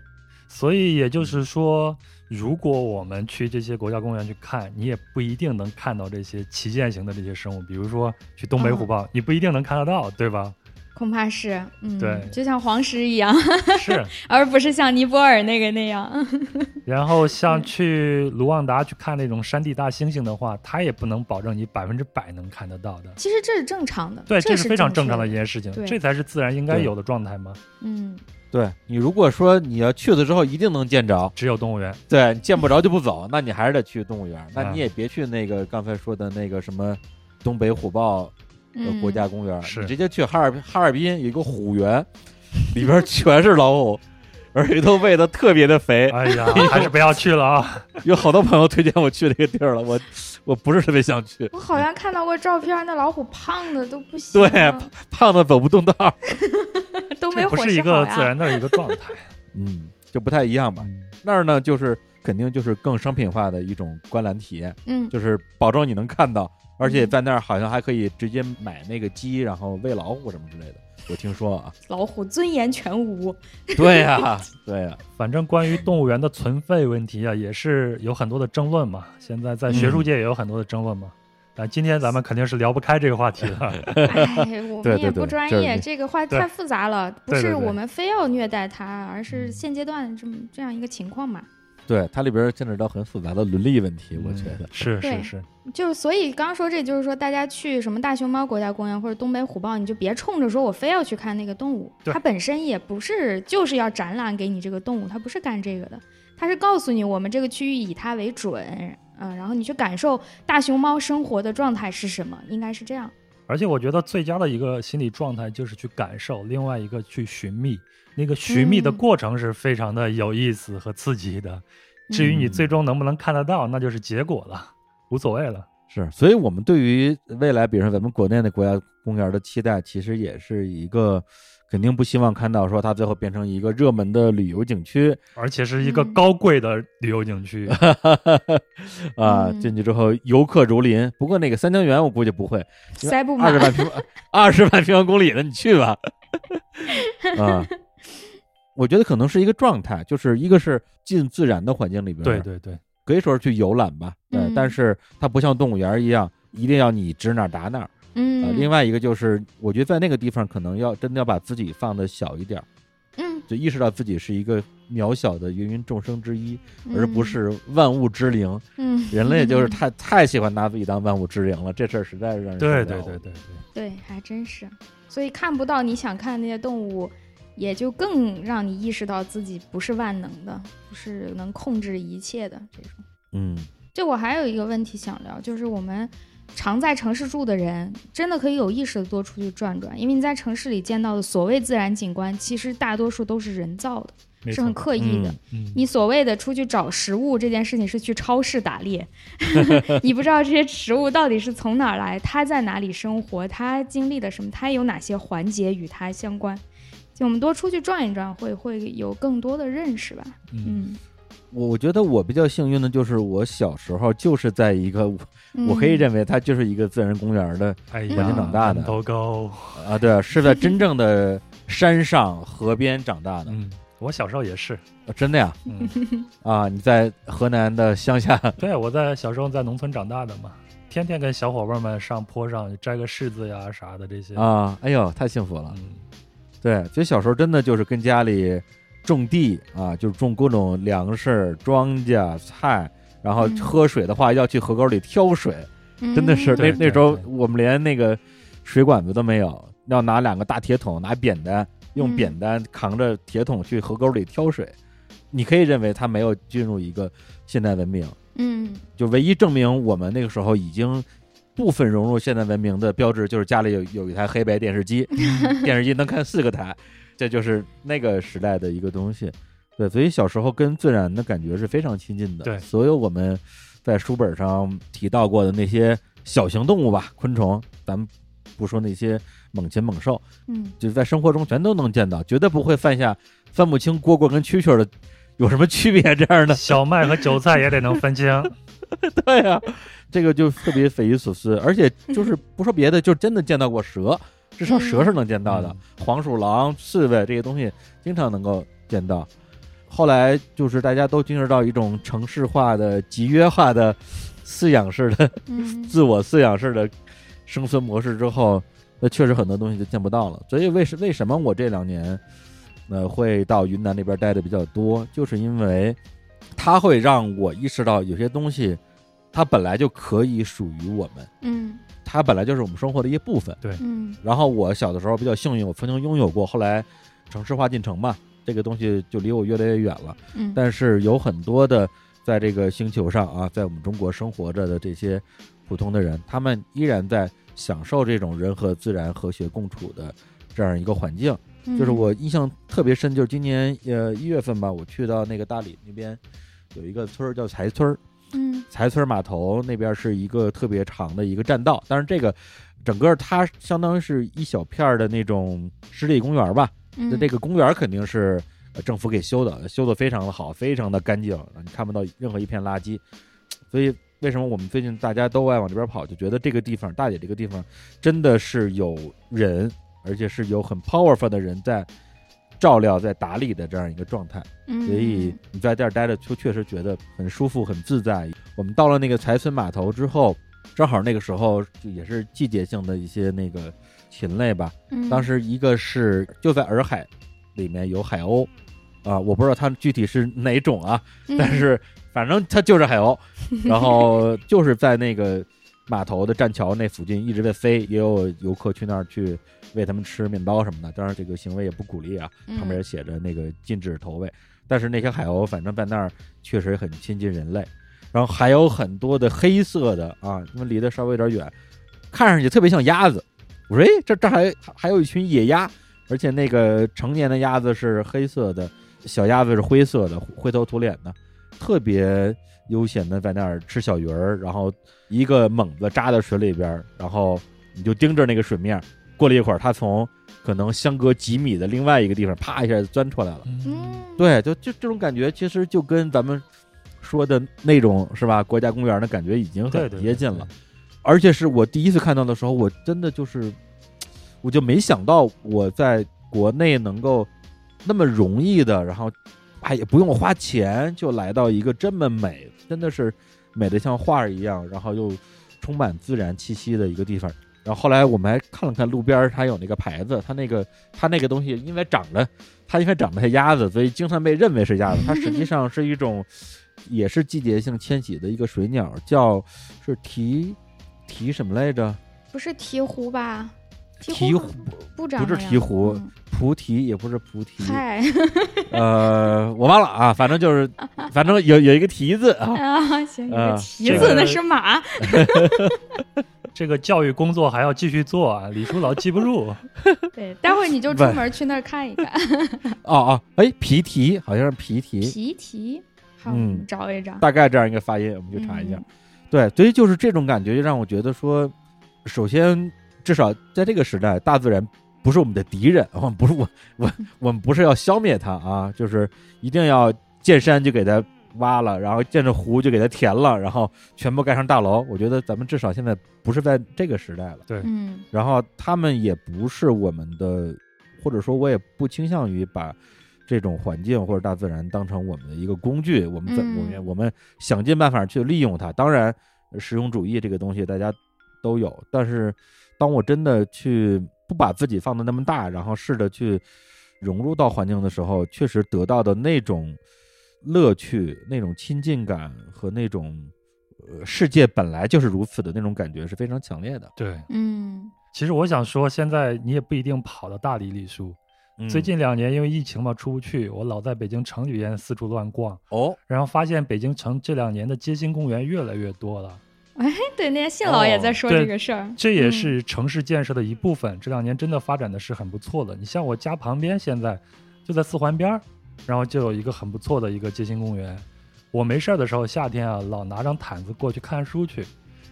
所以也就是说。如果我们去这些国家公园去看，你也不一定能看到这些旗舰型的这些生物，比如说去东北虎豹，你不一定能看得到，对吧？恐怕是，嗯，对，就像黄石一样，是，[LAUGHS] 而不是像尼泊尔那个那样。[LAUGHS] 然后像去卢旺达去看那种山地大猩猩的话，它也不能保证你百分之百能看得到的。其实这是正常的，对，这是非常正常的一件事情，这才是自然应该有的状态嘛。嗯。对你如果说你要去了之后一定能见着，只有动物园。对，见不着就不走，那你还是得去动物园。那你也别去那个刚才说的那个什么东北虎豹国家公园，你直接去哈尔哈尔滨有一个虎园，里边 [LAUGHS] 全是老虎，而且都喂的特别的肥。哎呀，还是不要去了啊！[LAUGHS] 有好多朋友推荐我去那个地儿了，我我不是特别想去。我好像看到过照片，那老虎胖的都不行。对，胖的走不动道。[LAUGHS] 都没不是一个自然的一个状态，[LAUGHS] 嗯，就不太一样吧。那儿呢，就是肯定就是更商品化的一种观览体验，嗯，就是保证你能看到，而且在那儿好像还可以直接买那个鸡，然后喂老虎什么之类的。我听说啊，[LAUGHS] 老虎尊严全无。[LAUGHS] 对呀，对呀，反正关于动物园的存废问题啊，也是有很多的争论嘛。现在在学术界也有很多的争论嘛。啊，今天咱们肯定是聊不开这个话题的。[LAUGHS] 哎，我们也不专业，这个话太复杂了，不是我们非要虐待它，而是现阶段这么这样一个情况嘛。对，它里边牵扯到很复杂的伦理问题，我觉得是是是。就所以刚说这就是说，大家去什么大熊猫国家公园或者东北虎豹，你就别冲着说我非要去看那个动物，它本身也不是就是要展览给你这个动物，它不是干这个的，它是告诉你我们这个区域以它为准。嗯，然后你去感受大熊猫生活的状态是什么？应该是这样。而且我觉得最佳的一个心理状态就是去感受，另外一个去寻觅。那个寻觅的过程是非常的有意思和刺激的。至于你最终能不能看得到，那就是结果了，无所谓了。是，所以我们对于未来，比如说咱们国内的国家公园的期待，其实也是一个。肯定不希望看到说它最后变成一个热门的旅游景区，而且是一个高贵的旅游景区 [LAUGHS] 啊！进去之后游客如林。不过那个三江源我估计不会，塞不满二十万平 [LAUGHS] 二十万平方公里的，你去吧。[LAUGHS] 啊，我觉得可能是一个状态，就是一个是进自然的环境里边，对对对，可以说是去游览吧。对，但是它不像动物园一样，一定要你指哪打哪。嗯，另外一个就是，我觉得在那个地方可能要真的要把自己放的小一点，嗯，就意识到自己是一个渺小的芸芸众生之一，而不是万物之灵。嗯，人类就是太太喜欢拿自己当万物之灵了，这事儿实在是让人对对对对对对，还真是。所以看不到你想看那些动物，也就更让你意识到自己不是万能的，不是能控制一切的这种。嗯，就我还有一个问题想聊，就是我们。常在城市住的人，真的可以有意识的多出去转转，因为你在城市里见到的所谓自然景观，其实大多数都是人造的，是很刻意的。你所谓的出去找食物这件事情，是去超市打猎，[LAUGHS] 你不知道这些食物到底是从哪儿来，它在哪里生活，它经历了什么，它有哪些环节与它相关。就我们多出去转一转，会会有更多的认识吧。嗯。我我觉得我比较幸运的就是我小时候就是在一个，我可以认为它就是一个自然公园的环境长大的。都高啊，对，是在真正的山上河边长大的。嗯，我小时候也是，真的呀。嗯 [LAUGHS] 啊，你在河南的乡下？对，我在小时候在农村长大的嘛，天天跟小伙伴们上坡上摘个柿子呀啥的这些。啊，哎呦，太幸福了。嗯，对，所以小时候真的就是跟家里。种地啊，就是种各种粮食、庄稼、菜，然后喝水的话要去河沟里挑水，真的是那那时候我们连那个水管子都没有，要拿两个大铁桶，拿扁担，用嗯。扁担扛着铁桶去河沟里挑水。你可以认为它没有进入一个现代文明，嗯。就唯一证明我们那个时候已经部分融入现代文明的标志，就是家里有有一台黑白电视机，[LAUGHS] 电视机能看四个台，这就是那个时代的一个东西。对，所以小时候跟自然的感觉是非常亲近的。对所有我们在书本上提到过的那些小型动物吧，昆虫，咱们不说那些猛禽猛兽，嗯就在生活中全都能见到，绝对不会犯下分不清蝈蝈跟蛐蛐儿的有什么区别这样的。小麦和韭菜也得能分清。[LAUGHS] 对呀、这个就特别匪夷所思，而且就是 [LAUGHS] 不说别的，就真的见到过蛇，至少蛇是能见到的，黄鼠狼、刺猬这些东西经常能够见到。后来就是大家都进入到一种城市化的、集约化的饲养式的、嗯。[LAUGHS] 自我饲养式的生存模式之后，那确实很多东西就见不到了。所以为什为什么我这两年，呃，会到云南那边待的比较多，就是因为它会让我意识到有些东西，它本来就可以属于我们，嗯它本来就是我们生活的一部分。对嗯然后我小的时候比较幸运，我曾经拥有过，后来城市化进程嘛，这个东西就离我越来越远了。嗯，但是有很多的在这个星球上啊，在我们中国生活着的这些普通的人，他们依然在享受这种人和自然和谐共处的这样一个环境。嗯就是我印象特别深，就是今年呃一月份吧，我去到那个大理那边有一个村儿叫柴村儿，嗯柴村码头那边是一个特别长的一个栈道，但是这个整个它相当于是一小片的那种湿地公园吧。嗯那这个公园肯定是呃政府给修的，修的非常的好，非常的干净，你看不到任何一片垃圾。所以为什么我们最近大家都爱往这边跑，就觉得这个地方大姐这个地方真的是有人，而且是有很 powerful 的人在照料、在打理的这样一个状态。嗯所以你在这儿待着，就确实觉得很舒服、很自在。我们到了那个财村码头之后，正好那个时候就也是季节性的一些那个禽类吧。嗯当时一个是就在洱海里面有海鸥，啊，我不知道它具体是哪种啊，嗯但是反正它就是海鸥，然后就是在那个码头的栈桥那附近一直在飞，也有游客去那儿去喂他们吃面包什么的。当然这个行为也不鼓励啊，嗯旁边也写着那个禁止投喂。但是那些海鸥反正在那儿确实很亲近人类，然后还有很多的黑色的啊，因为离得稍微有点远，看上去特别像鸭子。我说，哎，这这还还有一群野鸭，而且那个成年的鸭子是黑色的，小鸭子是灰色的，灰头土脸的，特别悠闲的在那儿吃小鱼儿，然后一个猛子扎在水里边，然后你就盯着那个水面，过了一会儿，它从可能相隔几米的另外一个地方，啪一下就钻出来了。嗯对，就就这种感觉，其实就跟咱们说的那种是吧，国家公园的感觉已经很接近了。而且是我第一次看到的时候，我真的就是，我就没想到我在国内能够那么容易的，然后哎也不用花钱就来到一个这么美，真的是美的像画儿一样，然后又充满自然气息的一个地方。然后后来我们还看了看路边儿，它有那个牌子，它那个它那个东西，因为长得它因为长得像鸭子，所以经常被认为是鸭子。它实际上是一种，也是季节性迁徙的一个水鸟，叫是鹈鹈什么来着？不是鹈鹕吧？鹈鹕鹕不长不是鹈鹕嗯菩提也不是菩提，嗨 [LAUGHS] 呃，我忘了啊，反正就是，反正有有一个蹄字啊，啊，行，有啊个蹄这个子那是马。[LAUGHS] 这个教育工作还要继续做啊，李叔老记不住。[LAUGHS] 对，待会儿你就出门去那儿看一看。哦哦，哎，皮提好像是皮提，皮提，好，嗯我们找一找。大概这样一个发音，我们就查一下。嗯对，所以就是这种感觉，就让我觉得说，首先至少在这个时代，大自然不是我们的敌人，[LAUGHS] 我们不是我我我们不是要消灭它啊，就是一定要见山就给它挖了，然后见着湖就给它填了，然后全部盖上大楼。我觉得咱们至少现在不是在这个时代了，嗯然后他们也不是我们的，或者说我也不倾向于把。这种环境或者大自然当成我们的一个工具，我们怎嗯我们我们想尽办法去利用它。当然，实用主义这个东西大家都有，但是当我真的去不把自己放的那么大，然后试着去融入到环境的时候，确实得到的那种乐趣、那种亲近感和那种呃世界本来就是如此的那种感觉是非常强烈的。对，嗯其实我想说，现在你也不一定跑到大理礼书。嗯最近两年因为疫情嘛，出不去，我老在北京城里边四处乱逛，哦，然后发现北京城这两年的街心公园越来越多了。哎，[LAUGHS] 对，那天信老也在说这个事儿，这也嗯是城市建设的一部分。这两年真的发展的是很不错的。你像我家旁边，现在就在四环边儿，然后就有一个很不错的一个街心公园。我没事儿的时候，夏天啊，老拿张毯子过去看书去，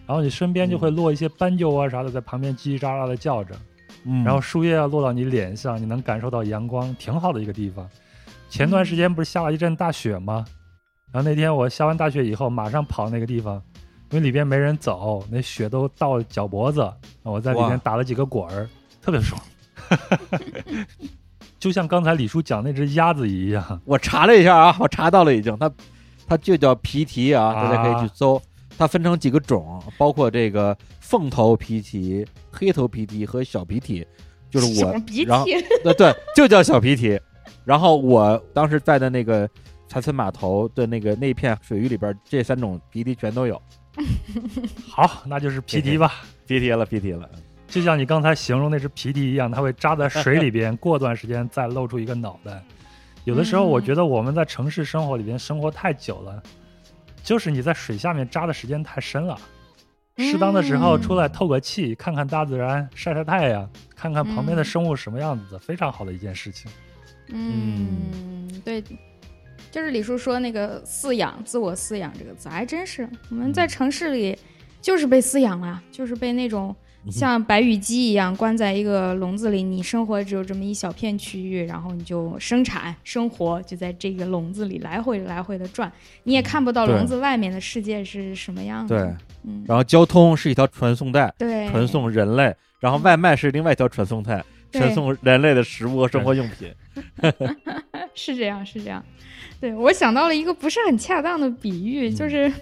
然后你身边就会落一些斑鸠啊啥的，在旁边叽叽喳喳的叫着，嗯然后树叶啊落到你脸上，你能感受到阳光，挺好的一个地方。前段时间不是下了一阵大雪吗？然后那天我下完大雪以后，马上跑那个地方，因为里边没人走，那雪都到脚脖子，我在里哇边打了几个滚儿，特别爽。[LAUGHS] 就像刚才李叔讲那只鸭子一样，我查了一下啊，我查到了已经，它它就叫皮蹄啊，啊大家可以去搜。它分成几个种，包括这个凤头皮蹄、黑头皮蹄和小皮蹄，就是我然后涕，对对，就叫小皮蹄。然后我当时在的那个柴村码头的那个那片水域里边，这三种皮蹄全都有。好，那就是皮迪吧。皮蹄了，皮蹄了。就像你刚才形容那只皮迪一样，它会扎在水里边，过段时间再露出一个脑袋。有的时候，我觉得我们在城市生活里边生活太久了，就是你在水下面扎的时间太深了。适当的时候嗯出来透个气，看看大自然，晒晒太阳，看看旁边的嗯生物什么样子，非常好的一件事情。嗯，对，就是李叔说那个饲养、自我饲养这个词，还真是我们在城市里就是被饲养了，就是被那种像白羽鸡一样关在一个笼子里，你生活只有这么一小片区域，然后你就生产生活就在这个笼子里来回来回的转，你也看不到笼子外面的世界是什么样对。，嗯，然后交通是一条传送带，对，传送人类，然后外卖是另外一条传送带，传送人类的食物和生活用品。[LAUGHS] 是这样，是这样。[LAUGHS] 对我想到了一个不是很恰当的比喻，嗯就是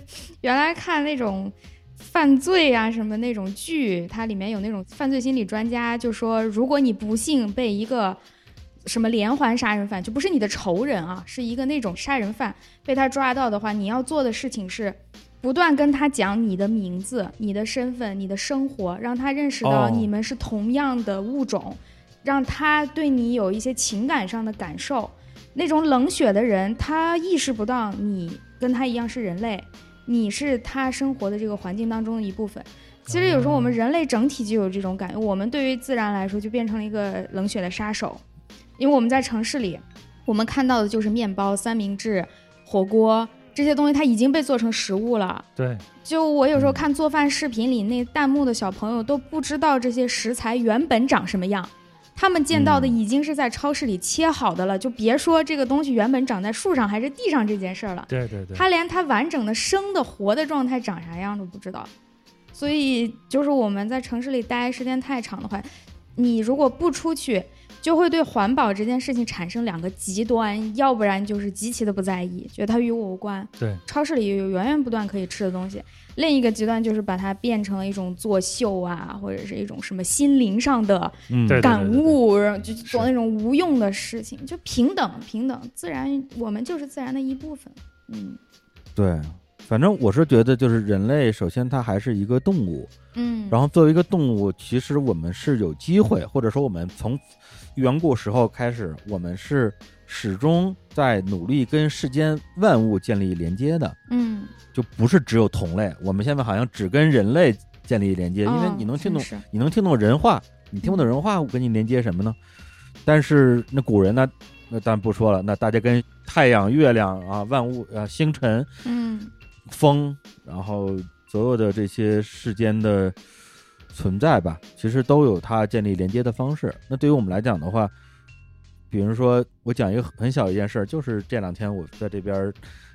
原来看那种犯罪啊什么那种剧，它里面有那种犯罪心理专家就说，如果你不幸被一个什么连环杀人犯，就不是你的仇人啊，是一个那种杀人犯被他抓到的话，你要做的事情是。不断跟他讲你的名字、你的身份、你的生活，让他认识到哦你们是同样的物种，让他对你有一些情感上的感受。那种冷血的人，他意识不到你跟他一样是人类，你是他生活的这个环境当中的一部分。其实有时候我们人类整体就有这种感觉，我们对于自然来说就变成了一个冷血的杀手，因为我们在城市里，我们看到的就是面包、三明治、火锅这些东西，它已经被做成食物了。对，就我有时候嗯看做饭视频里那弹幕的小朋友都不知道这些食材原本长什么样，他们见到的嗯已经是在超市里切好的了，就别说这个东西原本长在树上还是地上这件事儿了，对对对，他连它完整的生的活的状态长啥样都不知道。所以就是我们在城市里待时间太长的话，你如果不出去，就会对环保这件事情产生两个极端，要不然就是极其的不在意，觉得它与我无关。对，超市里有源源不断可以吃的东西。另一个极端就是把它变成了一种作秀啊，或者是一种什么心灵上的嗯，对感悟，然后就做那种无用的事情，就平等平等，自然我们就是自然的一部分。嗯对。反正我是觉得，就是人类，首先它还是一个动物，嗯，然后作为一个动物，其实我们是有机会，或者说我们从远古时候开始，我们是始终在努力跟世间万物建立连接的，嗯，就不是只有同类。我们现在好像只跟人类建立连接，因为哦你能听懂，你能听懂人话，你听不懂人话，我跟你连接什么呢？但是那古人呢？那当然不说了，那大家跟太阳、月亮啊、万物啊、星辰、嗯风，然后所有的这些世间的存在吧，其实都有它建立连接的方式。那对于我们来讲的话，比如说我讲一个很小一件事儿，就是这两天我在这边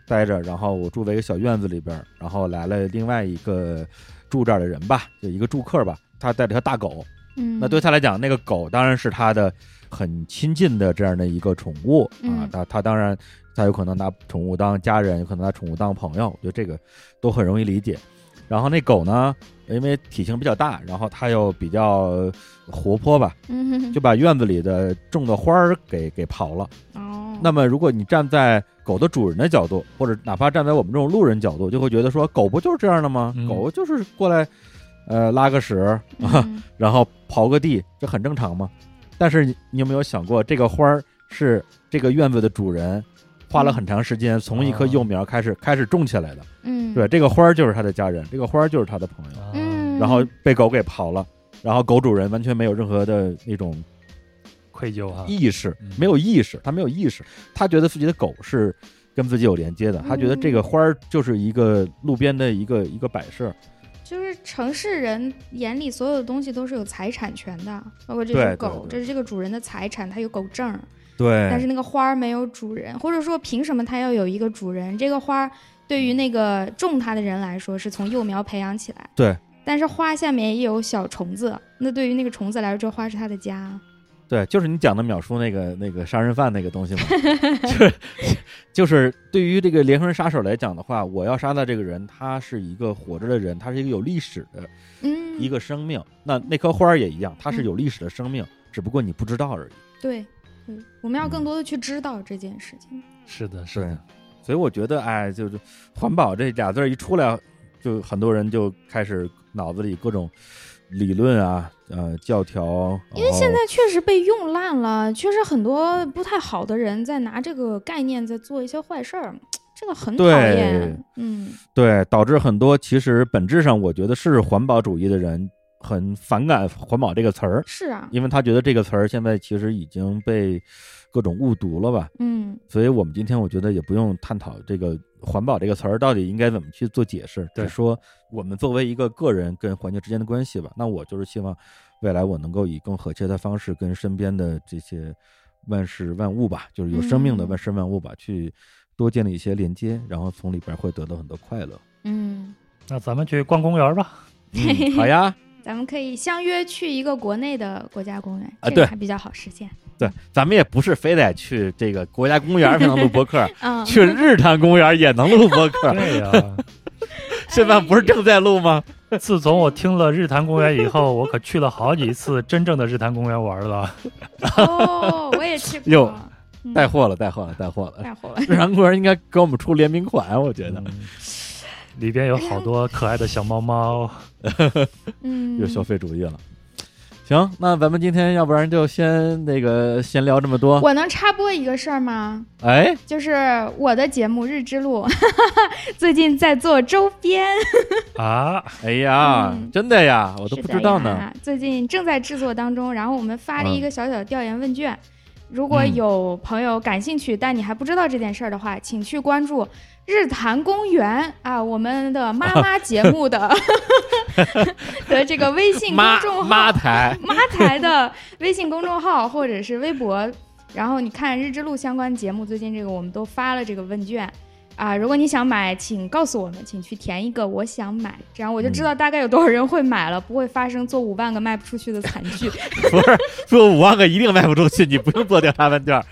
待着，然后我住在一个小院子里边，然后来了另外一个住这儿的人吧，就一个住客吧，他带着条大狗，嗯，那对他来讲，那个狗当然是他的很亲近的这样的一个宠物啊嗯。他他当然他有可能拿宠物当家人，有可能拿宠物当朋友，我觉得这个都很容易理解。然后那狗呢，因为体型比较大，然后它又比较活泼吧，嗯就把院子里的种的花儿给给刨了。哦，那么如果你站在狗的主人的角度，或者哪怕站在我们这种路人角度，就会觉得说，狗不就是这样的吗？嗯狗就是过来，呃，拉个屎啊，嗯 [LAUGHS] 然后刨个地，这很正常嘛。但是你你有没有想过，这个花儿是这个院子的主人花了很长时间从一棵哦。幼苗开始开始种起来的？嗯，对，这个花儿就是他的家人，这个花儿就是他的朋友，啊嗯，然后被狗给刨了，然后狗主人完全没有任何的那种愧疚啊，意识嗯，没有意识，他没有意识，他觉得自己的狗是跟自己有连接的，他觉得这个花儿就是一个路边的一个一个摆设，就是城市人眼里所有的东西都是有财产权的，包括这只狗，对。这是这个主人的财产，它有狗证儿。对但是那个花儿没有主人，或者说凭什么它要有一个主人？这个花儿对于那个种它的人来说是从幼苗培养起来，对。但是花下面也有小虫子，那对于那个虫子来说，这花是它的家。[LAUGHS] 对，就是你讲的秒叔那个那个杀人犯那个东西嘛，[LAUGHS] 就是就是对于这个连环杀手来讲的话，我要杀的这个人，他是一个活着的人，他是一个有历史的嗯，一个生命。那那棵花儿也一样，它是有历史的生命，只不过你不知道而已。对，对，我们要更多的去知道这件事情。是的，是的，，所以我觉得，哎，就是环保这俩字儿一出来，就很多人就开始脑子里各种理论啊，呃，教条。因为现在确实被用烂了，确实很多不太好的人在拿这个概念在做一些坏事儿，这个很讨厌。嗯，对导致很多其实本质上，我觉得是环保主义的人很反感“环保”这个词儿，是啊，因为他觉得这个词儿现在其实已经被各种误读了吧。嗯所以我们今天我觉得也不用探讨这个“环保”这个词儿到底应该怎么去做解释，对只说我们作为一个个人跟环境之间的关系吧。那我就是希望未来我能够以更和谐的方式跟身边的这些万事万物吧，就是有生命的嗯万事万物吧，去多建立一些连接，然后从里边会得到很多快乐。嗯，那咱们去逛公园吧。嗯，好呀，咱们可以相约去一个国内的国家公园，啊对这个还比较好实现。对，咱们也不是非得去这个国家公园才能录播客，[LAUGHS] 嗯，[LAUGHS] 去日坛公园也能录播客。[LAUGHS] 对呀、现在不是正在录吗？自从我听了日坛公园以后，我可去了好几次真正的日坛公园玩了。哦，我也去过。哟嗯带货了，带货了，带货了。带货了。日坛公园应该给我们出联名款，我觉得嗯里边有好多可爱的小猫猫。[LAUGHS] 嗯，又消费主义了。行，那咱们今天要不然就先那个先聊这么多。我能插播一个事儿吗？哎，就是我的节目《日之路》[LAUGHS] 最近在做周边，啊，哎呀，嗯真的呀，我都不知道呢。最近正在制作当中，然后我们发了一个小小的调研问卷。如果嗯有朋友感兴趣，但你还不知道这件事儿的话，请去关注日坛公园啊，我们的妈妈节目的 [LAUGHS] 的这个微信公众号妈台，妈台的微信公众号或者是微博，然后你看日之路相关节目，最近这个我们都发了这个问卷啊。如果你想买，请告诉我们，请去填一个我想买，这样我就知道大概有多少人会买了，不会发生做五万个卖不出去的惨剧。[LAUGHS] 不是做五万个一定卖不出去，你不用做调查问卷。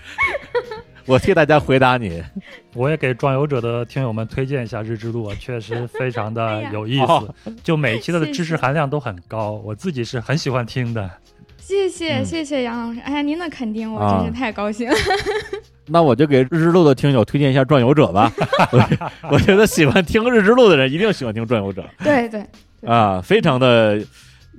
我替大家回答你。[LAUGHS] 我也给壮游者的听友们推荐一下日之路啊，确实非常哎的有意思，哦就每期的知识含量都很高，我自己是很喜欢听的。谢谢、嗯谢谢杨老师，哎呀，您的肯定我啊真是太高兴了。那我就给日之路的听友推荐一下《壮游者》吧。我 [LAUGHS] 我觉得喜欢听日之路的人一定喜欢听《壮游者对对，》啊，非常的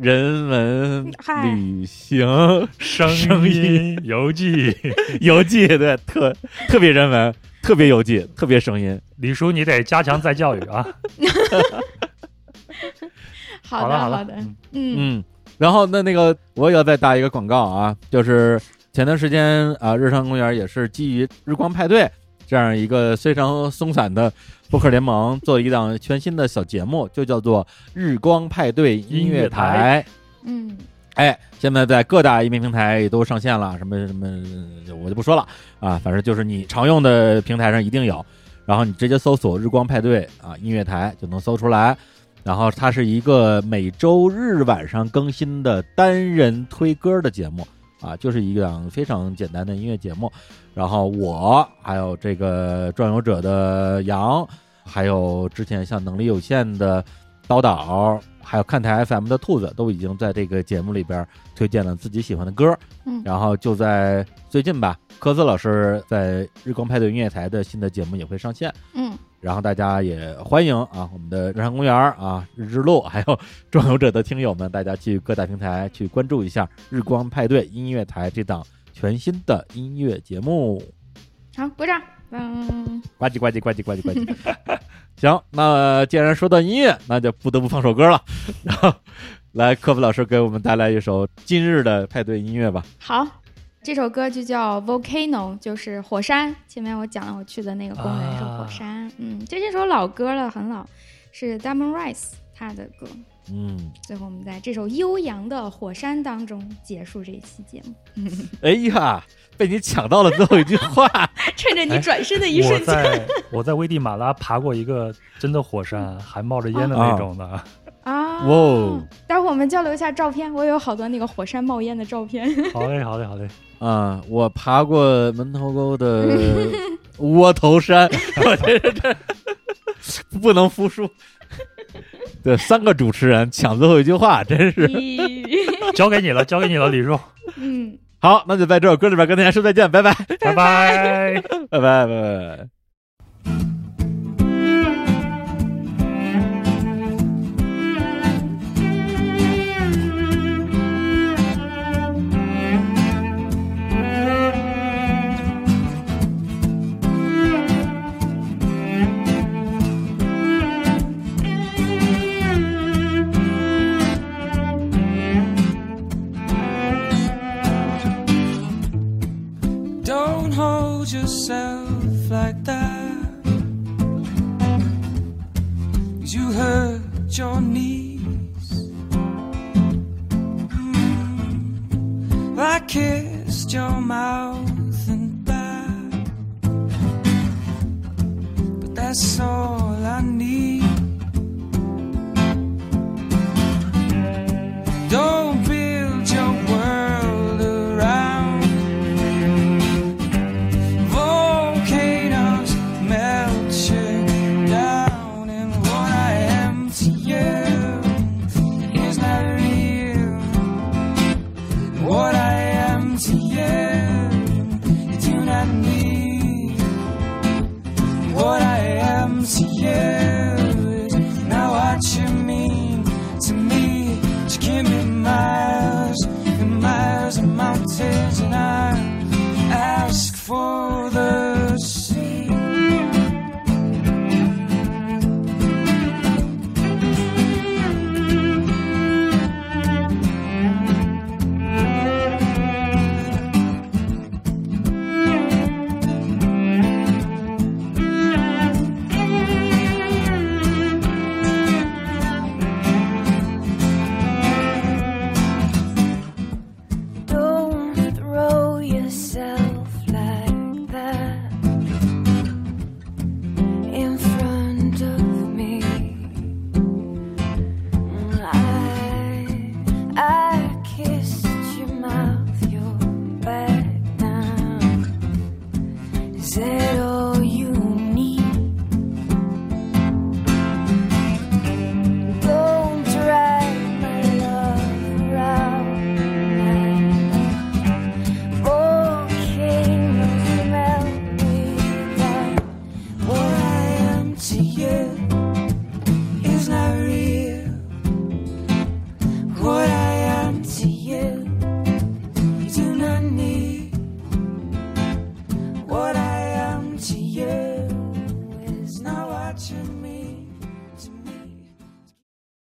人文旅行声声音游记，[LAUGHS] 游记，对，特特别人文，特别游记，特别声音。李叔你得加强再教育啊。[LAUGHS] 好的好的，嗯。嗯。嗯，然后那那个我也要再打一个广告啊，就是前段时间啊，日常公园也是基于日光派对这样一个非常松散的播客联盟，做一档全新的小节目，就叫做日光派对音乐台。嗯哎，现在在各大音频平台也都上线了，什么什么我就不说了啊，反正就是你常用的平台上一定有，然后你直接搜索“日光派对”啊音乐台就能搜出来。然后它是一个每周日晚上更新的单人推歌的节目啊，就是一档非常简单的音乐节目。然后我还有这个转游者的杨，还有之前像能力有限的刀导，还有看台 FM 的兔子，都已经在这个节目里边推荐了自己喜欢的歌。嗯然后就在最近吧，科斯老师在日光派对音乐台的新的节目也会上线。嗯，然后大家也欢迎啊，我们的日坛公园啊、日之路，还有壮游者的听友们，大家去各大平台去关注一下日光派对音乐台这档全新的音乐节目。好，鼓掌。嗯，呱唧呱唧呱唧呱唧呱唧。[LAUGHS] 行，那既然说到音乐，那就不得不放首歌了。[LAUGHS] 然后，来科普老师给我们带来一首今日的派对音乐吧。好，这首歌就叫 Volcano，就是火山。前面我讲了，我去的那个公园是火山。嗯，这是首老歌了，很老，是 Diamond Rice 他的歌。嗯，最后我们在这首悠扬的火山当中结束这一期节目。[LAUGHS] 哎呀，被你抢到了最后一句话。[LAUGHS] 趁着你转身的一瞬间，在 [LAUGHS] 我在危地马拉爬过一个真的火山，还冒着烟的那种的。啊，哇哦！待会儿我们交流一下照片，我有好多那个火山冒烟的照片。好嘞，好嘞，好嘞。啊、我爬过门头沟的窝头山，我这这这不能服输。对，三个主持人抢最后一句话，真是 [LAUGHS] 交给你了，交给你了，李叔，[LAUGHS] 嗯，好。那就在这首歌里边跟大家说再见，拜拜，拜拜。拜拜，拜拜。Yourself like that. you hurt your knees. Mm. I kissed your mouth and back. But that's all I need.